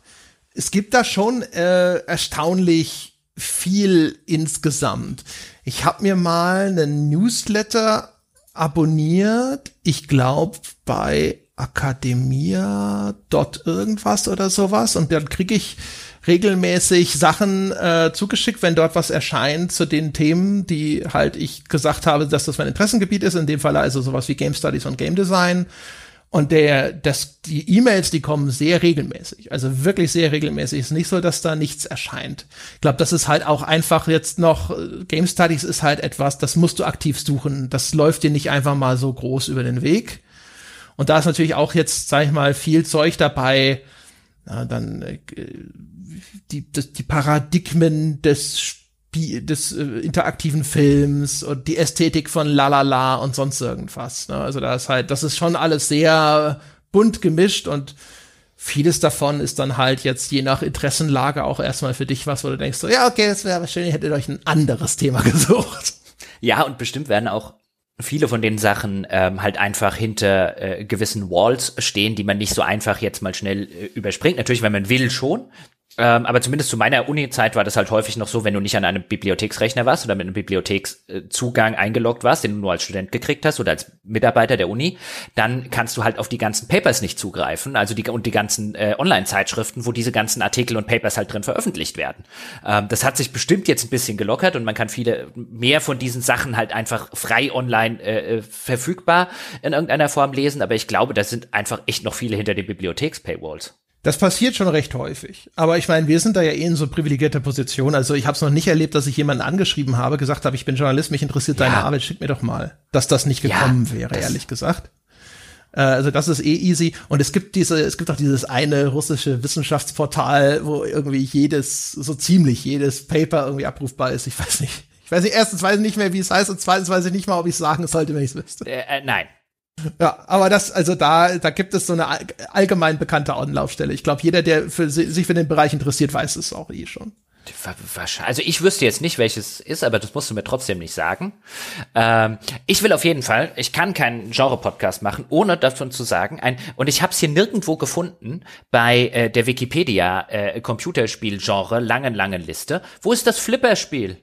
es gibt da schon äh, erstaunlich viel insgesamt. Ich habe mir mal einen Newsletter abonniert, ich glaube bei Academia dort irgendwas oder sowas und dann kriege ich regelmäßig Sachen äh, zugeschickt, wenn dort was erscheint zu den Themen, die halt ich gesagt habe, dass das mein Interessengebiet ist. In dem Fall also sowas wie Game Studies und Game Design. Und der, das, die E-Mails, die kommen sehr regelmäßig, also wirklich sehr regelmäßig. Es ist nicht so, dass da nichts erscheint. Ich glaube, das ist halt auch einfach jetzt noch, äh, Game Studies ist halt etwas, das musst du aktiv suchen. Das läuft dir nicht einfach mal so groß über den Weg. Und da ist natürlich auch jetzt, sag ich mal, viel Zeug dabei, na, dann äh, die, das, die Paradigmen des des äh, interaktiven Films und die Ästhetik von Lalala und sonst irgendwas. Ne? Also da ist halt, das ist schon alles sehr bunt gemischt und vieles davon ist dann halt jetzt je nach Interessenlage auch erstmal für dich was, wo du denkst so, ja, okay, es wäre schön, ihr hättet euch ein anderes Thema gesucht. Ja, und bestimmt werden auch viele von den Sachen ähm, halt einfach hinter äh, gewissen Walls stehen, die man nicht so einfach jetzt mal schnell äh, überspringt. Natürlich, wenn man will schon, ähm, aber zumindest zu meiner Uni-Zeit war das halt häufig noch so, wenn du nicht an einem Bibliotheksrechner warst oder mit einem Bibliothekszugang eingeloggt warst, den du nur als Student gekriegt hast oder als Mitarbeiter der Uni, dann kannst du halt auf die ganzen Papers nicht zugreifen, also die und die ganzen äh, Online-Zeitschriften, wo diese ganzen Artikel und Papers halt drin veröffentlicht werden. Ähm, das hat sich bestimmt jetzt ein bisschen gelockert und man kann viele mehr von diesen Sachen halt einfach frei online äh, äh verfügbar in irgendeiner Form lesen, aber ich glaube, da sind einfach echt noch viele hinter den Bibliotheks-Paywalls. Das passiert schon recht häufig. Aber ich meine, wir sind da ja eh in so privilegierter Position. Also ich habe es noch nicht erlebt, dass ich jemanden angeschrieben habe, gesagt habe, ich bin Journalist, mich interessiert ja. deine Arbeit, schick mir doch mal. Dass das nicht gekommen ja, wäre, ehrlich gesagt. Äh, also das ist eh easy. Und es gibt diese, es gibt auch dieses eine russische Wissenschaftsportal, wo irgendwie jedes, so ziemlich jedes Paper irgendwie abrufbar ist. Ich weiß nicht. Ich weiß nicht, erstens weiß ich nicht mehr, wie es heißt, und zweitens weiß ich nicht mal, ob ich es sagen sollte, wenn ich es wüsste. Äh, äh, nein. Ja, aber das, also da, da gibt es so eine allgemein bekannte Anlaufstelle. Ich glaube, jeder, der für, sich für den Bereich interessiert, weiß es auch eh schon. Also ich wüsste jetzt nicht, welches ist, aber das musst du mir trotzdem nicht sagen. Ähm, ich will auf jeden Fall, ich kann keinen Genre-Podcast machen, ohne davon zu sagen, ein, und ich habe es hier nirgendwo gefunden bei äh, der Wikipedia äh, Computerspiel-Genre langen, langen Liste. Wo ist das Flipper-Spiel?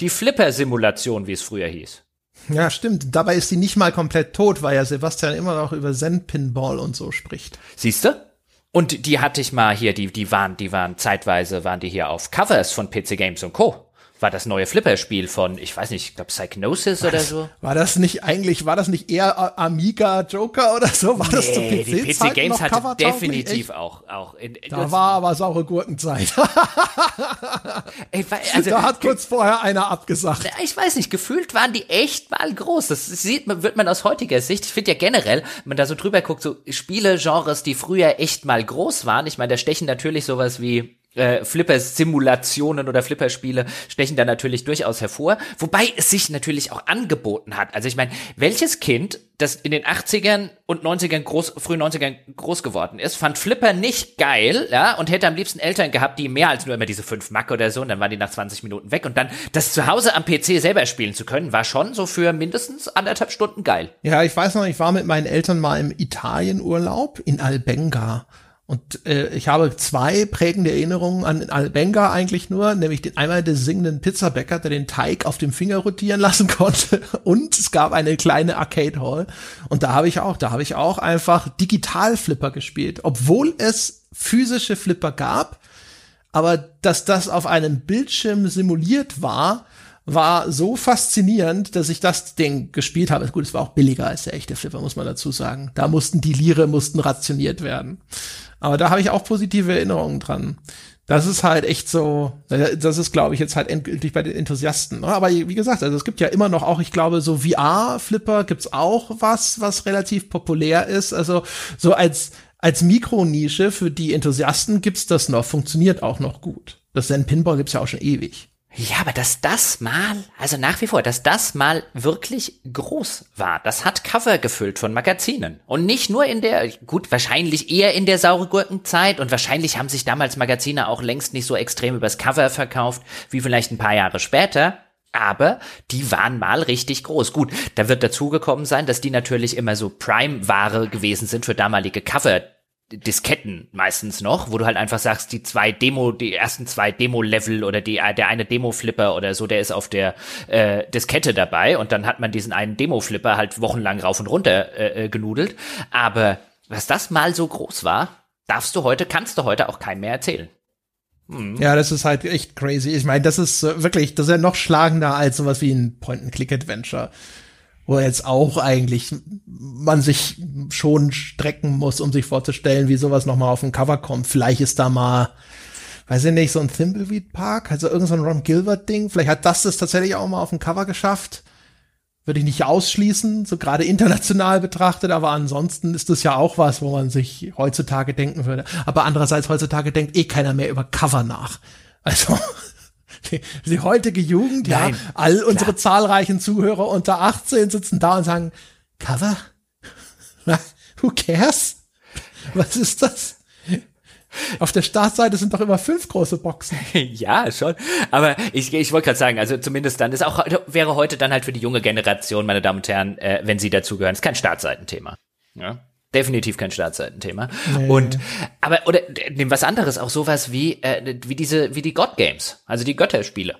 Die Flipper-Simulation, wie es früher hieß. Ja, stimmt. Dabei ist sie nicht mal komplett tot, weil ja Sebastian immer noch über Zen-Pinball und so spricht. Siehst du? Und die hatte ich mal hier, die, die waren, die waren zeitweise, waren die hier auf Covers von PC Games und Co war das neue Flipper-Spiel von, ich weiß nicht, ich glaube Psychnosis war oder das, so. War das nicht eigentlich, war das nicht eher Amiga Joker oder so? War nee, das zu PC? Die PC Games hatte definitiv auch, auch. In, in da war aber saure Gurkenzeit. Ey, also, da hat kurz vorher einer abgesagt. Ich weiß nicht, gefühlt waren die echt mal groß. Das sieht man, wird man aus heutiger Sicht. Ich finde ja generell, wenn man da so drüber guckt, so Spiele-Genres, die früher echt mal groß waren. Ich meine, da stechen natürlich sowas wie äh, Flipper-Simulationen oder Flipper-Spiele stechen da natürlich durchaus hervor, wobei es sich natürlich auch angeboten hat. Also ich meine, welches Kind, das in den 80ern und 90ern groß, frühen 90ern groß geworden ist, fand Flipper nicht geil, ja, und hätte am liebsten Eltern gehabt, die mehr als nur immer diese 5 Mac oder so, und dann waren die nach 20 Minuten weg und dann das zu Hause am PC selber spielen zu können, war schon so für mindestens anderthalb Stunden geil. Ja, ich weiß noch, ich war mit meinen Eltern mal im Italienurlaub in Albenga und äh, ich habe zwei prägende Erinnerungen an Albenga eigentlich nur, nämlich den einmal des singenden Pizzabäcker, der den Teig auf dem Finger rotieren lassen konnte. Und es gab eine kleine Arcade Hall. Und da habe ich auch, da habe ich auch einfach Digital Flipper gespielt, obwohl es physische Flipper gab. Aber dass das auf einem Bildschirm simuliert war, war so faszinierend, dass ich das Ding gespielt habe. Gut, es war auch billiger als der echte Flipper, muss man dazu sagen. Da mussten die Lire mussten rationiert werden. Aber da habe ich auch positive Erinnerungen dran. Das ist halt echt so, das ist, glaube ich, jetzt halt endgültig bei den Enthusiasten. Aber wie gesagt, also es gibt ja immer noch auch, ich glaube, so VR-Flipper gibt's auch was, was relativ populär ist. Also so als, als Mikronische für die Enthusiasten gibt's das noch, funktioniert auch noch gut. Das Zen Pinball gibt's ja auch schon ewig. Ja, aber dass das mal, also nach wie vor, dass das mal wirklich groß war, das hat Cover gefüllt von Magazinen. Und nicht nur in der, gut, wahrscheinlich eher in der saure Gurkenzeit und wahrscheinlich haben sich damals Magazine auch längst nicht so extrem übers Cover verkauft, wie vielleicht ein paar Jahre später. Aber die waren mal richtig groß. Gut, da wird dazugekommen sein, dass die natürlich immer so Prime-Ware gewesen sind für damalige Cover Disketten meistens noch, wo du halt einfach sagst, die zwei Demo, die ersten zwei Demo-Level oder die, der eine Demo-Flipper oder so, der ist auf der äh, Diskette dabei und dann hat man diesen einen Demo-Flipper halt wochenlang rauf und runter äh, äh, genudelt. Aber was das mal so groß war, darfst du heute, kannst du heute auch keinem mehr erzählen. Mhm. Ja, das ist halt echt crazy. Ich meine, das ist äh, wirklich, das ist ja noch schlagender als sowas wie ein Point-and-Click-Adventure wo jetzt auch eigentlich man sich schon strecken muss, um sich vorzustellen, wie sowas nochmal auf dem Cover kommt. Vielleicht ist da mal, weiß ich nicht, so ein Thimbleweed Park, also irgendein so Ron Gilbert Ding. Vielleicht hat das das tatsächlich auch mal auf dem Cover geschafft. Würde ich nicht ausschließen, so gerade international betrachtet, aber ansonsten ist das ja auch was, wo man sich heutzutage denken würde. Aber andererseits heutzutage denkt eh keiner mehr über Cover nach. Also, die, die heutige Jugend, Nein, ja, all klar. unsere zahlreichen Zuhörer unter 18 sitzen da und sagen, Cover? Who cares? Was ist das? Auf der Startseite sind doch immer fünf große Boxen. ja, schon. Aber ich, ich wollte gerade sagen, also zumindest dann ist auch wäre heute dann halt für die junge Generation, meine Damen und Herren, äh, wenn Sie dazugehören, ist kein Startseitenthema. Ja definitiv kein Startseitenthema. Nee. Und aber oder nehmen was anderes, auch sowas wie äh, wie diese wie die God Games, also die Götterspiele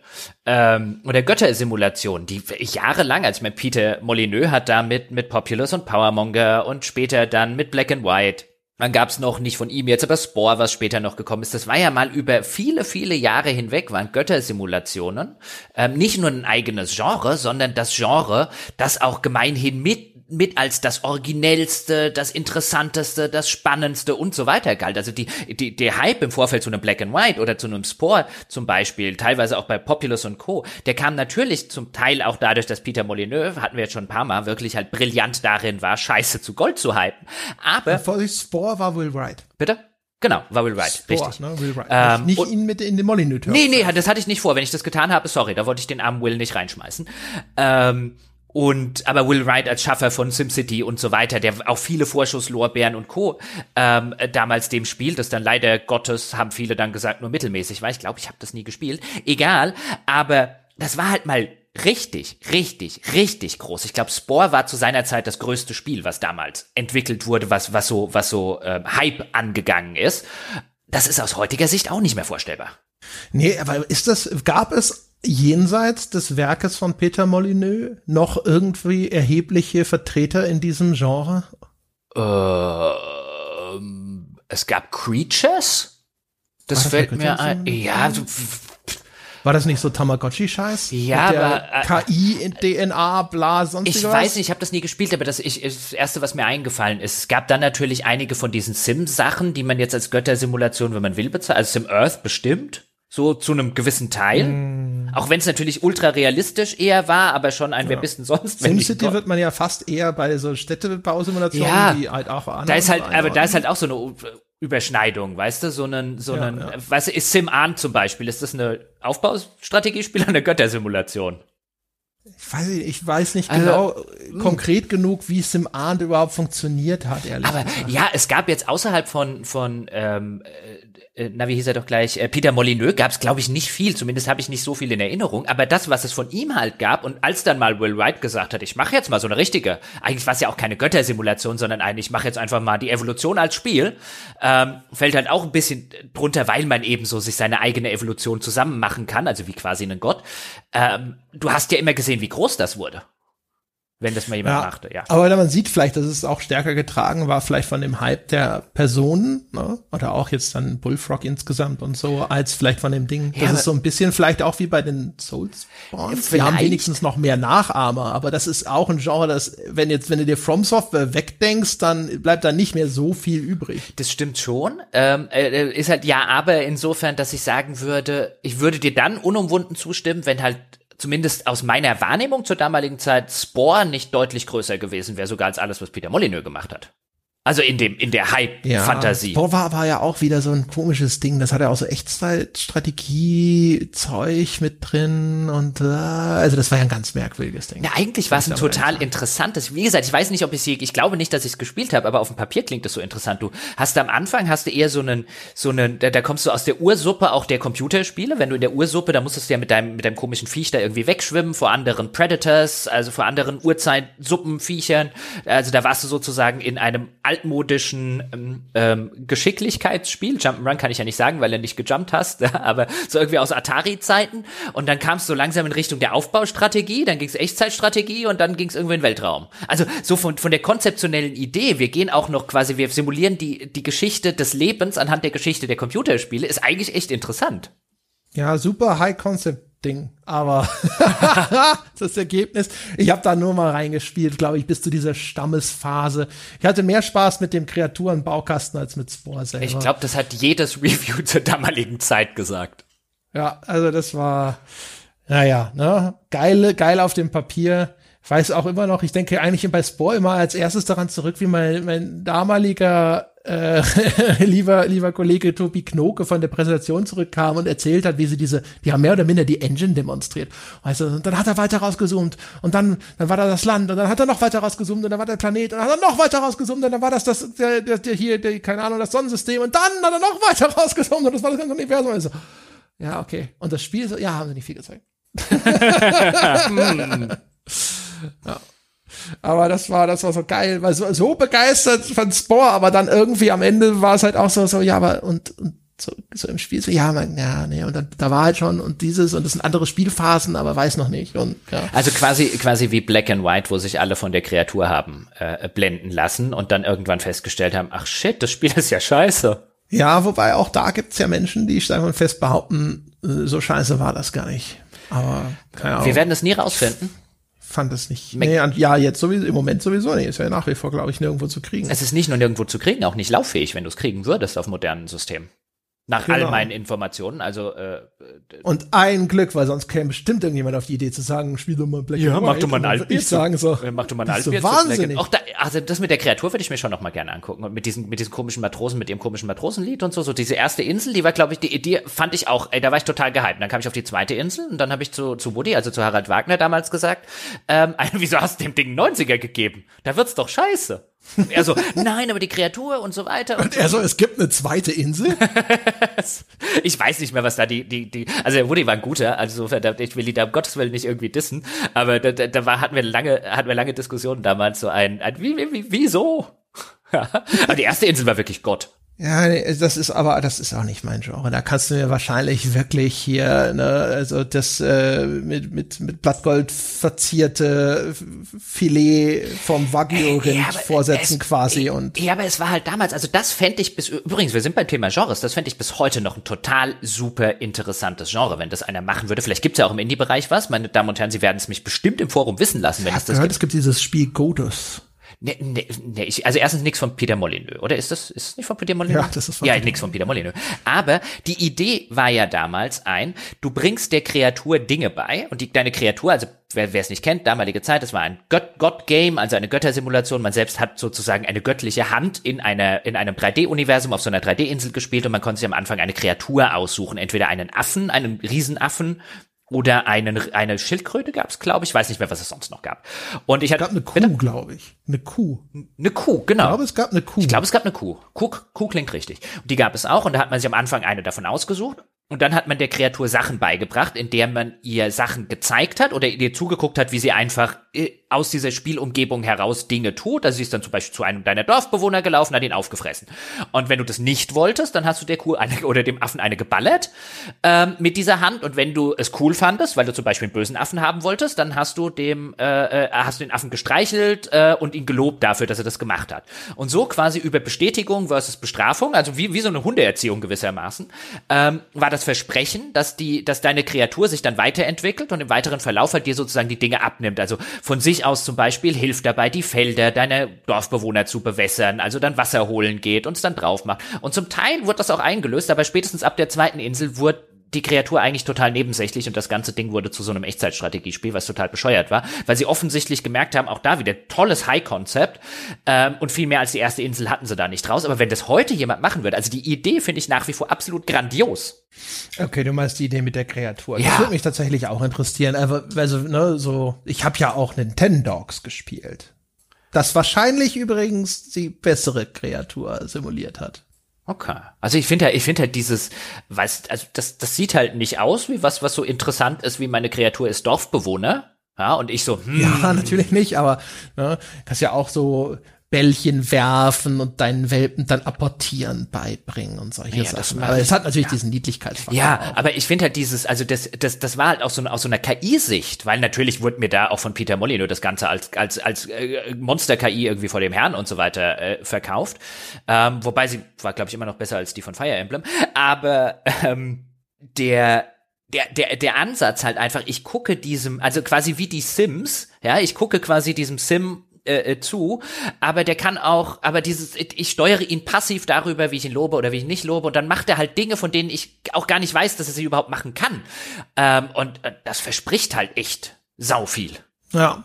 ähm, oder Göttersimulationen, die jahrelang, als mein Peter Molyneux hat da mit mit Populous und Powermonger und später dann mit Black and White dann gab's noch nicht von ihm jetzt, aber Spore, was später noch gekommen ist. Das war ja mal über viele, viele Jahre hinweg, waren Göttersimulationen. Ähm, nicht nur ein eigenes Genre, sondern das Genre, das auch gemeinhin mit mit als das originellste, das interessanteste, das spannendste und so weiter galt. Also die, die, der Hype im Vorfeld zu einem Black and White oder zu einem Spore zum Beispiel, teilweise auch bei Populous und Co., der kam natürlich zum Teil auch dadurch, dass Peter Molyneux, hatten wir jetzt schon ein paar Mal, wirklich halt brillant darin war, Scheiße zu Gold zu hypen. Aber. Vor Spore war Will Wright. Bitte? Genau, war Will Wright, Sport, richtig. Ne, Will Wright. Ähm, nicht ihn mit in den Molyneux. Nee, nee, das hatte ich nicht vor. Wenn ich das getan habe, sorry, da wollte ich den armen Will nicht reinschmeißen. Ähm, und aber Will Wright als Schaffer von SimCity und so weiter, der auch viele Vorschusslorbeeren und Co. Ähm, damals dem Spiel, das dann leider Gottes haben viele dann gesagt nur mittelmäßig war. Ich glaube, ich habe das nie gespielt. Egal, aber das war halt mal richtig, richtig, richtig groß. Ich glaube, Spore war zu seiner Zeit das größte Spiel, was damals entwickelt wurde, was was so was so äh, Hype angegangen ist. Das ist aus heutiger Sicht auch nicht mehr vorstellbar. Nee, aber ist das gab es jenseits des Werkes von Peter Molyneux noch irgendwie erhebliche Vertreter in diesem Genre? Ähm, es gab Creatures? Das fällt mir ein. Ja, so, war das nicht so Tamagotchi-Scheiß? Ja, aber äh, KI, DNA, bla, sonst Ich weiß nicht, ich habe das nie gespielt, aber das, ich, das erste, was mir eingefallen ist, es gab dann natürlich einige von diesen Sim-Sachen, die man jetzt als Göttersimulation, wenn man will, bezahlt. Also Sim Earth bestimmt. So zu einem gewissen Teil. Mm. Auch wenn es natürlich ultra realistisch eher war, aber schon ein, ja. wer bist denn sonst? SimCity wird man ja fast eher bei so Städtebausimulationen, ja, die halt auch Da ist halt, aber da ist halt auch so eine Überschneidung, weißt du, so einen, so einen, ja, ja. weißt du, ist Sim Arn zum Beispiel, ist das eine Aufbaustrategiespiel oder eine Göttersimulation? Ich weiß nicht, ich weiß nicht also, genau hm. konkret genug, wie Sim Arndt überhaupt funktioniert hat, ehrlich Aber gesagt. ja, es gab jetzt außerhalb von, von ähm, äh, na, wie hieß er doch gleich, äh, Peter Molyneux, gab es, glaube ich, nicht viel, zumindest habe ich nicht so viel in Erinnerung, aber das, was es von ihm halt gab und als dann mal Will Wright gesagt hat, ich mache jetzt mal so eine richtige, eigentlich war es ja auch keine Göttersimulation, sondern eigentlich, ich mache jetzt einfach mal die Evolution als Spiel, ähm, fällt halt auch ein bisschen drunter, weil man eben so sich seine eigene Evolution zusammen machen kann, also wie quasi ein Gott. Ähm, du hast ja immer gesehen, wie groß das wurde wenn das mal jemand ja, machte, ja. Aber man sieht vielleicht, dass es auch stärker getragen war, vielleicht von dem Hype der Personen, ne? oder auch jetzt dann Bullfrog insgesamt und so, als vielleicht von dem Ding. Das ist so ein bisschen vielleicht auch wie bei den Souls. Wir haben wenigstens noch mehr Nachahmer, aber das ist auch ein Genre, das, wenn jetzt, wenn du dir From Software wegdenkst, dann bleibt da nicht mehr so viel übrig. Das stimmt schon. Ähm, äh, ist halt ja, aber insofern, dass ich sagen würde, ich würde dir dann unumwunden zustimmen, wenn halt zumindest aus meiner Wahrnehmung zur damaligen Zeit Spore nicht deutlich größer gewesen wäre, sogar als alles, was Peter Molyneux gemacht hat. Also in dem, in der Hype-Fantasie. Ja, war, war ja auch wieder so ein komisches Ding. Das hat ja auch so Echtzeit-Strategie-Zeug mit drin und äh, also das war ja ein ganz merkwürdiges Ding. Ja, eigentlich war es ein total interessantes. Wie gesagt, ich weiß nicht, ob ich sie, ich glaube nicht, dass ich es gespielt habe, aber auf dem Papier klingt das so interessant. Du hast am Anfang hast du eher so einen, so einen, da, da kommst du aus der Ursuppe auch der Computerspiele. Wenn du in der Ursuppe, da musstest du ja mit deinem, mit deinem komischen Viech da irgendwie wegschwimmen vor anderen Predators, also vor anderen Urzeitsuppenviechern. Also da warst du sozusagen in einem altmodischen ähm, ähm, Geschicklichkeitsspiel. Jump'n'Run kann ich ja nicht sagen, weil du nicht gejumpt hast, aber so irgendwie aus Atari-Zeiten. Und dann kam es so langsam in Richtung der Aufbaustrategie, dann ging es Echtzeitstrategie und dann ging es irgendwie in den Weltraum. Also so von, von der konzeptionellen Idee, wir gehen auch noch quasi, wir simulieren die, die Geschichte des Lebens anhand der Geschichte der Computerspiele, ist eigentlich echt interessant. Ja, super High-Concept-Ding. Aber das Ergebnis, ich habe da nur mal reingespielt, glaube ich, bis zu dieser Stammesphase. Ich hatte mehr Spaß mit dem Kreaturenbaukasten als mit Spore selber. Ich glaube, das hat jedes Review zur damaligen Zeit gesagt. Ja, also das war, naja, ne, geil, geil auf dem Papier. Ich weiß auch immer noch, ich denke eigentlich bei Spore immer als erstes daran zurück, wie mein, mein damaliger äh, lieber, lieber Kollege Tobi Knoke von der Präsentation zurückkam und erzählt hat, wie sie diese, die haben mehr oder minder die Engine demonstriert. Weißt du, und dann hat er weiter rausgezoomt und dann, dann war da das Land und dann hat er noch weiter rausgezoomt und dann war der Planet und dann hat er noch weiter rausgezoomt und dann war das das, der, der, der hier, der, keine Ahnung, das Sonnensystem und dann hat er noch weiter rausgezoomt und das war das ganze Universum. Also, ja, okay. Und das Spiel, so, ja, haben sie nicht viel gezeigt. ja. Aber das war, das war so geil, weil so, so begeistert von Spore, aber dann irgendwie am Ende war es halt auch so, so, ja, aber und, und so, so im Spiel so, ja, man, ja, nee, und dann, da war halt schon und dieses und das sind andere Spielphasen, aber weiß noch nicht und, ja. Also quasi, quasi wie Black and White, wo sich alle von der Kreatur haben äh, blenden lassen und dann irgendwann festgestellt haben, ach shit, das Spiel ist ja scheiße. Ja, wobei auch da gibt's ja Menschen, die ich einfach fest behaupten, äh, so scheiße war das gar nicht. Aber keine Ahnung. Wir werden es nie rausfinden fand es nicht. Nee, ja, jetzt sowieso, im Moment sowieso nicht. Ist ja nach wie vor, glaube ich, nirgendwo zu kriegen. Es ist nicht nur nirgendwo zu kriegen, auch nicht lauffähig, wenn du es kriegen würdest auf modernen Systemen. Nach genau. all meinen Informationen, also äh, und ein Glück, weil sonst käme bestimmt irgendjemand auf die Idee zu sagen, spiel doch mal Black ja, mach doch mal ein Altbier. Ich sagen so, mach doch mal ein Altbier. So wahnsinnig. Auch da, also das mit der Kreatur würde ich mir schon noch mal gerne angucken und mit diesen mit diesen komischen Matrosen, mit ihrem komischen Matrosenlied und so, so diese erste Insel, die war, glaube ich, die Idee fand ich auch, ey, da war ich total gehypt. Dann kam ich auf die zweite Insel und dann habe ich zu zu Woody, also zu Harald Wagner damals gesagt, ähm, wieso hast du dem Ding 90er gegeben? Da wird's doch scheiße. Er so, nein, aber die Kreatur und so weiter. Und, und er so, es gibt eine zweite Insel? ich weiß nicht mehr, was da die, die, die, also Woody war ein guter, also ich will ihn da um Gottes Willen nicht irgendwie dissen, aber da, da war, hatten wir lange, hatten wir lange Diskussionen damals, so ein, ein wie, wie, wieso? aber die erste Insel war wirklich Gott. Ja, das ist aber, das ist auch nicht mein Genre. Da kannst du mir wahrscheinlich wirklich hier, ne, also das äh, mit, mit, mit Blattgold verzierte Filet vom Wagyu-Rind ja, vorsetzen es, quasi und. Ja, aber es war halt damals, also das fände ich bis, übrigens, wir sind beim Thema Genres, das fände ich bis heute noch ein total super interessantes Genre, wenn das einer machen würde. Vielleicht gibt's ja auch im Indie-Bereich was, meine Damen und Herren, Sie werden es mich bestimmt im Forum wissen lassen, wenn es das gehört, gibt. Es gibt dieses Spiel Godus. Nee, nee, nee, ich, also erstens nichts von Peter Molyneux, oder ist das, ist das nicht von Peter Molyneux? Ja, das ist von Ja, nichts von Peter Molyneux. Aber die Idee war ja damals ein, du bringst der Kreatur Dinge bei und die, deine Kreatur, also wer es nicht kennt, damalige Zeit, das war ein Gott-Game, also eine Göttersimulation. Man selbst hat sozusagen eine göttliche Hand in einer, in einem 3D-Universum auf so einer 3D-Insel gespielt und man konnte sich am Anfang eine Kreatur aussuchen. Entweder einen Affen, einen Riesenaffen oder einen, eine Schildkröte gab's, glaube ich. Weiß nicht mehr, was es sonst noch gab. Und ich hatte. Es gab eine Kuh, glaube ich. Eine Kuh. Eine Kuh, genau. Ich glaube, es gab eine Kuh. Ich glaube, es gab eine Kuh. Kuh, Kuh klingt richtig. Und die gab es auch. Und da hat man sich am Anfang eine davon ausgesucht. Und dann hat man der Kreatur Sachen beigebracht, in der man ihr Sachen gezeigt hat oder ihr zugeguckt hat, wie sie einfach äh, aus dieser Spielumgebung heraus Dinge tut. Also sie ist dann zum Beispiel zu einem deiner Dorfbewohner gelaufen, hat ihn aufgefressen. Und wenn du das nicht wolltest, dann hast du der Kuh eine, oder dem Affen eine geballert ähm, mit dieser Hand. Und wenn du es cool fandest, weil du zum Beispiel einen bösen Affen haben wolltest, dann hast du dem äh, äh, hast du den Affen gestreichelt äh, und ihn gelobt dafür, dass er das gemacht hat. Und so quasi über Bestätigung versus Bestrafung, also wie wie so eine Hundeerziehung gewissermaßen, ähm, war das Versprechen, dass die dass deine Kreatur sich dann weiterentwickelt und im weiteren Verlauf halt dir sozusagen die Dinge abnimmt. Also von sich aus zum Beispiel hilft dabei, die Felder deiner Dorfbewohner zu bewässern, also dann Wasser holen geht und es dann drauf macht. Und zum Teil wird das auch eingelöst, aber spätestens ab der zweiten Insel wurde die Kreatur eigentlich total nebensächlich und das ganze Ding wurde zu so einem Echtzeitstrategiespiel, was total bescheuert war, weil sie offensichtlich gemerkt haben, auch da wieder tolles High-Concept ähm, und viel mehr als die erste Insel hatten sie da nicht draus. Aber wenn das heute jemand machen würde, also die Idee finde ich nach wie vor absolut grandios. Okay, du meinst die Idee mit der Kreatur. Ja. Das würde mich tatsächlich auch interessieren. Aber also ne, so, ich habe ja auch Nintendogs gespielt. Das wahrscheinlich übrigens die bessere Kreatur simuliert hat. Okay. Also ich finde ja, ich finde halt dieses, weiß, also das, das sieht halt nicht aus wie was, was so interessant ist, wie meine Kreatur ist Dorfbewohner. Ja, und ich so, hm. Ja, natürlich nicht, aber ne, das ist ja auch so, Bällchen werfen und deinen Welpen dann apportieren beibringen und solche Ja, Sachen. Aber es hat natürlich diesen Niedlichkeitsfaktor. Ja, auch. aber ich finde halt dieses, also das, das, das war halt auch so aus so einer KI-Sicht, weil natürlich wurde mir da auch von Peter Molyneux das Ganze als als als äh, Monster-KI irgendwie vor dem Herrn und so weiter äh, verkauft, ähm, wobei sie war glaube ich immer noch besser als die von Fire Emblem, aber ähm, der der, der, der Ansatz halt einfach, ich gucke diesem, also quasi wie die Sims, ja, ich gucke quasi diesem Sim äh, äh, zu, aber der kann auch, aber dieses, ich steuere ihn passiv darüber, wie ich ihn lobe oder wie ich ihn nicht lobe und dann macht er halt Dinge, von denen ich auch gar nicht weiß, dass er sie überhaupt machen kann. Ähm, und äh, das verspricht halt echt sau viel. Ja.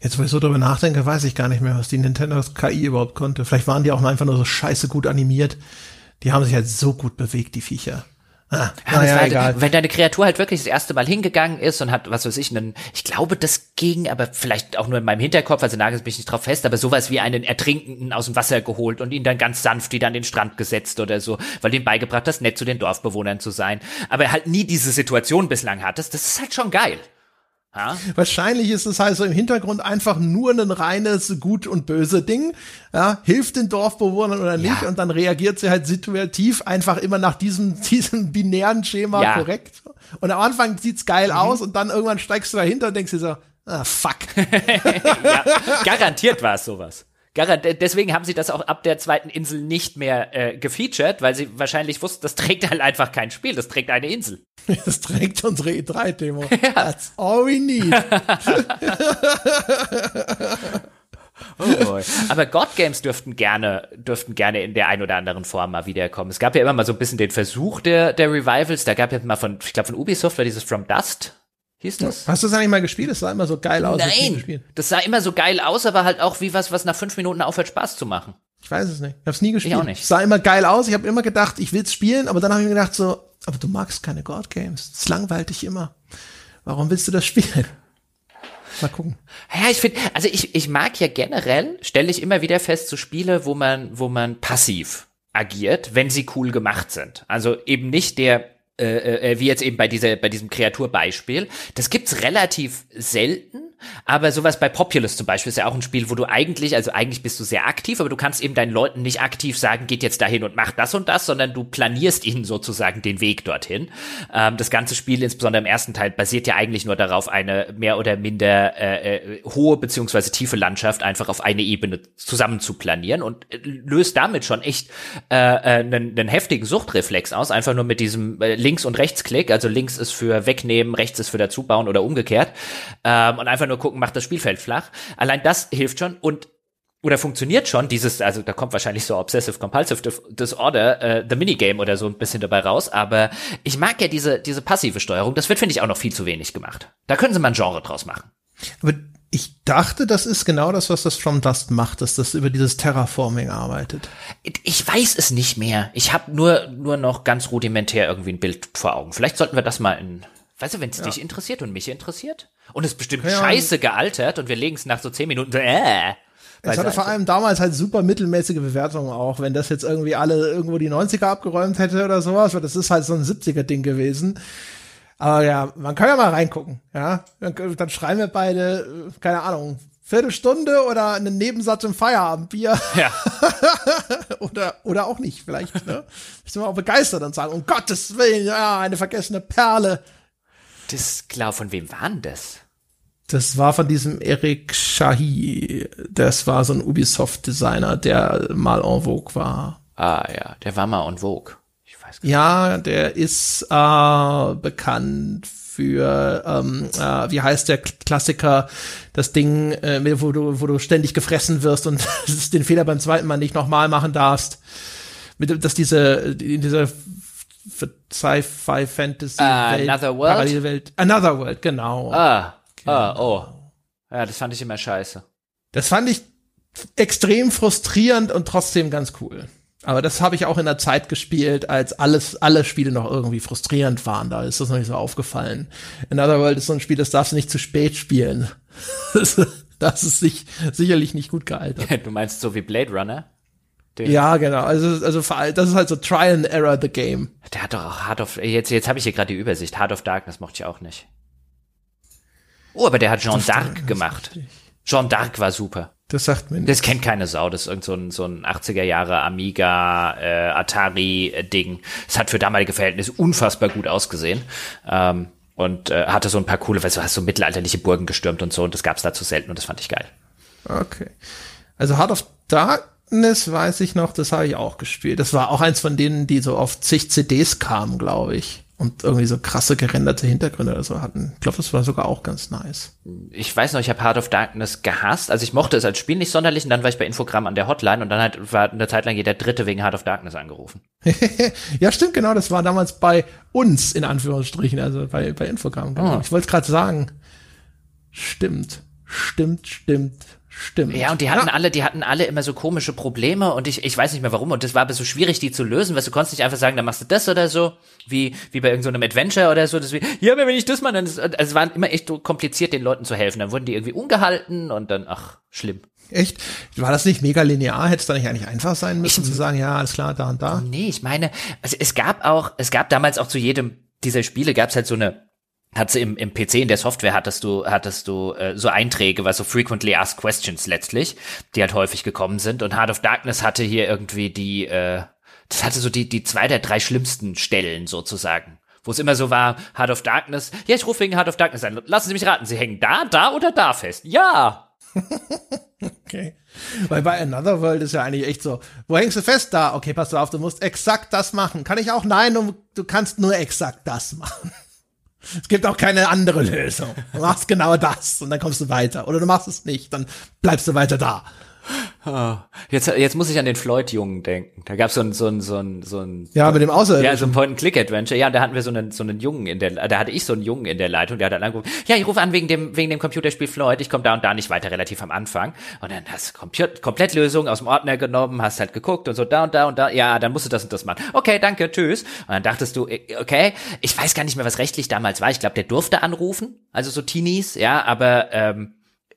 Jetzt, wo ich so drüber nachdenke, weiß ich gar nicht mehr, was die Nintendo KI überhaupt konnte. Vielleicht waren die auch einfach nur so scheiße gut animiert. Die haben sich halt so gut bewegt, die Viecher. Ah, Ja, naja, halt, egal. Wenn deine Kreatur halt wirklich das erste Mal hingegangen ist und hat, was weiß ich, einen, ich glaube, das ging, aber vielleicht auch nur in meinem Hinterkopf, also nagelt mich nicht drauf fest, aber sowas wie einen Ertrinkenden aus dem Wasser geholt und ihn dann ganz sanft wieder an den Strand gesetzt oder so, weil du ihm beigebracht hast, nett zu den Dorfbewohnern zu sein. Aber halt nie diese Situation bislang hattest, das ist halt schon geil. Ja? Wahrscheinlich ist es halt so im Hintergrund einfach nur ein reines Gut und Böse Ding. Ja, hilft den Dorfbewohnern oder nicht Ja. und dann reagiert sie halt situativ einfach immer nach diesem, diesem binären Schema Ja. korrekt. Und am Anfang sieht's geil aus und dann irgendwann steigst du dahinter und denkst dir so, ah, fuck. ja, garantiert war es sowas. Garant deswegen haben sie das auch ab der zweiten Insel nicht mehr äh, gefeatured, weil sie wahrscheinlich wussten, das trägt halt einfach kein Spiel, das trägt eine Insel. Das trägt unsere E3-Demo. That's all we need. Oh boy. Aber God Games dürften gerne, dürften gerne in der ein oder anderen Form mal wiederkommen. Es gab ja immer mal so ein bisschen den Versuch der, der Revivals. Da gab ja mal von, ich glaube von Ubisoft war dieses From Dust. Hieß das? Hast du das eigentlich mal gespielt? Das sah immer so geil aus. Nein, das sah immer so geil aus, aber halt auch wie was, was nach fünf Minuten aufhört Spaß zu machen. Ich weiß es nicht. Ich hab's nie gespielt. auch nicht. Es sah immer geil aus. Ich habe immer gedacht, ich will's spielen, aber dann habe ich mir gedacht so, aber du magst keine God Games. Das langweilt dich immer. Warum willst du das spielen? Mal gucken. Ja, ich finde, also ich, ich mag ja generell, stelle ich immer wieder fest, so Spiele, wo man, wo man passiv agiert, wenn sie cool gemacht sind. Also eben nicht der, äh, äh, wie jetzt eben bei dieser, bei diesem Kreaturbeispiel. Das gibt's relativ selten. Aber sowas bei Populous zum Beispiel ist ja auch ein Spiel, wo du eigentlich, also eigentlich bist du sehr aktiv, aber du kannst eben deinen Leuten nicht aktiv sagen, geht jetzt dahin und macht das und das, sondern du planierst ihnen sozusagen den Weg dorthin. Ähm, das ganze Spiel, insbesondere im ersten Teil, basiert ja eigentlich nur darauf, eine mehr oder minder äh, äh, hohe beziehungsweise tiefe Landschaft einfach auf eine Ebene zusammen zu planieren und äh, löst damit schon echt äh, äh, einen, einen heftigen Suchtreflex aus, einfach nur mit diesem Links- und Rechtsklick. Also links ist für wegnehmen, rechts ist für dazubauen oder umgekehrt. Ähm, und einfach nur gucken, macht das Spielfeld flach. Allein das hilft schon und oder funktioniert schon dieses, also da kommt wahrscheinlich so Obsessive Compulsive Disorder, äh, The Minigame oder so ein bisschen dabei raus, aber ich mag ja diese, diese passive Steuerung, das wird, finde ich, auch noch viel zu wenig gemacht. Da können sie mal ein Genre draus machen. Aber ich dachte, das ist genau das, was das From Dust macht, dass das über dieses Terraforming arbeitet. Ich weiß es nicht mehr. Ich habe nur, nur noch ganz rudimentär irgendwie ein Bild vor Augen. Vielleicht sollten wir das mal in, weißt du, wenn es dich interessiert und mich interessiert und es ist bestimmt Ja. scheiße gealtert und wir legen es nach so zehn Minuten äh. Es hatte vor allem damals halt super mittelmäßige Bewertungen auch, wenn das jetzt irgendwie alle irgendwo die 90er abgeräumt hätte oder sowas, weil das ist halt so ein 70er-Ding gewesen. Aber ja, man kann ja mal reingucken, ja. Dann, dann schreiben wir beide, äh, keine Ahnung, Viertelstunde oder einen Nebensatz im Feierabendbier Ja. oder, oder auch nicht, vielleicht, ne? Sind wir auch begeistert und sagen, um Gottes Willen, ja, eine vergessene Perle. Das, glaub, von wem waren das? Das war von diesem Eric Shahi. Das war so ein Ubisoft-Designer, der mal en vogue war. Ah, ja, der war mal on Vogue. Ich weiß gar Ja, der ist äh, bekannt für, ähm, äh, wie heißt der Klassiker, das Ding, äh, wo du, wo du ständig gefressen wirst und den Fehler beim zweiten Mal nicht nochmal machen darfst. Mit, dass diese, in dieser Sci-Fi Fantasy Ah, Welt, Another World? Parallelwelt, Another World, genau. Ah, ah, oh. Ja, das fand ich immer scheiße. Das fand ich extrem frustrierend und trotzdem ganz cool. Aber das habe ich auch in der Zeit gespielt, als alles, alle Spiele noch irgendwie frustrierend waren. Da ist das noch nicht so aufgefallen. Another World ist so ein Spiel, das darfst du nicht zu spät spielen. Das, das ist sich, sicherlich nicht gut gealtert. Du meinst so wie Blade Runner? Den, Ja, genau. Also, also das ist halt so Try and Error the Game. Der hat doch auch Heart of, jetzt, jetzt habe ich hier gerade die Übersicht. Heart of Darkness mochte ich auch nicht. Oh, aber der hat Jean d'Arc gemacht. Jean d'Arc war super. Das sagt mir nichts. Das kennt keine Sau. Das ist irgend so ein, so ein 80er Jahre Amiga, äh, Atari-Ding. Es hat für damalige Verhältnisse unfassbar gut ausgesehen. Ähm, und äh, hatte so ein paar coole, weißt du, hast so mittelalterliche Burgen gestürmt und so und das gab's da zu selten und das fand ich geil. Okay. Also Heart of Darkness weiß ich noch, das habe ich auch gespielt. Das war auch eins von denen, die so auf zig CDs kamen, glaube ich und irgendwie so krasse gerenderte Hintergründe oder so hatten. Ich glaube, das war sogar auch ganz nice. Ich weiß noch, ich habe Heart of Darkness gehasst. Also ich mochte es als Spiel nicht sonderlich und dann war ich bei Infogramm an der Hotline und dann hat, war eine Zeit lang jeder Dritte wegen Heart of Darkness angerufen. ja, stimmt, genau. Das war damals bei uns, in Anführungsstrichen, also bei, bei Infogramm. Genau. Oh. Ich wollte gerade sagen, stimmt, stimmt, stimmt. Stimmt. Ja, und die hatten ja. alle, die hatten alle immer so komische Probleme und ich, ich weiß nicht mehr warum und das war aber so schwierig, die zu lösen, weil du konntest nicht einfach sagen, dann machst du das oder so, wie, wie bei irgendeinem so Adventure oder so, das wie, ja, wenn ich das mal, dann, ist, also es war immer echt kompliziert, den Leuten zu helfen. Dann wurden die irgendwie ungehalten und dann, ach, schlimm. Echt? War das nicht mega linear? Hätte es da nicht eigentlich einfach sein müssen, ich, zu sagen, ja, alles klar, da und da? Nee, ich meine, also es gab auch, es gab damals auch zu jedem dieser Spiele gab es halt so eine du im, im PC in der Software hattest du hattest du äh, so Einträge, was so frequently asked questions letztlich, die halt häufig gekommen sind und Heart of Darkness hatte hier irgendwie die äh, das hatte so die die zwei der drei schlimmsten Stellen sozusagen. Wo es immer so war, Heart of Darkness. Ja, ich rufe wegen Heart of Darkness an. Lassen Sie mich raten, Sie hängen da, da oder da fest. Ja. okay. Weil bei Another World ist ja eigentlich echt so, wo hängst du fest da? Okay, pass auf, du musst exakt das machen. Kann ich auch? Nein, du, du kannst nur exakt das machen. Es gibt auch keine andere Lösung. Du machst genau das und dann kommst du weiter. Oder du machst es nicht, dann bleibst du weiter da. Ah, jetzt, jetzt muss ich an den Floyd-Jungen denken. Da gab's so ein, so ein, so ein, so ein. Ja, mit dem Außerirdischen. Ja, so ein Point-and-Click-Adventure. Ja, da hatten wir so einen, so einen Jungen in der, da hatte ich so einen Jungen in der Leitung, der hat dann angerufen, ja, ich rufe an wegen dem, wegen dem Computerspiel Floyd, ich komme da und da nicht weiter, relativ am Anfang. Und dann hast du komplett Lösung aus dem Ordner genommen, hast halt geguckt und so da und da und da, ja, dann musst du das und das machen. Okay, danke, tschüss. Und dann dachtest du, äh, okay, ich weiß gar nicht mehr, was rechtlich damals war. Ich glaube, der durfte anrufen, also so Teenies, ja, aber, ähm,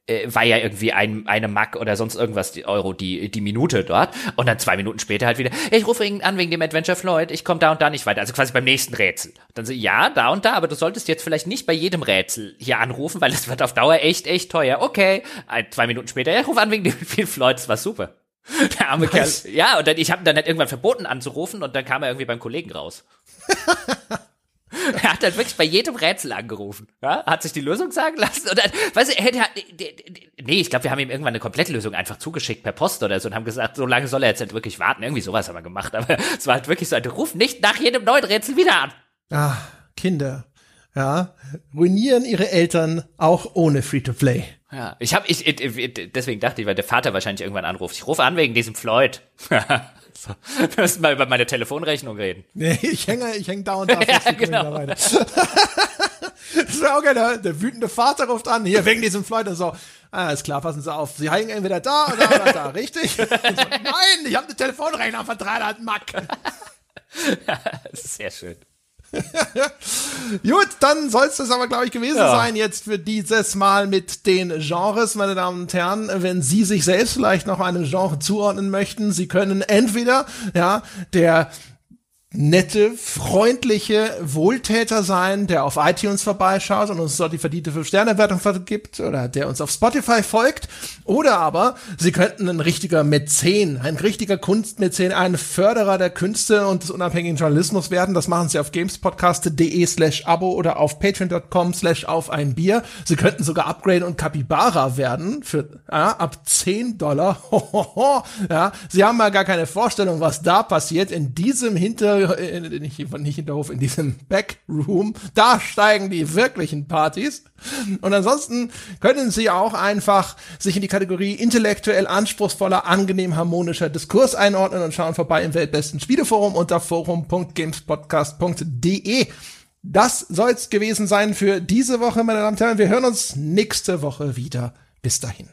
äh, war ja irgendwie ein, eine Mack oder sonst irgendwas die Euro die, die Minute dort. Und dann zwei Minuten später halt wieder, ich rufe ihn an wegen dem Adventure Floyd, ich komme da und da nicht weiter. Also quasi beim nächsten Rätsel. Und dann so, ja, da und da, aber du solltest jetzt vielleicht nicht bei jedem Rätsel hier anrufen, weil es wird auf Dauer echt, echt teuer. Okay. Ein, zwei Minuten später, ich rufe an wegen dem Floyd, das war super. Der arme Was? Kerl. Ja, und dann, ich habe dann halt irgendwann verboten anzurufen und dann kam er irgendwie beim Kollegen raus. er hat dann wirklich bei jedem Rätsel angerufen. Ja? Hat sich die Lösung sagen lassen. Und dann, weißt du, er hätte, nee, ich glaube, wir haben ihm irgendwann eine Komplettlösung einfach zugeschickt per Post oder so und haben gesagt, so lange soll er jetzt halt wirklich warten. Irgendwie sowas haben wir gemacht. Aber es war halt wirklich so, du ruf nicht nach jedem neuen Rätsel wieder an. Ah, Kinder. Ja, ruinieren ihre Eltern auch ohne Free-to-Play. Ja, ich habe ich, ich, deswegen dachte ich, weil der Vater wahrscheinlich irgendwann anruft. Ich rufe an wegen diesem Floyd. So. Wir müssen mal über meine Telefonrechnung reden. Nee, ich hänge, ich hänge da und da. ja, genau. das ist auch geil, der, der wütende Vater ruft an, hier, wegen diesem Floyd, so, ah, ist klar, passen Sie auf, Sie hängen entweder da oder, oder da, richtig? So, Nein, ich habe eine Telefonrechnung von 300 Mack. ja, das ist sehr schön. Gut, dann soll es das aber, glaube ich, gewesen ja. sein jetzt für dieses Mal mit den Genres, meine Damen und Herren. Wenn Sie sich selbst vielleicht noch einem Genre zuordnen möchten, Sie können entweder, ja, der nette, freundliche Wohltäter sein, der auf iTunes vorbeischaut und uns dort die verdiente 5-Sterne-Wertung vergibt oder der uns auf Spotify folgt. Oder aber sie könnten ein richtiger Mäzen, ein richtiger Kunstmäzen, ein Förderer der Künste und des unabhängigen Journalismus werden. Das machen sie auf gamespodcast.de slash abo oder auf patreon.com slash auf ein Bier. Sie könnten sogar upgraden und Capybara werden für ja, ab 10 Dollar. ja, sie haben mal gar keine Vorstellung, was da passiert in diesem Hinter äh, nicht, nicht Hinterhof, in diesem Backroom. Da steigen die wirklichen Partys. Und ansonsten können Sie auch einfach sich in die Kategorie intellektuell anspruchsvoller, angenehm harmonischer Diskurs einordnen und schauen vorbei im weltbesten Spieleforum unter forum.gamespodcast.de. Das soll's gewesen sein für diese Woche, meine Damen und Herren. Wir hören uns nächste Woche wieder. Bis dahin.